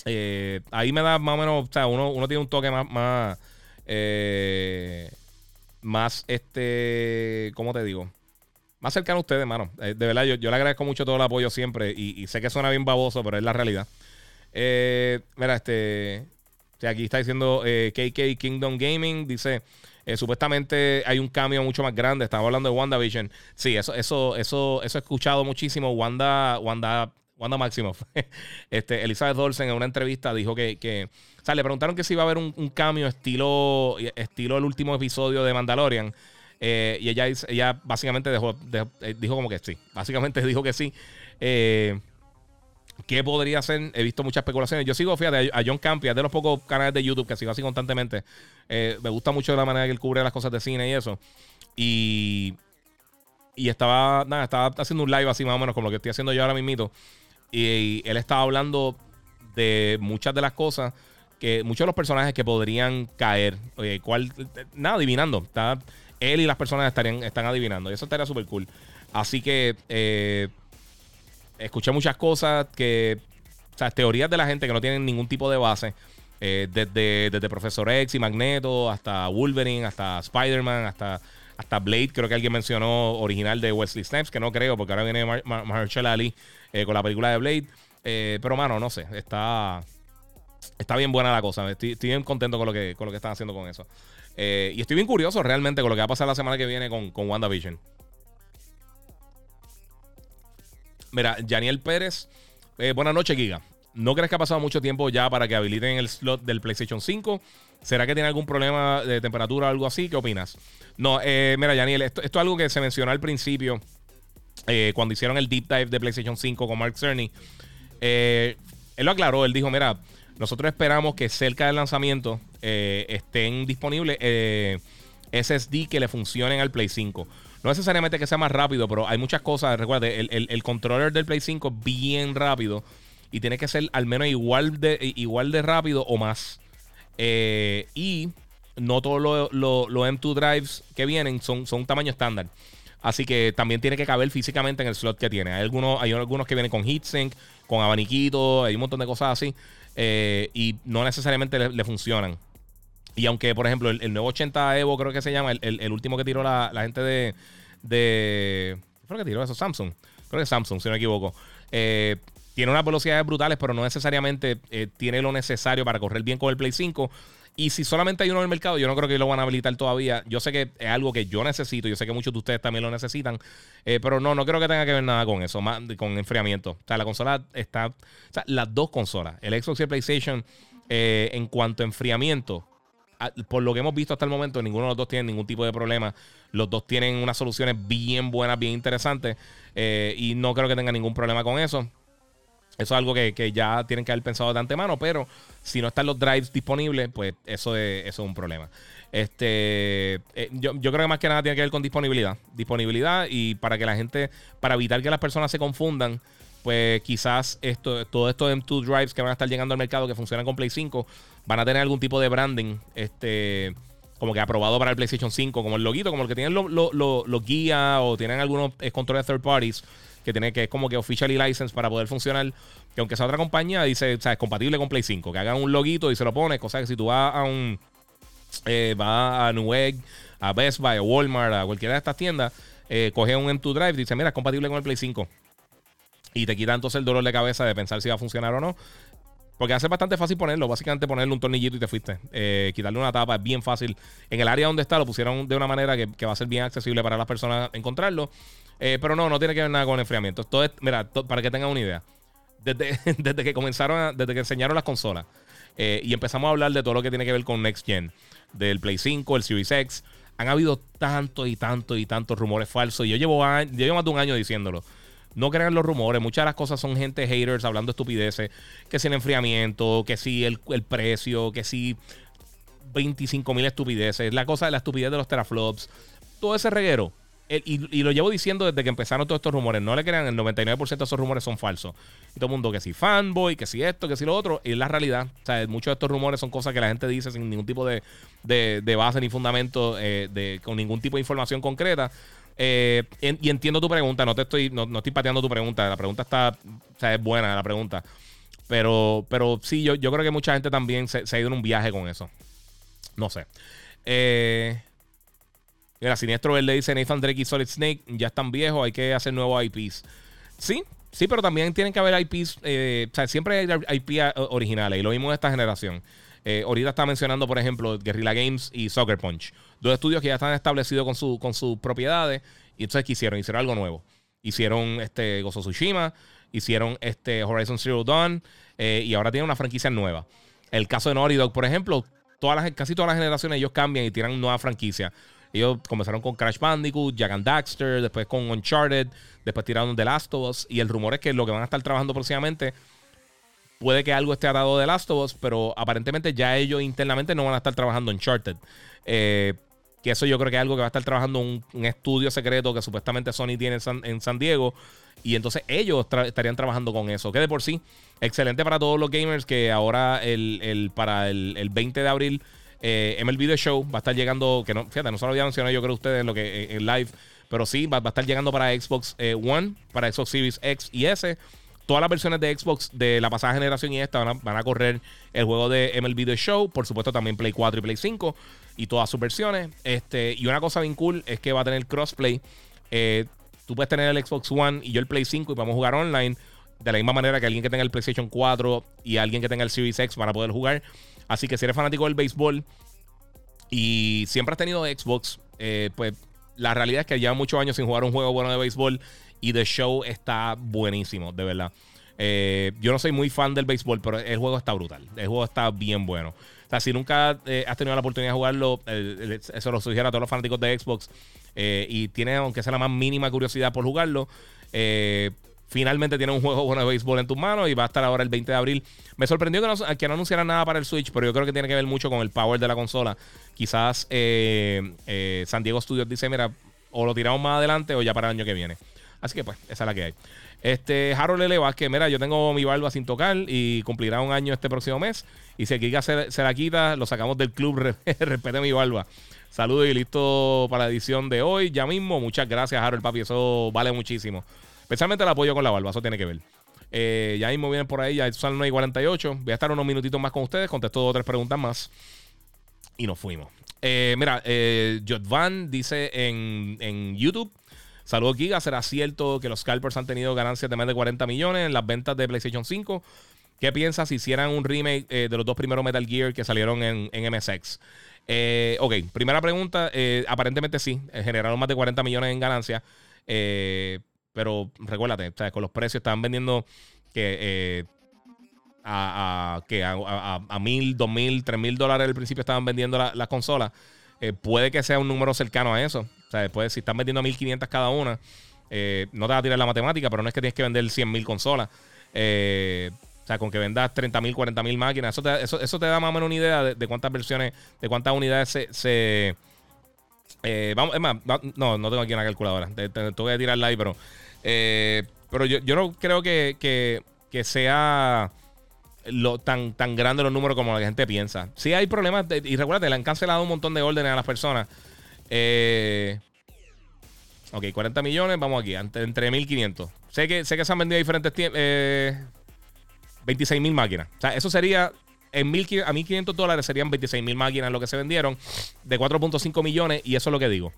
eh, ahí me da más o menos, o sea, uno, tiene un toque más, más más, este, ¿cómo te digo? Más cercano a ustedes, mano. Eh, de verdad, yo, yo, le agradezco mucho todo el apoyo siempre y, sé que suena bien baboso, pero es la realidad. Eh, mira, este, aquí está diciendo KK Kingdom Gaming, dice... supuestamente hay un cambio mucho más grande. Estamos hablando de WandaVision. Sí, eso, eso, eso, eso he escuchado muchísimo. Wanda, Wanda Wanda Maximoff. este, Elizabeth Olsen en una entrevista dijo que, que, O sea, le preguntaron que si iba a haber un, cambio estilo, estilo el último episodio de Mandalorian. Eh, y ella, ella básicamente dejó, eh, dijo como que sí. Básicamente dijo que sí. Eh, ¿Qué podría ser? He visto muchas especulaciones. Yo sigo, fíjate, a John Campia, es de los pocos canales de YouTube que sigo así constantemente. me gusta mucho la manera que él cubre las cosas de cine y eso. Y, y estaba, nada, estaba haciendo un live así más o menos como lo que estoy haciendo yo ahora mismo. Y, él estaba hablando de muchas de las cosas que muchos de los personajes que podrían caer. Oye, ¿cuál? Nada, adivinando. Está, él y las personas estarían, están adivinando. Y eso estaría súper cool. Así que eh, escuché muchas cosas que. Teorías de la gente que no tienen ningún tipo de base. Eh, desde, desde Profesor X y Magneto hasta Wolverine, hasta Spider-Man, hasta, hasta Blade. Creo que alguien mencionó original de Wesley Snipes, que no creo, porque ahora viene Marshall Ali eh, con la película de Blade. Pero, mano, no sé. Está, está bien buena la cosa. Estoy, bien contento con lo, que, con lo que están haciendo con eso. Eh, y estoy bien curioso realmente con lo que va a pasar la semana que viene con, con WandaVision. Mira, Janiel Pérez. buenas noches, Giga. ¿No crees que ha pasado mucho tiempo ya para que habiliten el slot del PlayStation 5? ¿Será que tiene algún problema de temperatura o algo así? ¿Qué opinas? No, mira, Janiel, esto, es algo que se mencionó al principio eh, cuando hicieron el deep dive de PlayStation 5 con Mark Cerny, eh, él lo aclaró, él dijo, mira, nosotros esperamos que cerca del lanzamiento eh, estén disponibles SSD que le funcionen al Play 5. No necesariamente que sea más rápido, pero hay muchas cosas. Recuerda, el, controller del Play 5 es bien rápido y tiene que ser al menos igual de, igual de rápido o más. y no todos los lo, M2 drives que vienen son, son tamaño estándar. Así que también tiene que caber físicamente en el slot que tiene. Hay algunos, hay algunos que vienen con heatsink, con abaniquito, hay un montón de cosas así. Eh, y no necesariamente le, funcionan. Y aunque, por ejemplo, el, nuevo 80 Evo, creo que se llama, el, último que tiró la, gente de. de ¿Qué fue que tiró eso? Samsung. Creo que Samsung, si no me equivoco. Eh, tiene unas velocidades brutales, pero no necesariamente eh, tiene lo necesario para correr bien con el Play 5. Y si solamente hay uno en el mercado, yo no creo que lo van a habilitar todavía. Yo sé que es algo que yo necesito, yo sé que muchos de ustedes también lo necesitan, eh, pero no, no creo que tenga que ver nada con eso, más con enfriamiento. O sea, la consola está, o sea, las dos consolas, el Xbox y el PlayStation, en cuanto a enfriamiento, por lo que hemos visto hasta el momento, ninguno de los dos tiene ningún tipo de problema. Los dos tienen unas soluciones bien buenas, bien interesantes, eh, y no creo que tenga ningún problema con eso. Eso es algo que, ya tienen que haber pensado de antemano, pero si no están los drives disponibles, pues eso es, eso es un problema. Este, eh, yo, creo que más que nada tiene que ver con disponibilidad. Disponibilidad y para que la gente, para evitar que las personas se confundan, pues quizás esto, todo esto de M2 drives que van a estar llegando al mercado que funcionan con Play 5 van a tener algún tipo de branding, este, como que aprobado para el PlayStation 5, como el loguito, como el que tienen los lo, guías o tienen algunos controles third parties que tiene que es como que officially license para poder funcionar. Que aunque sea otra compañía, dice, o sea, es compatible con Play 5. Que hagan un loguito y se lo pone. Cosa que si tú vas a un. Eh, vas a Newegg, a Best Buy, a Walmart, a cualquiera de estas tiendas, eh, coge un M2 Drive y dice, mira, es compatible con el Play 5. Y te quita entonces el dolor de cabeza de pensar si va a funcionar o no. Porque hace bastante fácil ponerlo. Básicamente ponerle un tornillito y te fuiste. Eh, quitarle una tapa es bien fácil. En el área donde está lo pusieron de una manera que, va a ser bien accesible para las personas encontrarlo. Eh, pero no, no tiene que ver nada con enfriamiento. Esto es, mira, para que tengan una idea. Desde, desde que comenzaron, desde que enseñaron las consolas eh, y empezamos a hablar de todo lo que tiene que ver con Next Gen, del Play 5, el Series X, han habido tantos y tantos y tantos rumores falsos. Y yo llevo, yo llevo más de un año diciéndolo. No crean los rumores. Muchas de las cosas son gente haters hablando estupideces. Que si el enfriamiento, que si el, el precio, que si 25 mil estupideces. La cosa de la estupidez de los teraflops. Todo ese reguero y, lo llevo diciendo desde que empezaron todos estos rumores. No le crean, el 99% de esos rumores son falsos. Y todo el mundo que si fanboy, que si esto, que si lo otro. Y es la realidad. O sea, muchos de estos rumores son cosas que la gente dice sin ningún tipo de, base ni fundamento, eh, de, con ningún tipo de información concreta. Eh, y entiendo tu pregunta, no te estoy, no, estoy pateando tu pregunta. La pregunta está, o sea, es buena la pregunta. Pero, pero sí, yo, yo creo que mucha gente también se, ha ido en un viaje con eso. No sé. Eh. Mira, Siniestro Verde dice Nathan Drake y Solid Snake ya están viejos, hay que hacer nuevos IPs. Sí, sí, pero también tienen que haber IPs. Eh, o sea, siempre hay IP originales y lo mismo en esta generación. Ahorita está mencionando, por ejemplo, Guerrilla Games y Soccer Punch. Dos estudios que ya están establecidos con, su, con sus propiedades. Y entonces, ¿qué hicieron? Hicieron algo nuevo. Hicieron este Gozo Tsushima, hicieron este Horizon Zero Dawn eh, y ahora tienen una franquicia nueva. El caso de Naughty Dog, por ejemplo, todas las, casi todas las generaciones ellos cambian y tiran nueva franquicia. Ellos comenzaron con Crash Bandicoot, Jack and Daxter, después con Uncharted, después tiraron The Last of Us. Y el rumor es que lo que van a estar trabajando próximamente puede que algo esté atado de Last of Us, pero aparentemente ya ellos internamente no van a estar trabajando Uncharted. Eh, que eso yo creo que es algo que va a estar trabajando un, un estudio secreto que supuestamente Sony tiene en San, Diego. Y entonces ellos estarían trabajando con eso. Que de por sí, excelente para todos los gamers que ahora el, para el, 20 de abril eh, MLB The Show va a estar llegando, que no, fíjate, no solo había mencionado yo creo ustedes en lo que en live, pero sí, va, a estar llegando para Xbox eh, One, para Xbox Series X y S. Todas las versiones de Xbox de la pasada generación y esta van a, correr el juego de MLB The Show. Por supuesto, también Play 4 y Play 5 y todas sus versiones. Este, y una cosa bien cool es que va a tener crossplay. Eh, tú puedes tener el Xbox One y yo el Play 5 y vamos a jugar online. De la misma manera que alguien que tenga el PlayStation 4 y alguien que tenga el Series X van a poder jugar. Así que si eres fanático del béisbol y siempre has tenido Xbox, eh, pues la realidad es que lleva muchos años sin jugar un juego bueno de béisbol y The Show está buenísimo, de verdad. Eh, yo no soy muy fan del béisbol, pero el juego está brutal. El juego está bien bueno. Sea, si nunca eh, has tenido la oportunidad de jugarlo, eso lo sugiero a todos los fanáticos de Xbox eh, y tienes, aunque sea la más mínima curiosidad por jugarlo, finalmente tiene un juego bueno de béisbol en tus manos y va a estar ahora el 20 de abril. Me sorprendió que no, que no anunciaran nada para el Switch, pero yo creo que tiene que ver mucho con el power de la consola. Quizás San Diego Studios dice, mira, o lo tiramos más adelante o ya para el año que viene. Así que pues, esa es la que hay. Este, Harold L. que mira, yo tengo mi barba sin tocar y cumplirá un año este próximo mes. Y si Kika se, se la quita, lo sacamos del club. Respete mi barba. Saludos y listo para la edición de hoy. Ya mismo, muchas gracias, Harold, papi. Eso vale muchísimo. Especialmente el apoyo con la barba, eso tiene que ver. Eh, ya mismo vienen por ahí, ya son las 9 y 48. Voy a estar unos minutitos más con ustedes. Contesto dos o tres preguntas más. Y nos fuimos. Eh, mira, eh, Jotvan dice en, en YouTube. Saludos, Giga. ¿Será cierto que los scalpers han tenido ganancias de más de 40 millones en las ventas de PlayStation 5? ¿Qué piensas si hicieran un remake eh, de los dos primeros Metal Gear que salieron en, MSX? Eh, ok, primera pregunta. Eh, aparentemente sí, generaron más de 40 millones en ganancias. pero recuérdate, con los precios estaban vendiendo que a, que a, mil, dos mil, tres mil dólares al principio estaban vendiendo las consolas. puede que sea un número cercano a eso. O sea, después, si están vendiendo 1500 cada una, eh, no te va a tirar la matemática, pero no es que tienes que vender 100.000 consolas. Eh, o sea, con que vendas 30.000, 40.000 máquinas, eso te, eso, te da más o menos una idea de, cuántas versiones, de cuántas unidades se. Eh, vamos, es más, no, no tengo aquí una calculadora. Te, voy a tirar ahí, pero. pero yo, yo, no creo que, que, sea lo, tan, tan grande los números como la gente piensa. Sí hay problemas, y recuerda, le han cancelado un montón de órdenes a las personas. Eh, ok, 40 millones, vamos aquí, entre 1500. Sé que, sé que se han vendido diferentes tiempos. Eh, 26 mil máquinas. O sea, eso sería. En mil, a 1500 dólares serían 26 mil máquinas lo que se vendieron de 4.5 millones. Y eso es lo que digo.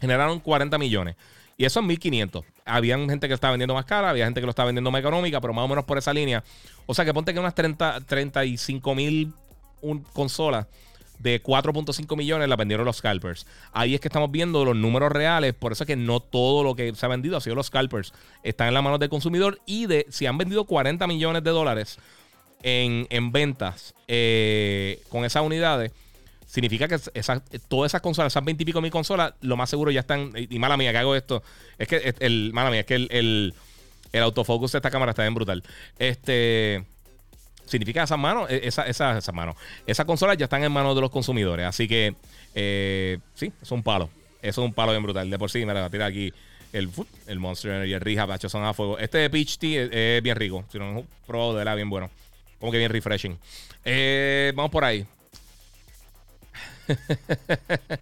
Generaron 40 millones. Y eso es 1500. Habían gente que estaba vendiendo más cara, había gente que lo estaba vendiendo más económica, pero más o menos por esa línea. O sea que ponte que unas 30, 35 mil consolas de 4.5 millones la vendieron los scalpers. Ahí es que estamos viendo los números reales. Por eso es que no todo lo que se ha vendido ha sido los scalpers. Están en las manos del consumidor. Y de si han vendido 40 millones de dólares en, ventas eh, con esas unidades, significa que todas esas consolas, esas 20 y pico mil consolas, lo más seguro ya están. Y, mala mía que hago esto. Es que el, mala mía, es que el, el, el autofocus de esta cámara está bien brutal. Este significa esas manos, e, esa, esa, esa mano. Esas consolas ya están en manos de los consumidores. Así que, eh, sí, es un palo. Es un palo bien brutal. De por sí, me la tirar aquí el, el Monster y el Rehab, son a fuego. Este de Peach Tea es, bien rico. Si no, un probado de la bien bueno. Como que bien refreshing. Eh, vamos por ahí.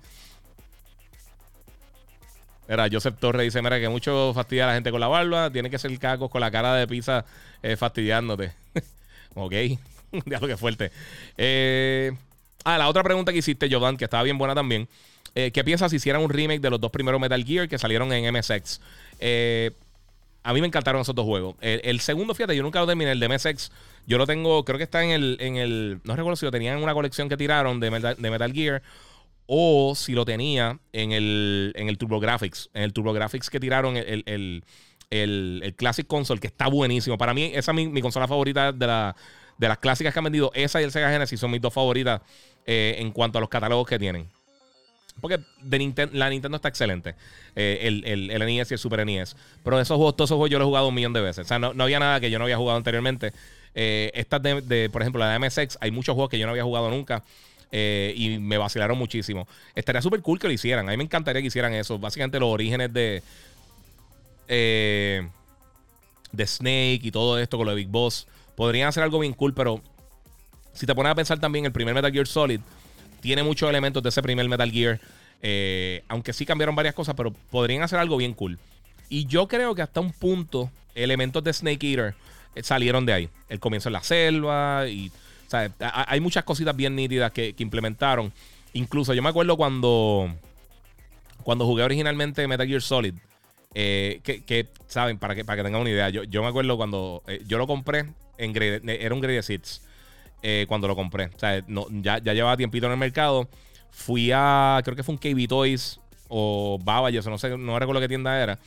Mira, Joseph Torres dice: Mira, que mucho fastidia a la gente con la barba. Tiene que ser cacos con la cara de pizza eh, fastidiándote. Ok, lo que fuerte. Eh, ah, la otra pregunta que hiciste, Jodan, que estaba bien buena también. Eh, ¿Qué piensas si hicieran un remake de los dos primeros Metal Gear que salieron en MSX? Eh, a mí me encantaron esos dos juegos. El, segundo, fíjate, yo nunca lo terminé. El de MSX, yo lo tengo, creo que está en el. En el no recuerdo si lo tenían en una colección que tiraron de Metal, de Metal Gear o si lo tenía en el, en el TurboGrafx. En el TurboGrafx que tiraron el, el, Classic Console, que está buenísimo. Para mí, esa es mi, consola favorita de, la, de las clásicas que han vendido. Esa y el Sega Genesis son mis dos favoritas eh, en cuanto a los catálogos que tienen. Porque de la Nintendo está excelente. Eh, el, el, el, NES y el Super NES. Pero esos juegos, todos esos juegos yo los he jugado un millón de veces. O sea, no, había nada que yo no había jugado anteriormente. Eh, estas de, por ejemplo, la de MSX, hay muchos juegos que yo no había jugado nunca. Y me vacilaron muchísimo. Estaría súper cool que lo hicieran. A mí me encantaría que hicieran eso. Básicamente los orígenes de. De Snake y todo esto con lo de Big Boss. Podrían hacer algo bien cool, pero si te pones a pensar también, el primer Metal Gear Solid tiene muchos elementos de ese primer Metal Gear. Eh, aunque sí cambiaron varias cosas, pero podrían hacer algo bien cool. Y yo creo que hasta un punto, elementos de Snake Eater eh, salieron de ahí. El comienzo en la selva y. hay muchas cositas bien nítidas que, implementaron. Incluso yo me acuerdo cuando. Cuando jugué originalmente Metal Gear Solid. Eh, que, saben, para que, para que tengan una idea. Yo, yo me acuerdo cuando yo lo compré en era un Greatest Hits. Eh, cuando lo compré. O sea, ya, ya llevaba tiempito en el mercado. Fui a, creo que fue un KB Toys o Baba, yo no sé, no recuerdo qué tienda era.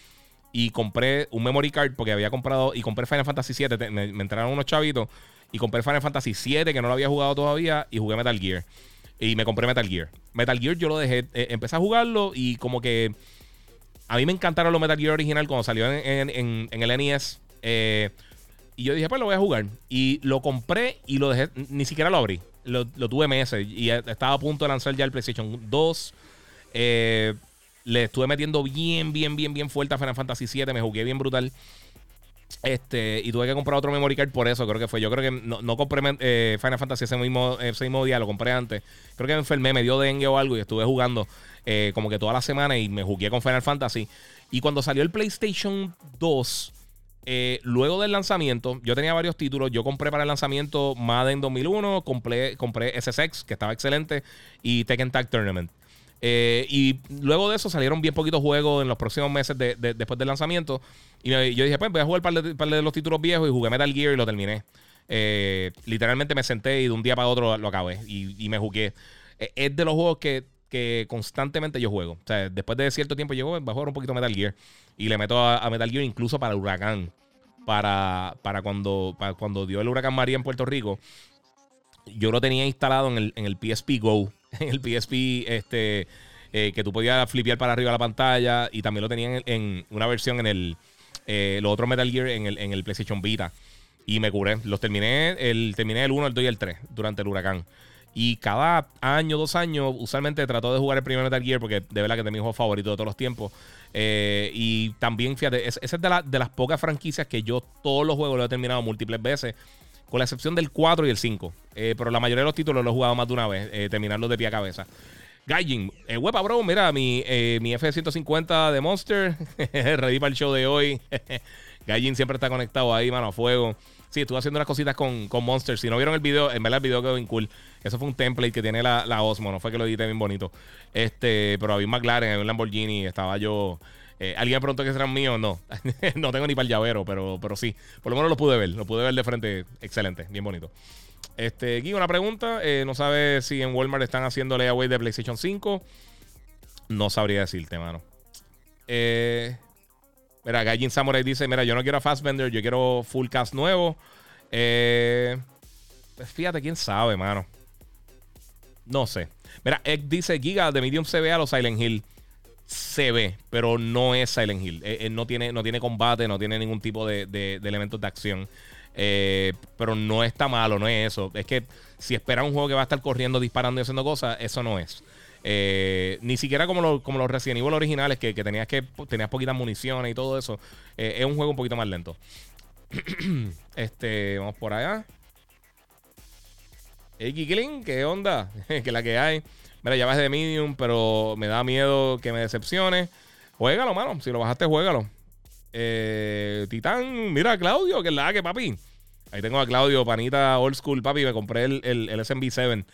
Y compré un memory card porque había comprado y compré Final Fantasy VII. Me, entraron unos chavitos y compré Final Fantasy VII que no lo había jugado todavía y jugué Metal Gear. Y me compré Metal Gear. Metal Gear yo lo dejé, eh, empecé a jugarlo y como que a mí me encantaron los Metal Gear original cuando salió en, el NES. Eh, y yo dije, pues lo voy a jugar. Y lo compré y lo dejé, ni siquiera lo abrí. Lo, tuve meses y estaba a punto de lanzar ya el PlayStation 2. Eh, le estuve metiendo bien, bien, bien, bien fuerte a Final Fantasy VII. Me jugué bien brutal. Este, y tuve que comprar otro memory card por eso, creo que fue. Yo creo que no, compré eh, Final Fantasy ese mismo, ese mismo día, lo compré antes. Creo que me enfermé, me dio dengue o algo y estuve jugando eh, como que toda la semana y me jugué con Final Fantasy. Y cuando salió el PlayStation 2, eh, luego del lanzamiento, yo tenía varios títulos. Yo compré para el lanzamiento Madden 2001, compré, compré SSX, que estaba excelente, y Tekken Tag Tournament. Eh, y luego de eso salieron bien poquitos juegos en los próximos meses después del lanzamiento. Y yo dije, pues voy a jugar un par de, los títulos viejos y jugué Metal Gear y lo terminé. Literalmente me senté y de un día para otro lo acabé y, me jugué. es de los juegos que, constantemente yo juego. O sea, después de cierto tiempo yo voy a jugar un poquito Metal Gear. Y le meto a, Metal Gear incluso para huracán. Para, para, cuando, cuando dio el huracán María en Puerto Rico. Yo lo tenía instalado en el, en el PSP Go. En el PSP este, eh, que tú podías flipear para arriba la pantalla. Y también lo tenía en, una versión en el... Eh, los otros Metal Gear en el, en el PlayStation Vita. Y me curé. Los terminé el, terminé el 1, el 2 y el 3 durante el huracán. Y cada año, dos años, usualmente trato de jugar el primer Metal Gear porque de verdad que es mi juego favorito de todos los tiempos. Eh, y también, fíjate, esa es de, de, las pocas franquicias que yo todos los juegos los he terminado múltiples veces, con la excepción del 4 y el 5. Eh, pero la mayoría de los títulos los he jugado más de una vez, eh, de pie a cabeza. Gaijin, eh, huepa, bro, mira, mi, mi F-150 de Monster, ready para el show de hoy. Gaijin siempre está conectado ahí, mano a fuego. Sí, estuve haciendo unas cositas con, con Monster. Si no vieron el video, en verdad el video quedó bien cool. Eso fue un template que tiene la, la Osmo, no fue que lo edité bien bonito. Este, pero había un McLaren, había un Lamborghini, estaba yo. Eh, Alguien preguntó que serán míos, no. no tengo ni para el llavero, pero, pero sí. Por lo menos lo pude ver, lo pude ver de frente. Excelente, bien bonito. Este, aquí una pregunta. Eh, no sabe si en Walmart están haciendo layaway de PlayStation 5. No sabría decirte, mano. Eh, Mira, Gajin Samurai dice: Mira, yo no quiero a Fastbender, yo quiero full cast nuevo. Eh, pues fíjate, quién sabe, mano. No sé. Mira, Egg dice: Giga de Medium se ve a los Silent Hill. Se ve, pero no es Silent Hill. Eh, eh, no, tiene, no tiene combate, no tiene ningún tipo de, elementos de acción. pero no está malo, no es eso. Es que si esperas un juego que va a estar corriendo, disparando y haciendo cosas, eso no es. Eh, ni siquiera como, como los Resident Evil originales, que, tenías que tenías poquitas municiones y todo eso. Eh, es un juego un poquito más lento. este, vamos por allá. Hey, Kikling, ¿qué onda? que la que hay. Mira, ya vas de medium, pero me da miedo que me decepcione. Juégalo, mano. Si lo bajaste, juégalo. Eh, Titán, mira, Claudio, que es la que, papi. Ahí tengo a Claudio, panita old school, papi. Me compré el, el, el SMB7.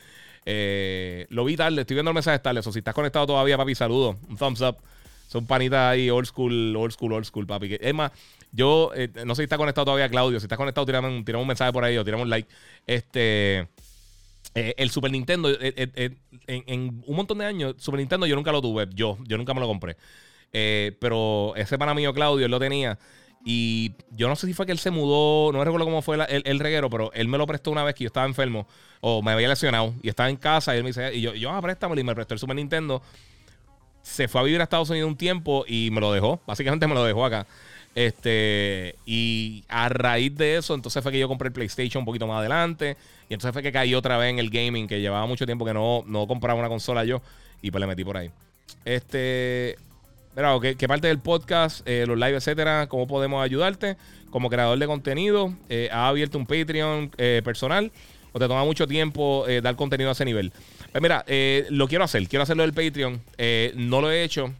Eh, lo vi tarde, estoy viendo el mensaje tarde. Eso, si estás conectado todavía, papi, saludo. Un thumbs up. Son panitas ahí, old school, old school, old school, papi. Es más, yo eh, no sé si está conectado todavía Claudio. Si estás conectado, tirame, un mensaje por ahí o tirame un like. Este. Eh, el Super Nintendo, en, un montón de años, Super Nintendo yo nunca lo tuve. Yo, yo nunca me lo compré. pero ese pana mío, Claudio, él lo tenía. Y yo no sé si fue que él se mudó, no recuerdo cómo fue el, reguero, pero él me lo prestó una vez que yo estaba enfermo o me había lesionado y estaba en casa y él me dice, y yo, yo ah, préstamelo y me prestó el Super Nintendo. Se fue a vivir a Estados Unidos un tiempo y me lo dejó, básicamente me lo dejó acá. Este, y a raíz de eso, entonces fue que yo compré el PlayStation un poquito más adelante. Y entonces fue que caí otra vez en el gaming, que llevaba mucho tiempo que no, no compraba una consola yo. Y pues le metí por ahí. Este, pero, ¿qué, parte del podcast, eh, los live, etcétera, cómo podemos ayudarte? Como creador de contenido, eh, ¿ha abierto un Patreon eh, personal o te toma mucho tiempo dar contenido a ese nivel? Pues mira, lo quiero hacer, quiero hacerlo del Patreon. no lo he hecho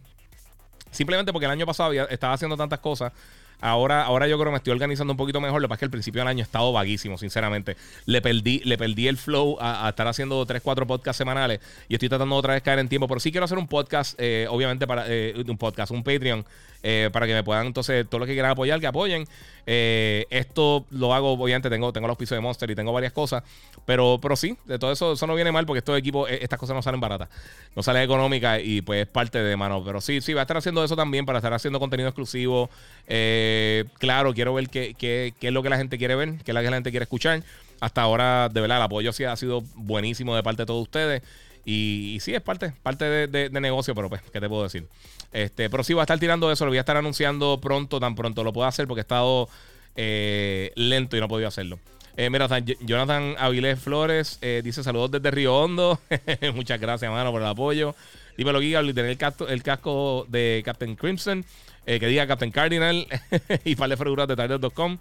simplemente porque el año pasado estaba haciendo tantas cosas Ahora, ahora yo creo que me estoy organizando un poquito mejor. Lo que pasa es que al principio del año he estado vaguísimo, sinceramente. Le perdí, le perdí el flow a, estar haciendo 3, 4 podcasts semanales y estoy tratando otra vez caer en tiempo. Pero sí quiero hacer un podcast, eh, obviamente, para eh, un podcast, un Patreon, eh, para que me puedan, entonces, todos los que quieran apoyar, que apoyen. esto lo hago, obviamente, tengo, tengo los pisos de Monster y tengo varias cosas. Pero, pero sí, de todo eso, eso no viene mal porque estos equipos, estas cosas no salen baratas. No salen económicas y pues es parte de mano. Pero sí, sí, va a estar haciendo eso también para estar haciendo contenido exclusivo. Eh, claro, quiero ver qué, qué, qué, es lo que la gente quiere ver, qué es lo que la gente quiere escuchar. Hasta ahora, de verdad, el apoyo sí ha sido buenísimo de parte de todos ustedes. Y, sí, es parte, parte de, negocio, pero pues, ¿qué te puedo decir? Este, pero sí, voy a estar tirando eso, lo voy a estar anunciando pronto, tan pronto lo puedo hacer, porque he estado eh, lento y no he podido hacerlo. Eh, mira, Jonathan Avilés Flores dice saludos desde Río Hondo. Muchas gracias, mano, por el apoyo. Dímelo, Giga, tener el casco, el casco de Captain Crimson. Eh, que diga Captain Cardinal y par de freguras de Target.com.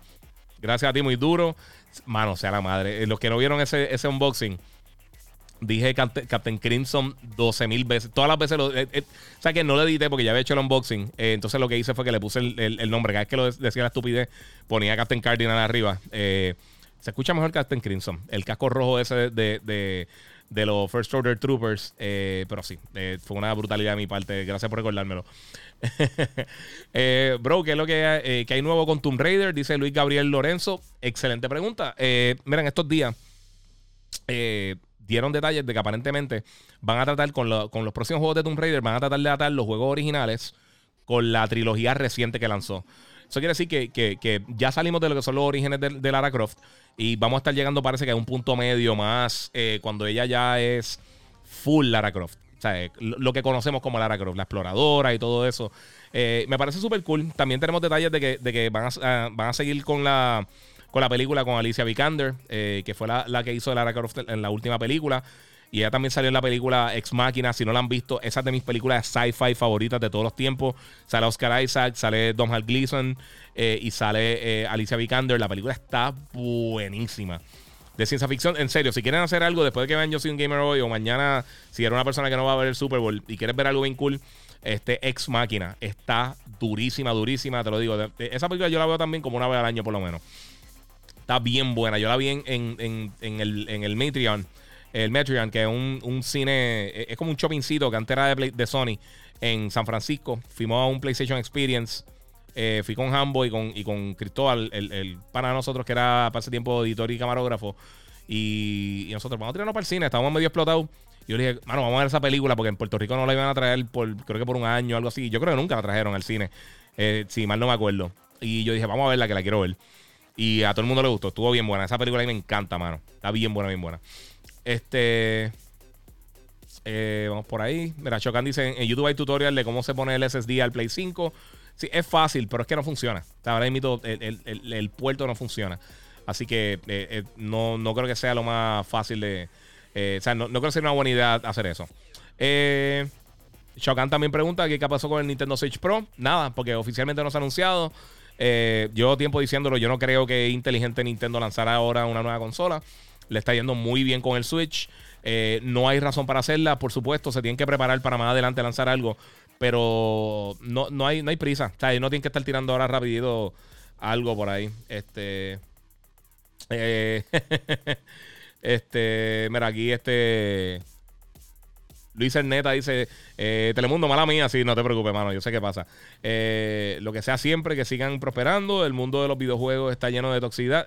Gracias a ti, muy duro. Mano, sea la madre. Eh, los que no vieron ese, ese unboxing, dije Captain, Crimson 12 mil veces. Todas las veces lo. Eh, o sea que no lo edité porque ya había hecho el unboxing. entonces lo que hice fue que le puse el, nombre. Cada vez que lo decía la estupidez, ponía Captain Cardinal arriba. se escucha mejor Captain Crimson. El casco rojo ese de, de los First Order Troopers. pero sí, fue una brutalidad de mi parte. Gracias por recordármelo. Eh, bro, ¿qué es lo eh, que, hay nuevo con Tomb Raider? Dice Luis Gabriel Lorenzo. Excelente pregunta. Eh, miren, estos días dieron detalles de que aparentemente van a tratar con, los próximos juegos de Tomb Raider, van a tratar de atar los juegos originales con la trilogía reciente que lanzó. Eso quiere decir que, ya salimos de lo que son los orígenes de, Lara Croft y vamos a estar llegando, parece que a un punto medio más cuando ella ya es full Lara Croft. O sea, lo que conocemos como Lara Croft, la exploradora y todo eso. Eh, me parece súper cool. También tenemos detalles de que, de que van, a, van a seguir con la, con la película con Alicia Vikander, eh, que fue la, que hizo Lara Croft en la última película. Y ella también salió en la película Ex Machina. Si no la han visto, esa es de mis películas sci-fi favoritas de todos los tiempos. Sale Oscar Isaac, sale Don Hal Gleason eh, y sale Alicia Vikander. La película está buenísima de ciencia ficción. En serio, si quieren hacer algo después de que vean Yo soy un gamer hoy o mañana, si eres una persona que no va a ver el Super Bowl y quieres ver algo bien cool, este Ex Máquina está durísima, durísima, te lo digo. Esa película yo la veo también como una vez al año por lo menos. Está bien buena. Yo la vi en, en, en, el, en el Metreon, el Metreon, que es un, cine, es como un shoppingcito que antes era de, de Sony en San Francisco. Fuimos a un PlayStation Experience. Eh, fui con Hambo y con, y con Cristóbal, el, el pana de nosotros que era para ese tiempo editor y camarógrafo. Y, nosotros vamos a tirarnos para el cine, estábamos medio explotados. Y yo le dije, mano, vamos a ver esa película porque en Puerto Rico no la iban a traer por, creo que por un año o algo así. Yo creo que nunca la trajeron al cine, eh, si mal no me acuerdo. Y yo dije, vamos a verla, que la quiero ver. Y a todo el mundo le gustó, estuvo bien buena. Esa película a me encanta, mano. Está bien buena, bien buena. Este. Eh, vamos por ahí. Mira, Chocan dice: en YouTube hay tutorial de cómo se pone el SSD al Play 5. Sí, es fácil, pero es que no funciona. ahora mismo el, puerto no funciona. Así que eh, eh, no, creo que sea lo más fácil de. O sea, no, creo que sea una buena idea hacer eso. Eh, Shokan también pregunta qué pasó con el Nintendo Switch Pro. Nada, porque oficialmente no se ha anunciado. Llevo tiempo diciéndolo. Yo no creo que inteligente Nintendo lanzara ahora una nueva consola. Le está yendo muy bien con el Switch. no hay razón para hacerla. Por supuesto, se tienen que preparar para más adelante lanzar algo. Pero no, no, hay, no hay prisa. O sea, no tienen que estar tirando ahora rapidito algo por ahí. Este. Eh, Este, mira, aquí este. Luis Erneta dice: eh, Telemundo, mala mía. Sí, no te preocupes, mano. Yo sé qué pasa. Eh, lo que sea siempre, que sigan prosperando. El mundo de los videojuegos está lleno de toxicidad.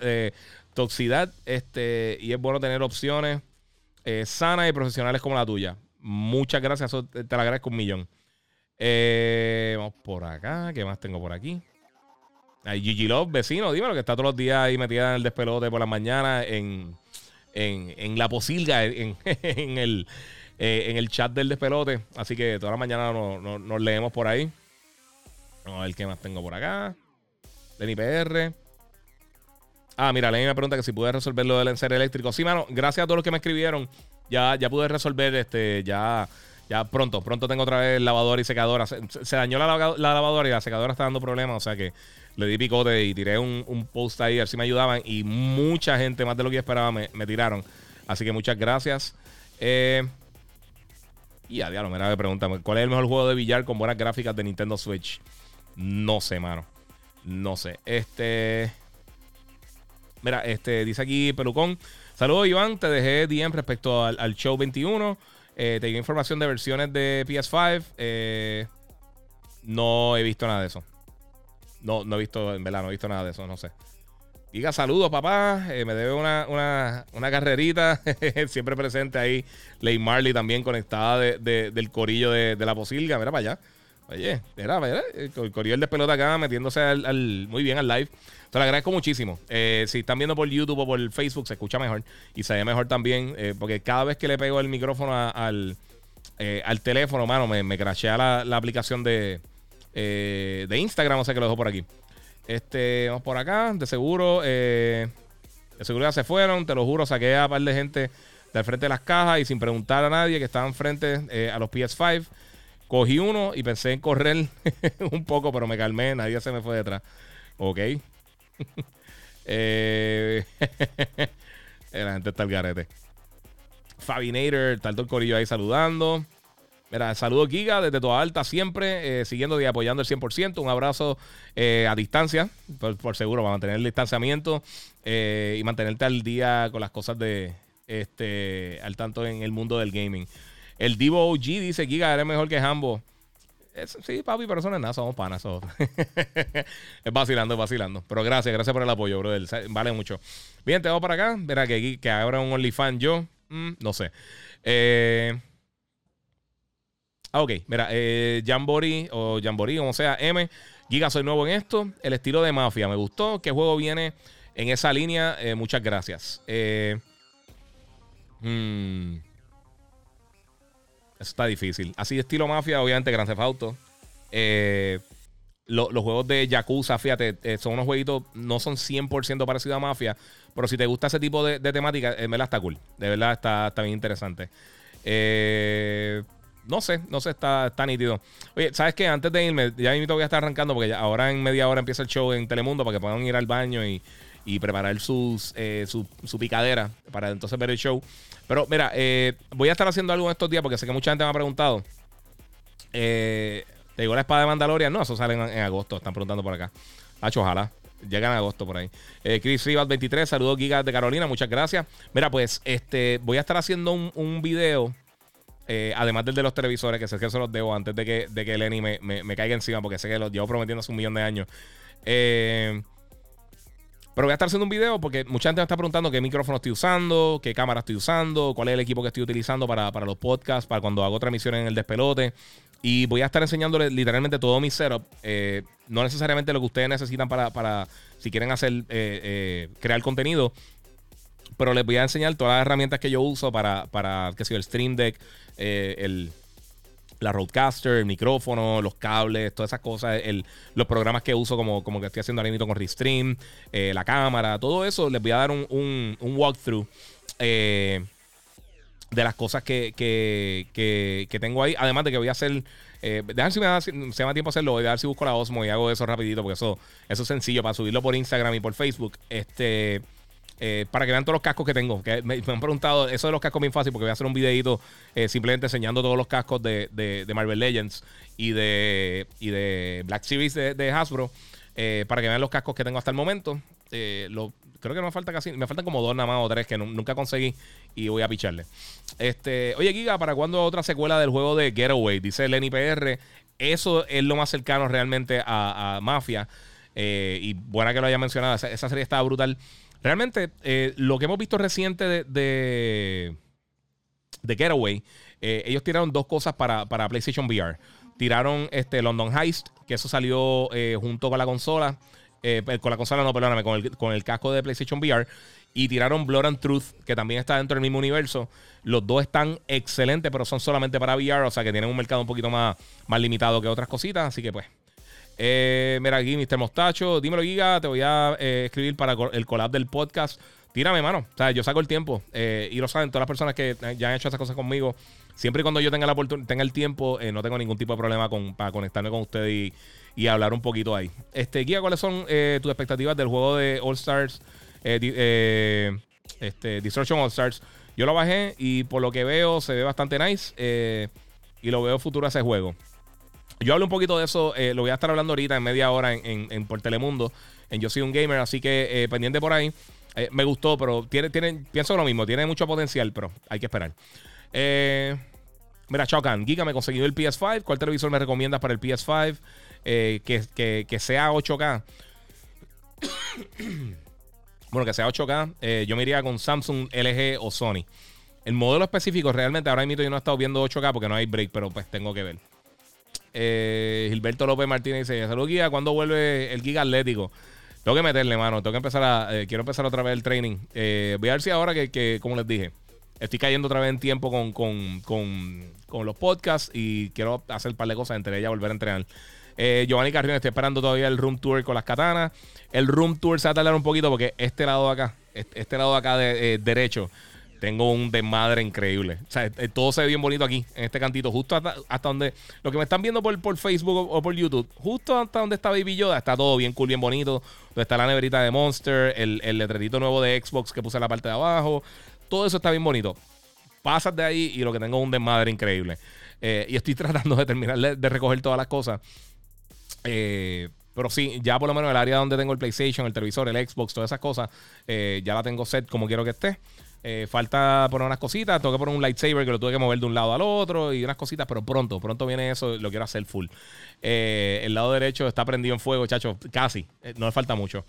toxicidad este, y es bueno tener opciones sanas y profesionales como la tuya. Muchas gracias. te, lo agradezco un millón. vamos por acá. ¿Qué más tengo por aquí? Hay Gigi Love, vecino, dímelo, que está todos los días ahí metida en el despelote por la mañana en, en, la posilga, en, el, eh, en el chat del despelote. Así que toda la mañana nos leemos por ahí. Vamos a ver qué más tengo por acá. Lenny PR. Ah, mira, Lenny me pregunta que si pude resolver lo del encer eléctrico. Sí, mano, gracias a todos los que me escribieron. Ya, ya pude resolver este, ya ya pronto, pronto tengo otra vez lavadora y secadora. Se, dañó la, lavadora y la secadora está dando problemas. O sea que le di picote y tiré un, post ahí a si me ayudaban. Y mucha gente, más de lo que yo esperaba, me, tiraron. Así que muchas gracias. Eh, y a diablo, mira, pregúntame, ¿cuál es el mejor juego de billar con buenas gráficas de Nintendo Switch? No sé, mano. No sé. Este. Mira, este, dice aquí Pelucón. Saludos, Iván. Te dejé DM respecto al, al show 21. Eh, te información de versiones de PS5. Eh, no he visto nada de eso. No, no he visto, en verdad, no he visto nada de eso, no sé. Diga saludos, papá. Eh, me debe una, carrerita. Siempre presente ahí. Ley Marley también conectada del corillo de, la posilga. Mira para allá. Oye, mira, mira. El corillo del pelota acá metiéndose al, muy bien al live. Te lo agradezco muchísimo. Eh, si están viendo por YouTube o por Facebook, se escucha mejor y se ve mejor también. Eh, porque cada vez que le pego el micrófono al, al teléfono, mano, me, me crashea la, aplicación de, de Instagram. O sea que lo dejo por aquí. Este, vamos por acá. De seguro, de seguridad se fueron. Te lo juro, saqué a un par de gente del frente de las cajas y sin preguntar a nadie que estaban frente a los PS5. Cogí uno y pensé en correr un poco, pero me calmé. Nadie se me fue detrás. Ok. eh, la gente está al garete. Fabinator, está el corillo ahí saludando. Mira, saludo Giga desde toda alta, siempre eh, siguiendo y apoyando el 100%. Un abrazo eh, a distancia, por, seguro, para mantener el distanciamiento eh, y mantenerte al día con las cosas de este al tanto en el mundo del gaming. El Divo OG dice: Giga, eres mejor que Hambo sí, papi, pero eso no es nada, somos panas. es vacilando, es vacilando. Pero gracias, gracias por el apoyo, brother. Vale mucho. Bien, te vamos para acá. Verá que, que ahora un OnlyFans yo. Mm, no sé. Eh, ah, ok. Mira, eh, Jambori o Jambori, como sea, M. Giga, soy nuevo en esto. El estilo de mafia me gustó. ¿Qué juego viene en esa línea? Eh, muchas gracias. Eh. Hmm. Eso está difícil. Así de estilo mafia, obviamente, Grand Theft Auto. Eh, los juegos de Yakuza, fíjate, son unos jueguitos, no son 100% parecidos a Mafia, pero si te gusta ese tipo de, temática, en verdad está cool. De verdad está, está bien interesante. Eh, no sé, no sé, está, está nítido. Oye, ¿sabes qué? Antes de irme, ya mismo voy a estar arrancando porque ahora en media hora empieza el show en Telemundo para que puedan ir al baño y, preparar sus, su, su, picadera para entonces ver el show. Pero mira, eh, voy a estar haciendo algo en estos días porque sé que mucha gente me ha preguntado. Eh, ¿Te digo la espada de Mandalorian? No, eso sale en, agosto. Están preguntando por acá. Hacho, ojalá. Llegan en agosto por ahí. Eh, Chris Rivas 23, saludos Gigas de Carolina, muchas gracias. Mira, pues este voy a estar haciendo un, video, eh, además del de los televisores, que sé que se los debo antes de que, de que Lenny me, me, caiga encima, porque sé que los llevo prometiendo hace un millón de años. Eh, pero voy a estar haciendo un video porque mucha gente me está preguntando qué micrófono estoy usando, qué cámara estoy usando, cuál es el equipo que estoy utilizando para, los podcasts, para cuando hago transmisiones en el despelote. Y voy a estar enseñándoles literalmente todo mi setup. Eh, no necesariamente lo que ustedes necesitan para, si quieren hacer, eh, crear contenido. Pero les voy a enseñar todas las herramientas que yo uso para, para sé yo, el Stream Deck, el, la Roadcaster, el micrófono, los cables, todas esas cosas, los programas que uso como, como que estoy haciendo ahora con Restream, eh, la cámara, todo eso, les voy a dar un, un, walkthrough eh, de las cosas que, que, tengo ahí. Además de que voy a hacer... Eh, dejar si me da, si me da tiempo hacerlo, voy a ver si busco la Osmo y hago eso rapidito, porque eso, eso es sencillo para subirlo por Instagram y por Facebook. Este... Eh, para que vean todos los cascos que tengo. Que me, han preguntado, eso de los cascos bien fácil porque voy a hacer un videito eh, simplemente enseñando todos los cascos de, Marvel Legends y de, y de Black Series de, Hasbro. Eh, para que vean los cascos que tengo hasta el momento. creo que me falta casi, me faltan como dos nada más o tres que nunca conseguí y voy a picharle. Este, oye, Giga, ¿para cuándo otra secuela del juego de Getaway? Dice Lenny PR. Eso es lo más cercano realmente a, Mafia. Eh, y buena que lo haya mencionado. Esa, serie estaba brutal. Realmente, eh, lo que hemos visto reciente de, de, Getaway, eh, ellos tiraron dos cosas para, para, PlayStation VR. Tiraron este London Heist, que eso salió junto con la consola. con la consola, no, perdóname, con el, con el casco de PlayStation VR y tiraron Blood and Truth, que también está dentro del mismo universo. Los dos están excelentes, pero son solamente para VR, o sea que tienen un mercado un poquito más, más limitado que otras cositas. Así que pues. Eh, mira aquí, Mr. Mostacho, dímelo, Giga. Te voy a eh, escribir para el collab del podcast. Tírame, mano. O sea, yo saco el tiempo. Eh, y lo saben todas las personas que ya han hecho esas cosas conmigo. Siempre y cuando yo tenga la oportunidad, tenga el tiempo, no tengo ningún tipo de problema con, para conectarme con ustedes y, y hablar un poquito ahí. Este, Giga, ¿cuáles son tus expectativas del juego de All Stars? Eh, eh, este, Destruction All Stars. Yo lo bajé y por lo que veo se ve bastante nice. Eh, y lo veo futuro a ese juego. Yo hablo un poquito de eso. lo voy a estar hablando ahorita en media hora en, por Telemundo. En Yo Soy un Gamer. Así que pendiente por ahí. me gustó, pero tiene, tiene, pienso lo mismo. Tiene mucho potencial, pero hay que esperar. mira, Chocan, Giga me conseguido el PS5. ¿Cuál televisor me recomiendas para el PS5? que, que, que sea 8K. Bueno, que sea 8K. Eh, yo me iría con Samsung, LG o Sony. El modelo específico, realmente ahora mismo yo no he estado viendo 8K porque no hay break, pero pues tengo que ver. Eh, Gilberto López Martínez dice: Salud, Guía. ¿Cuándo vuelve el Giga Atlético? Tengo que meterle, mano. Tengo que empezar a. Eh, quiero empezar otra vez el training. voy a ver si ahora que, como les dije, estoy cayendo otra vez en tiempo con, con, con, con los podcasts y quiero hacer un par de cosas entre ellas, volver a entrenar. Eh, Giovanni Carrión está esperando todavía el room tour con las katanas. El room tour se va a tardar un poquito porque este lado de acá, este, lado de acá de eh, derecho, tengo un desmadre increíble. O sea, eh, todo se ve bien bonito aquí, en este cantito, justo hasta, donde. Lo que me están viendo por, por Facebook o, por YouTube, justo hasta donde está Baby Yoda, está todo bien cool, bien bonito. Donde está la neverita de Monster, el, el letrerito nuevo de Xbox que puse en la parte de abajo. Todo eso está bien bonito. Pasas de ahí y lo que tengo es un desmadre increíble. y estoy tratando de terminar de recoger todas las cosas. Eh, pero sí, ya por lo menos el área donde tengo el PlayStation, el televisor, el Xbox, todas esas cosas, eh, ya la tengo set como quiero que esté. Eh, falta poner unas cositas, tengo que poner un lightsaber que lo tuve que mover de un lado al otro y unas cositas, pero pronto, pronto viene eso, lo quiero hacer full. el lado derecho está prendido en fuego, chacho, casi, no le falta mucho.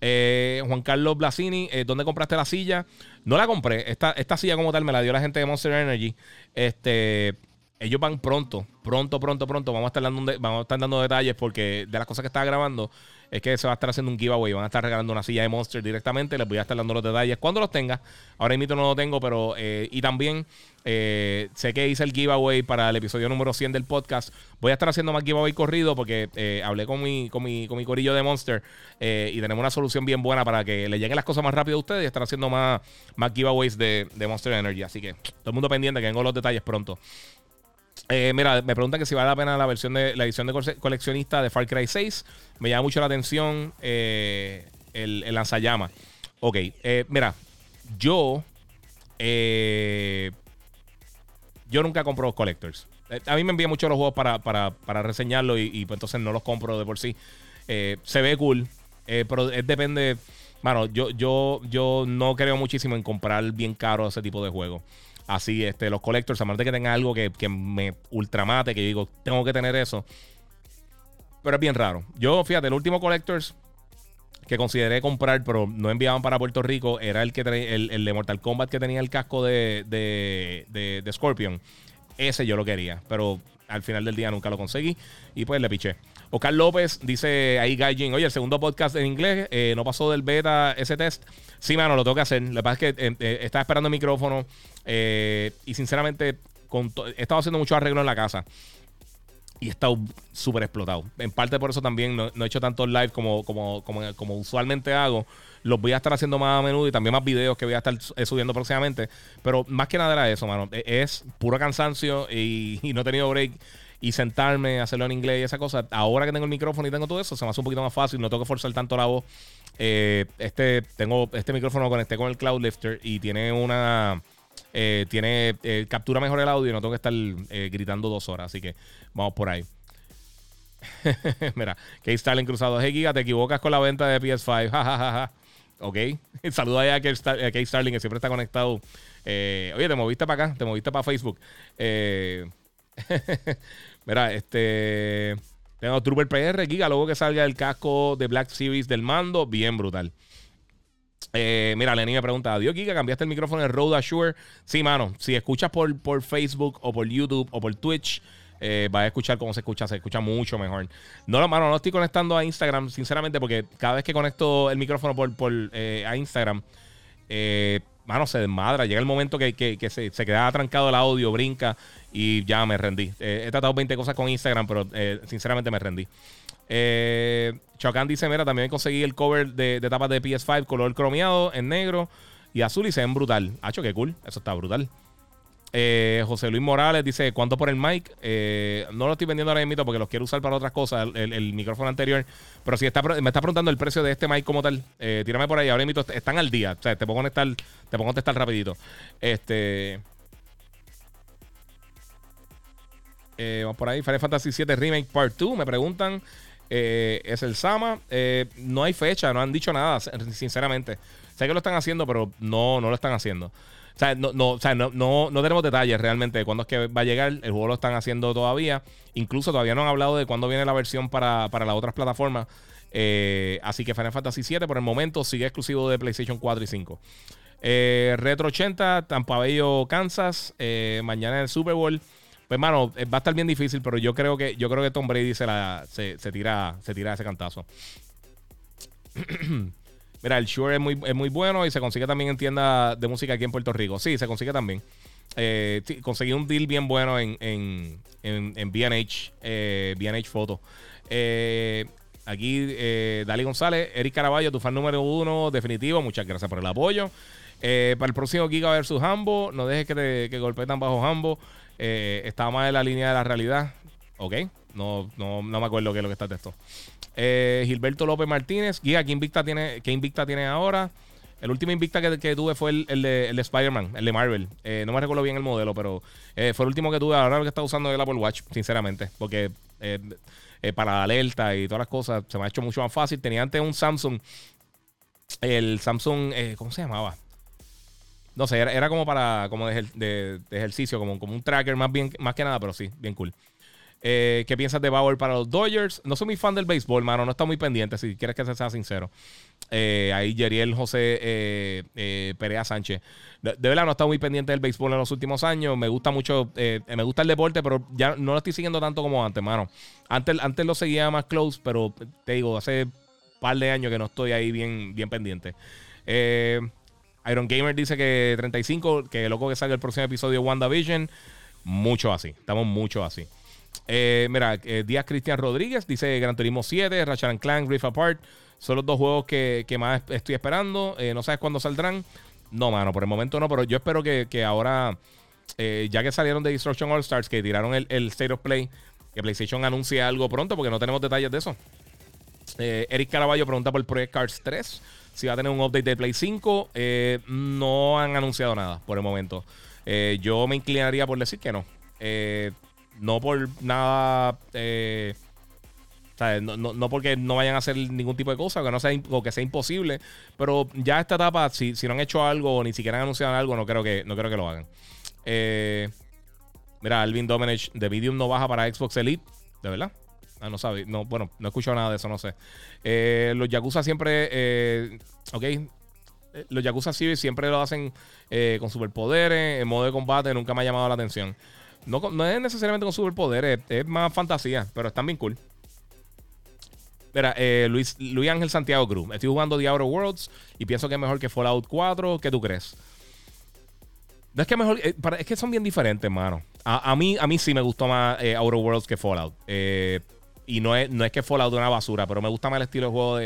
Juan Carlos Blasini, ¿dónde compraste la silla? No la compré, esta, esta silla como tal me la dio la gente de Monster Energy. Este, ellos van pronto, pronto, pronto, pronto. Vamos a estar dando, vamos a estar dando detalles porque de las cosas que estaba grabando es que se va a estar haciendo un giveaway. Van a estar regalando una silla de Monster directamente. Les voy a estar dando los detalles cuando los tenga. Ahora mismo no lo tengo, pero. Eh, y también eh, sé que hice el giveaway para el episodio número 100 del podcast. Voy a estar haciendo más giveaway corrido porque eh, hablé con mi, con, mi, con mi corillo de Monster y tenemos una solución bien buena para que le lleguen las cosas más rápido a ustedes y estar haciendo más, más giveaways de, de Monster Energy. Así que todo el mundo pendiente que tengo los detalles pronto. Eh, mira, me preguntan que si vale la pena la versión de la edición de coleccionista de Far Cry 6. Me llama mucho la atención eh, el, el, lanzallamas. Ok, eh, mira, yo. yo nunca compro collectors. A mí me envían mucho los juegos para, para, para reseñarlo y, pues entonces no los compro de por sí. se ve cool, pero depende. Mano, yo, yo, yo no creo muchísimo en comprar bien caro ese tipo de juegos así, este, los collectors, a menos de que tenga algo que, me ultramate, que yo digo, tengo que tener eso. Pero es bien raro. Yo, fíjate, el último collectors que consideré comprar, pero no enviaban para Puerto Rico, era el que el, el, de Mortal Kombat que tenía el casco de, de, de, Scorpion. Ese yo lo quería, pero al final del día nunca lo conseguí y pues le piché. Oscar López dice ahí Gaijin, oye, el segundo podcast en inglés eh, no pasó del beta ese test. Sí, mano, lo tengo que hacer. Lo que pasa es que eh, eh, estaba esperando el micrófono y sinceramente he estado haciendo mucho arreglo en la casa. Y he estado súper explotado. En parte por eso también no, he hecho tantos live como, como, como, usualmente hago. Los voy a estar haciendo más a menudo y también más videos que voy a estar subiendo próximamente. Pero más que nada era eso, mano. E, es puro cansancio y no he tenido break y sentarme, hacerlo en inglés y esa cosa. Ahora que tengo el micrófono y tengo todo eso, se me hace un poquito más fácil, no tengo que forzar tanto la voz. Eh, este, tengo este micrófono conecté con el Cloud Lifter y tiene una. Eh, tiene eh, captura mejor el audio y no tengo que estar gritando dos horas. Así que vamos por ahí. Mira, que en cruzado. Hey, Giga, te equivocas con la venta de PS5. ¿ok? Saluda a Kate Starling, que siempre está conectado. Oye, te moviste para acá, te moviste para Facebook. Eh, mira, este. Tengo Trooper PR, Giga, luego que salga el casco de Black Series del mando, bien brutal. Eh, mira, Lenny me pregunta, adiós Giga, ¿cambiaste el micrófono de Rode Assure? Sí, mano, si escuchas por, por Facebook o por YouTube o por Twitch, eh, vas a escuchar cómo se escucha, se escucha mucho mejor. No, mano, no estoy conectando a Instagram, sinceramente, porque cada vez que conecto el micrófono por, por eh, a Instagram, eh, mano, se desmadra. Llega el momento que, se, se, queda trancado el audio, brinca y ya me rendí. he tratado 20 cosas con Instagram, pero sinceramente me rendí. Eh, dice: Mira, también conseguí el cover de, de tapas de PS5 color cromeado en negro y azul y se ven brutal. Hacho, qué cool. Eso está brutal. Eh, José Luis Morales dice: ¿Cuánto por el mic? Eh, no lo estoy vendiendo ahora mismo porque los quiero usar para otras cosas, el, micrófono anterior. Pero si me está preguntando el precio de este mic como tal, eh, tírame por ahí. Ahora mismo están al día. O sea, te puedo conectar, te puedo contestar rapidito. Este. vamos por ahí. Final Fantasy VII Remake Part 2. Me preguntan. es el Sama. no hay fecha, no han dicho nada, sinceramente. Sé que lo están haciendo, pero no, no lo están haciendo. O sea, no, no, o sea, no, no, tenemos detalles realmente de cuándo es que va a llegar. El juego lo están haciendo todavía. Incluso todavía no han hablado de cuándo viene la versión para, para las otras plataformas. Eh, así que Final Fantasy VII por el momento sigue exclusivo de PlayStation 4 y 5. Eh, Retro 80, Tampa Bello, Kansas. Eh, mañana en el Super Bowl. Pues, mano, va a estar bien difícil, pero yo creo que, yo creo que Tom Brady se, la, se, se tira, se tira ese cantazo. Mira, el Shure es muy, es muy bueno y se consigue también en tiendas de música aquí en Puerto Rico. Sí, se consigue también. Eh, conseguí un deal bien bueno en, en, en, en BH, eh, Photo. Eh, aquí, eh, Dali González, Eric Caraballo, tu fan número uno, definitivo. Muchas gracias por el apoyo. Eh, para el próximo Giga versus Hambo, no dejes que te que golpeen bajo Hambo. está más en la línea de la realidad. Ok, no, no, no me acuerdo qué es lo que está el texto. Eh, Gilberto López Martínez. Guía, ¿qué Invicta tiene, qué Invicta tiene ahora? El último Invicta que, tuve fue el, de, Spider-Man, el de Marvel. Eh, no me recuerdo bien el modelo, pero eh, fue el último que tuve. Ahora que está usando el Apple Watch, sinceramente. Porque para la alerta y todas las cosas se me ha hecho mucho más fácil. Tenía antes un Samsung. El Samsung, ¿cómo se llamaba? No sé, era, como para como de, ejercicio, como, como un tracker más bien más que nada, pero sí, bien cool. Eh, ¿Qué piensas de Bauer para los Dodgers? No soy muy fan del béisbol, mano. No está muy pendiente, si quieres que sea sincero. Eh, ahí Yeriel José eh, Perea Sánchez. De, verdad, no está muy pendiente del béisbol en los últimos años. Me gusta mucho, me gusta el deporte, pero ya no lo estoy siguiendo tanto como antes, mano. Antes, antes lo seguía más close, pero te digo, hace un par de años que no estoy ahí bien, bien pendiente. Iron Gamer dice que 35, que loco que salga el próximo episodio de WandaVision. Mucho así, estamos mucho así. Eh, mira, eh, Díaz Cristian Rodríguez dice Gran Turismo 7, Ratchet Clank, Rift Apart. Son los dos juegos que, más estoy esperando. Eh, no sabes cuándo saldrán. No, mano, por el momento no, pero yo espero que, ahora, ya que salieron de Destruction All Stars, que tiraron el, el, State of Play, que PlayStation anuncie algo pronto, porque no tenemos detalles de eso. Eric Caraballo pregunta por Project Cars 3, si va a tener un update de Play 5. no han anunciado nada por el momento. yo me inclinaría por decir que no. Eh, no por nada. Eh, no, porque no vayan a hacer ningún tipo de cosa, que no sea, o que sea imposible. Pero ya esta etapa, si, si no han hecho algo o ni siquiera han anunciado algo, no creo que, no creo que lo hagan. Eh, mira, Alvin Domenech de Medium no baja para Xbox Elite. ¿De verdad? Ah, no sabe. No, bueno, no he escuchado nada de eso, no sé. Eh, los Yakuza siempre. ok. Los Yakuza Civil siempre lo hacen con superpoderes, en modo de combate, nunca me ha llamado la atención. No, es necesariamente con superpoderes, es, más fantasía, pero están bien cool. Mira, eh, Luis, Luis Ángel Santiago Cruz. Estoy jugando The Outer Worlds y pienso que es mejor que Fallout 4. ¿Qué tú crees? No es que mejor. Eh, es que son bien diferentes, mano. A, mí, a mí sí me gustó más eh, Outer Worlds que Fallout. y no es, no es que Fallout es una basura, pero me gusta más el estilo de juego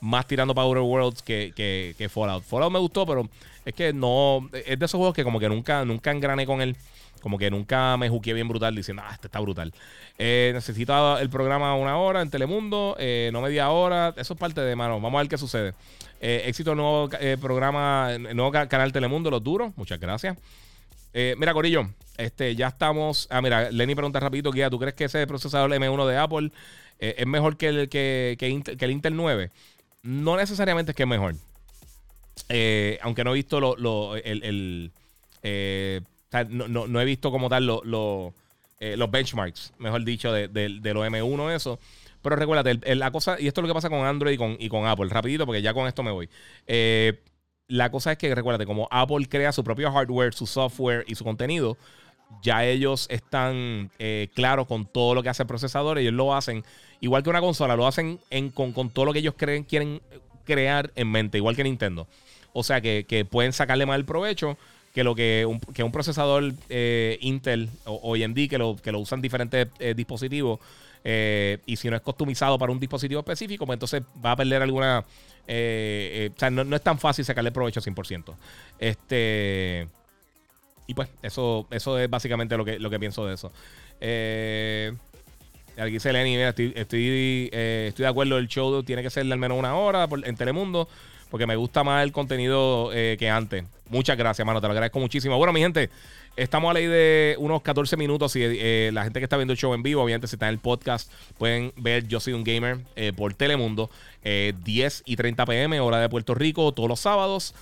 más tirando para Outer Worlds que, que, Fallout. Fallout me gustó, pero es que no. Es de esos juegos que como que nunca, nunca engrané con él. Como que nunca me juqué bien brutal diciendo, ah, este está brutal. Eh, necesito el programa una hora en Telemundo, eh, no media hora. Eso es parte de mano. Vamos a ver qué sucede. Eh, éxito nuevo eh, programa, nuevo canal Telemundo, Los Duros. Muchas gracias. mira, Corillo, este, ya estamos. Ah, mira, Lenny pregunta rapidito, Guía, ¿tú crees que ese procesador M1 de Apple es mejor que el, que, que, Intel, el Intel 9? No necesariamente es que es mejor. Eh, aunque no he visto lo, el, eh, no, he visto como tal eh, los benchmarks, mejor dicho, de, de, los M1, eso. Pero recuérdate, la cosa, y esto es lo que pasa con Android y con, y con Apple, rapidito, porque ya con esto me voy. la cosa es que recuérdate, como Apple crea su propio hardware, su software y su contenido, ya ellos están claros con todo lo que hace el procesador. Ellos lo hacen igual que una consola, lo hacen con, con, todo lo que ellos creen, quieren crear en mente, igual que Nintendo. O sea que, pueden sacarle más el provecho que lo que un, que un procesador eh, Intel o, hoy en día que lo, que lo usan diferentes eh, dispositivos. Eh, y si no es customizado para un dispositivo específico, pues entonces va a perder alguna. o sea, no, es tan fácil sacarle provecho 100%. Este. Y pues, eso, eso es básicamente lo que, lo que pienso de eso. aquí dice Lenny, estoy, estoy, estoy de acuerdo, el show tiene que ser de al menos una hora en Telemundo porque me gusta más el contenido eh, que antes. Muchas gracias, mano. Te lo agradezco muchísimo. Bueno, mi gente, estamos a ley de unos 14 minutos. Y eh, la gente que está viendo el show en vivo, obviamente, si está en el podcast, pueden ver Yo Soy un Gamer eh, por Telemundo, 10 y 30 pm, hora de Puerto Rico, todos los sábados.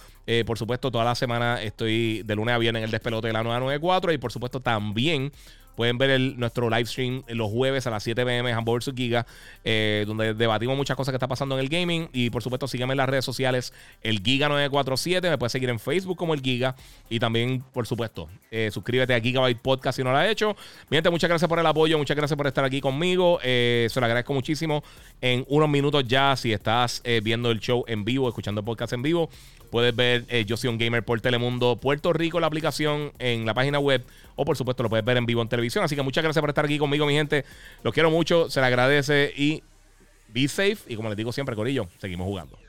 por supuesto, toda la semana estoy de lunes a viernes en el despelote de la 994. Y por supuesto, también Pueden ver nuestro live stream los jueves a las 7 pm en Hamburger Giga, eh, donde debatimos muchas cosas que está pasando en el gaming. Y por supuesto, síganme en las redes sociales, el Giga947. Me puedes seguir en Facebook como el Giga. Y también, por supuesto, eh, suscríbete a Gigabyte Podcast si no lo has hecho. Mi gente, muchas gracias por el apoyo, muchas gracias por estar aquí conmigo. Eh, se lo agradezco muchísimo. En unos minutos ya, si estás viendo el show en vivo, escuchando podcast en vivo, puedes ver Yo soy un gamer por Telemundo Puerto Rico, la aplicación en la página web o por supuesto lo puedes ver en vivo en televisión. Así que muchas gracias por estar aquí conmigo, mi gente. Los quiero mucho, se les agradece y be safe. Y como les digo siempre, Corillo, seguimos jugando.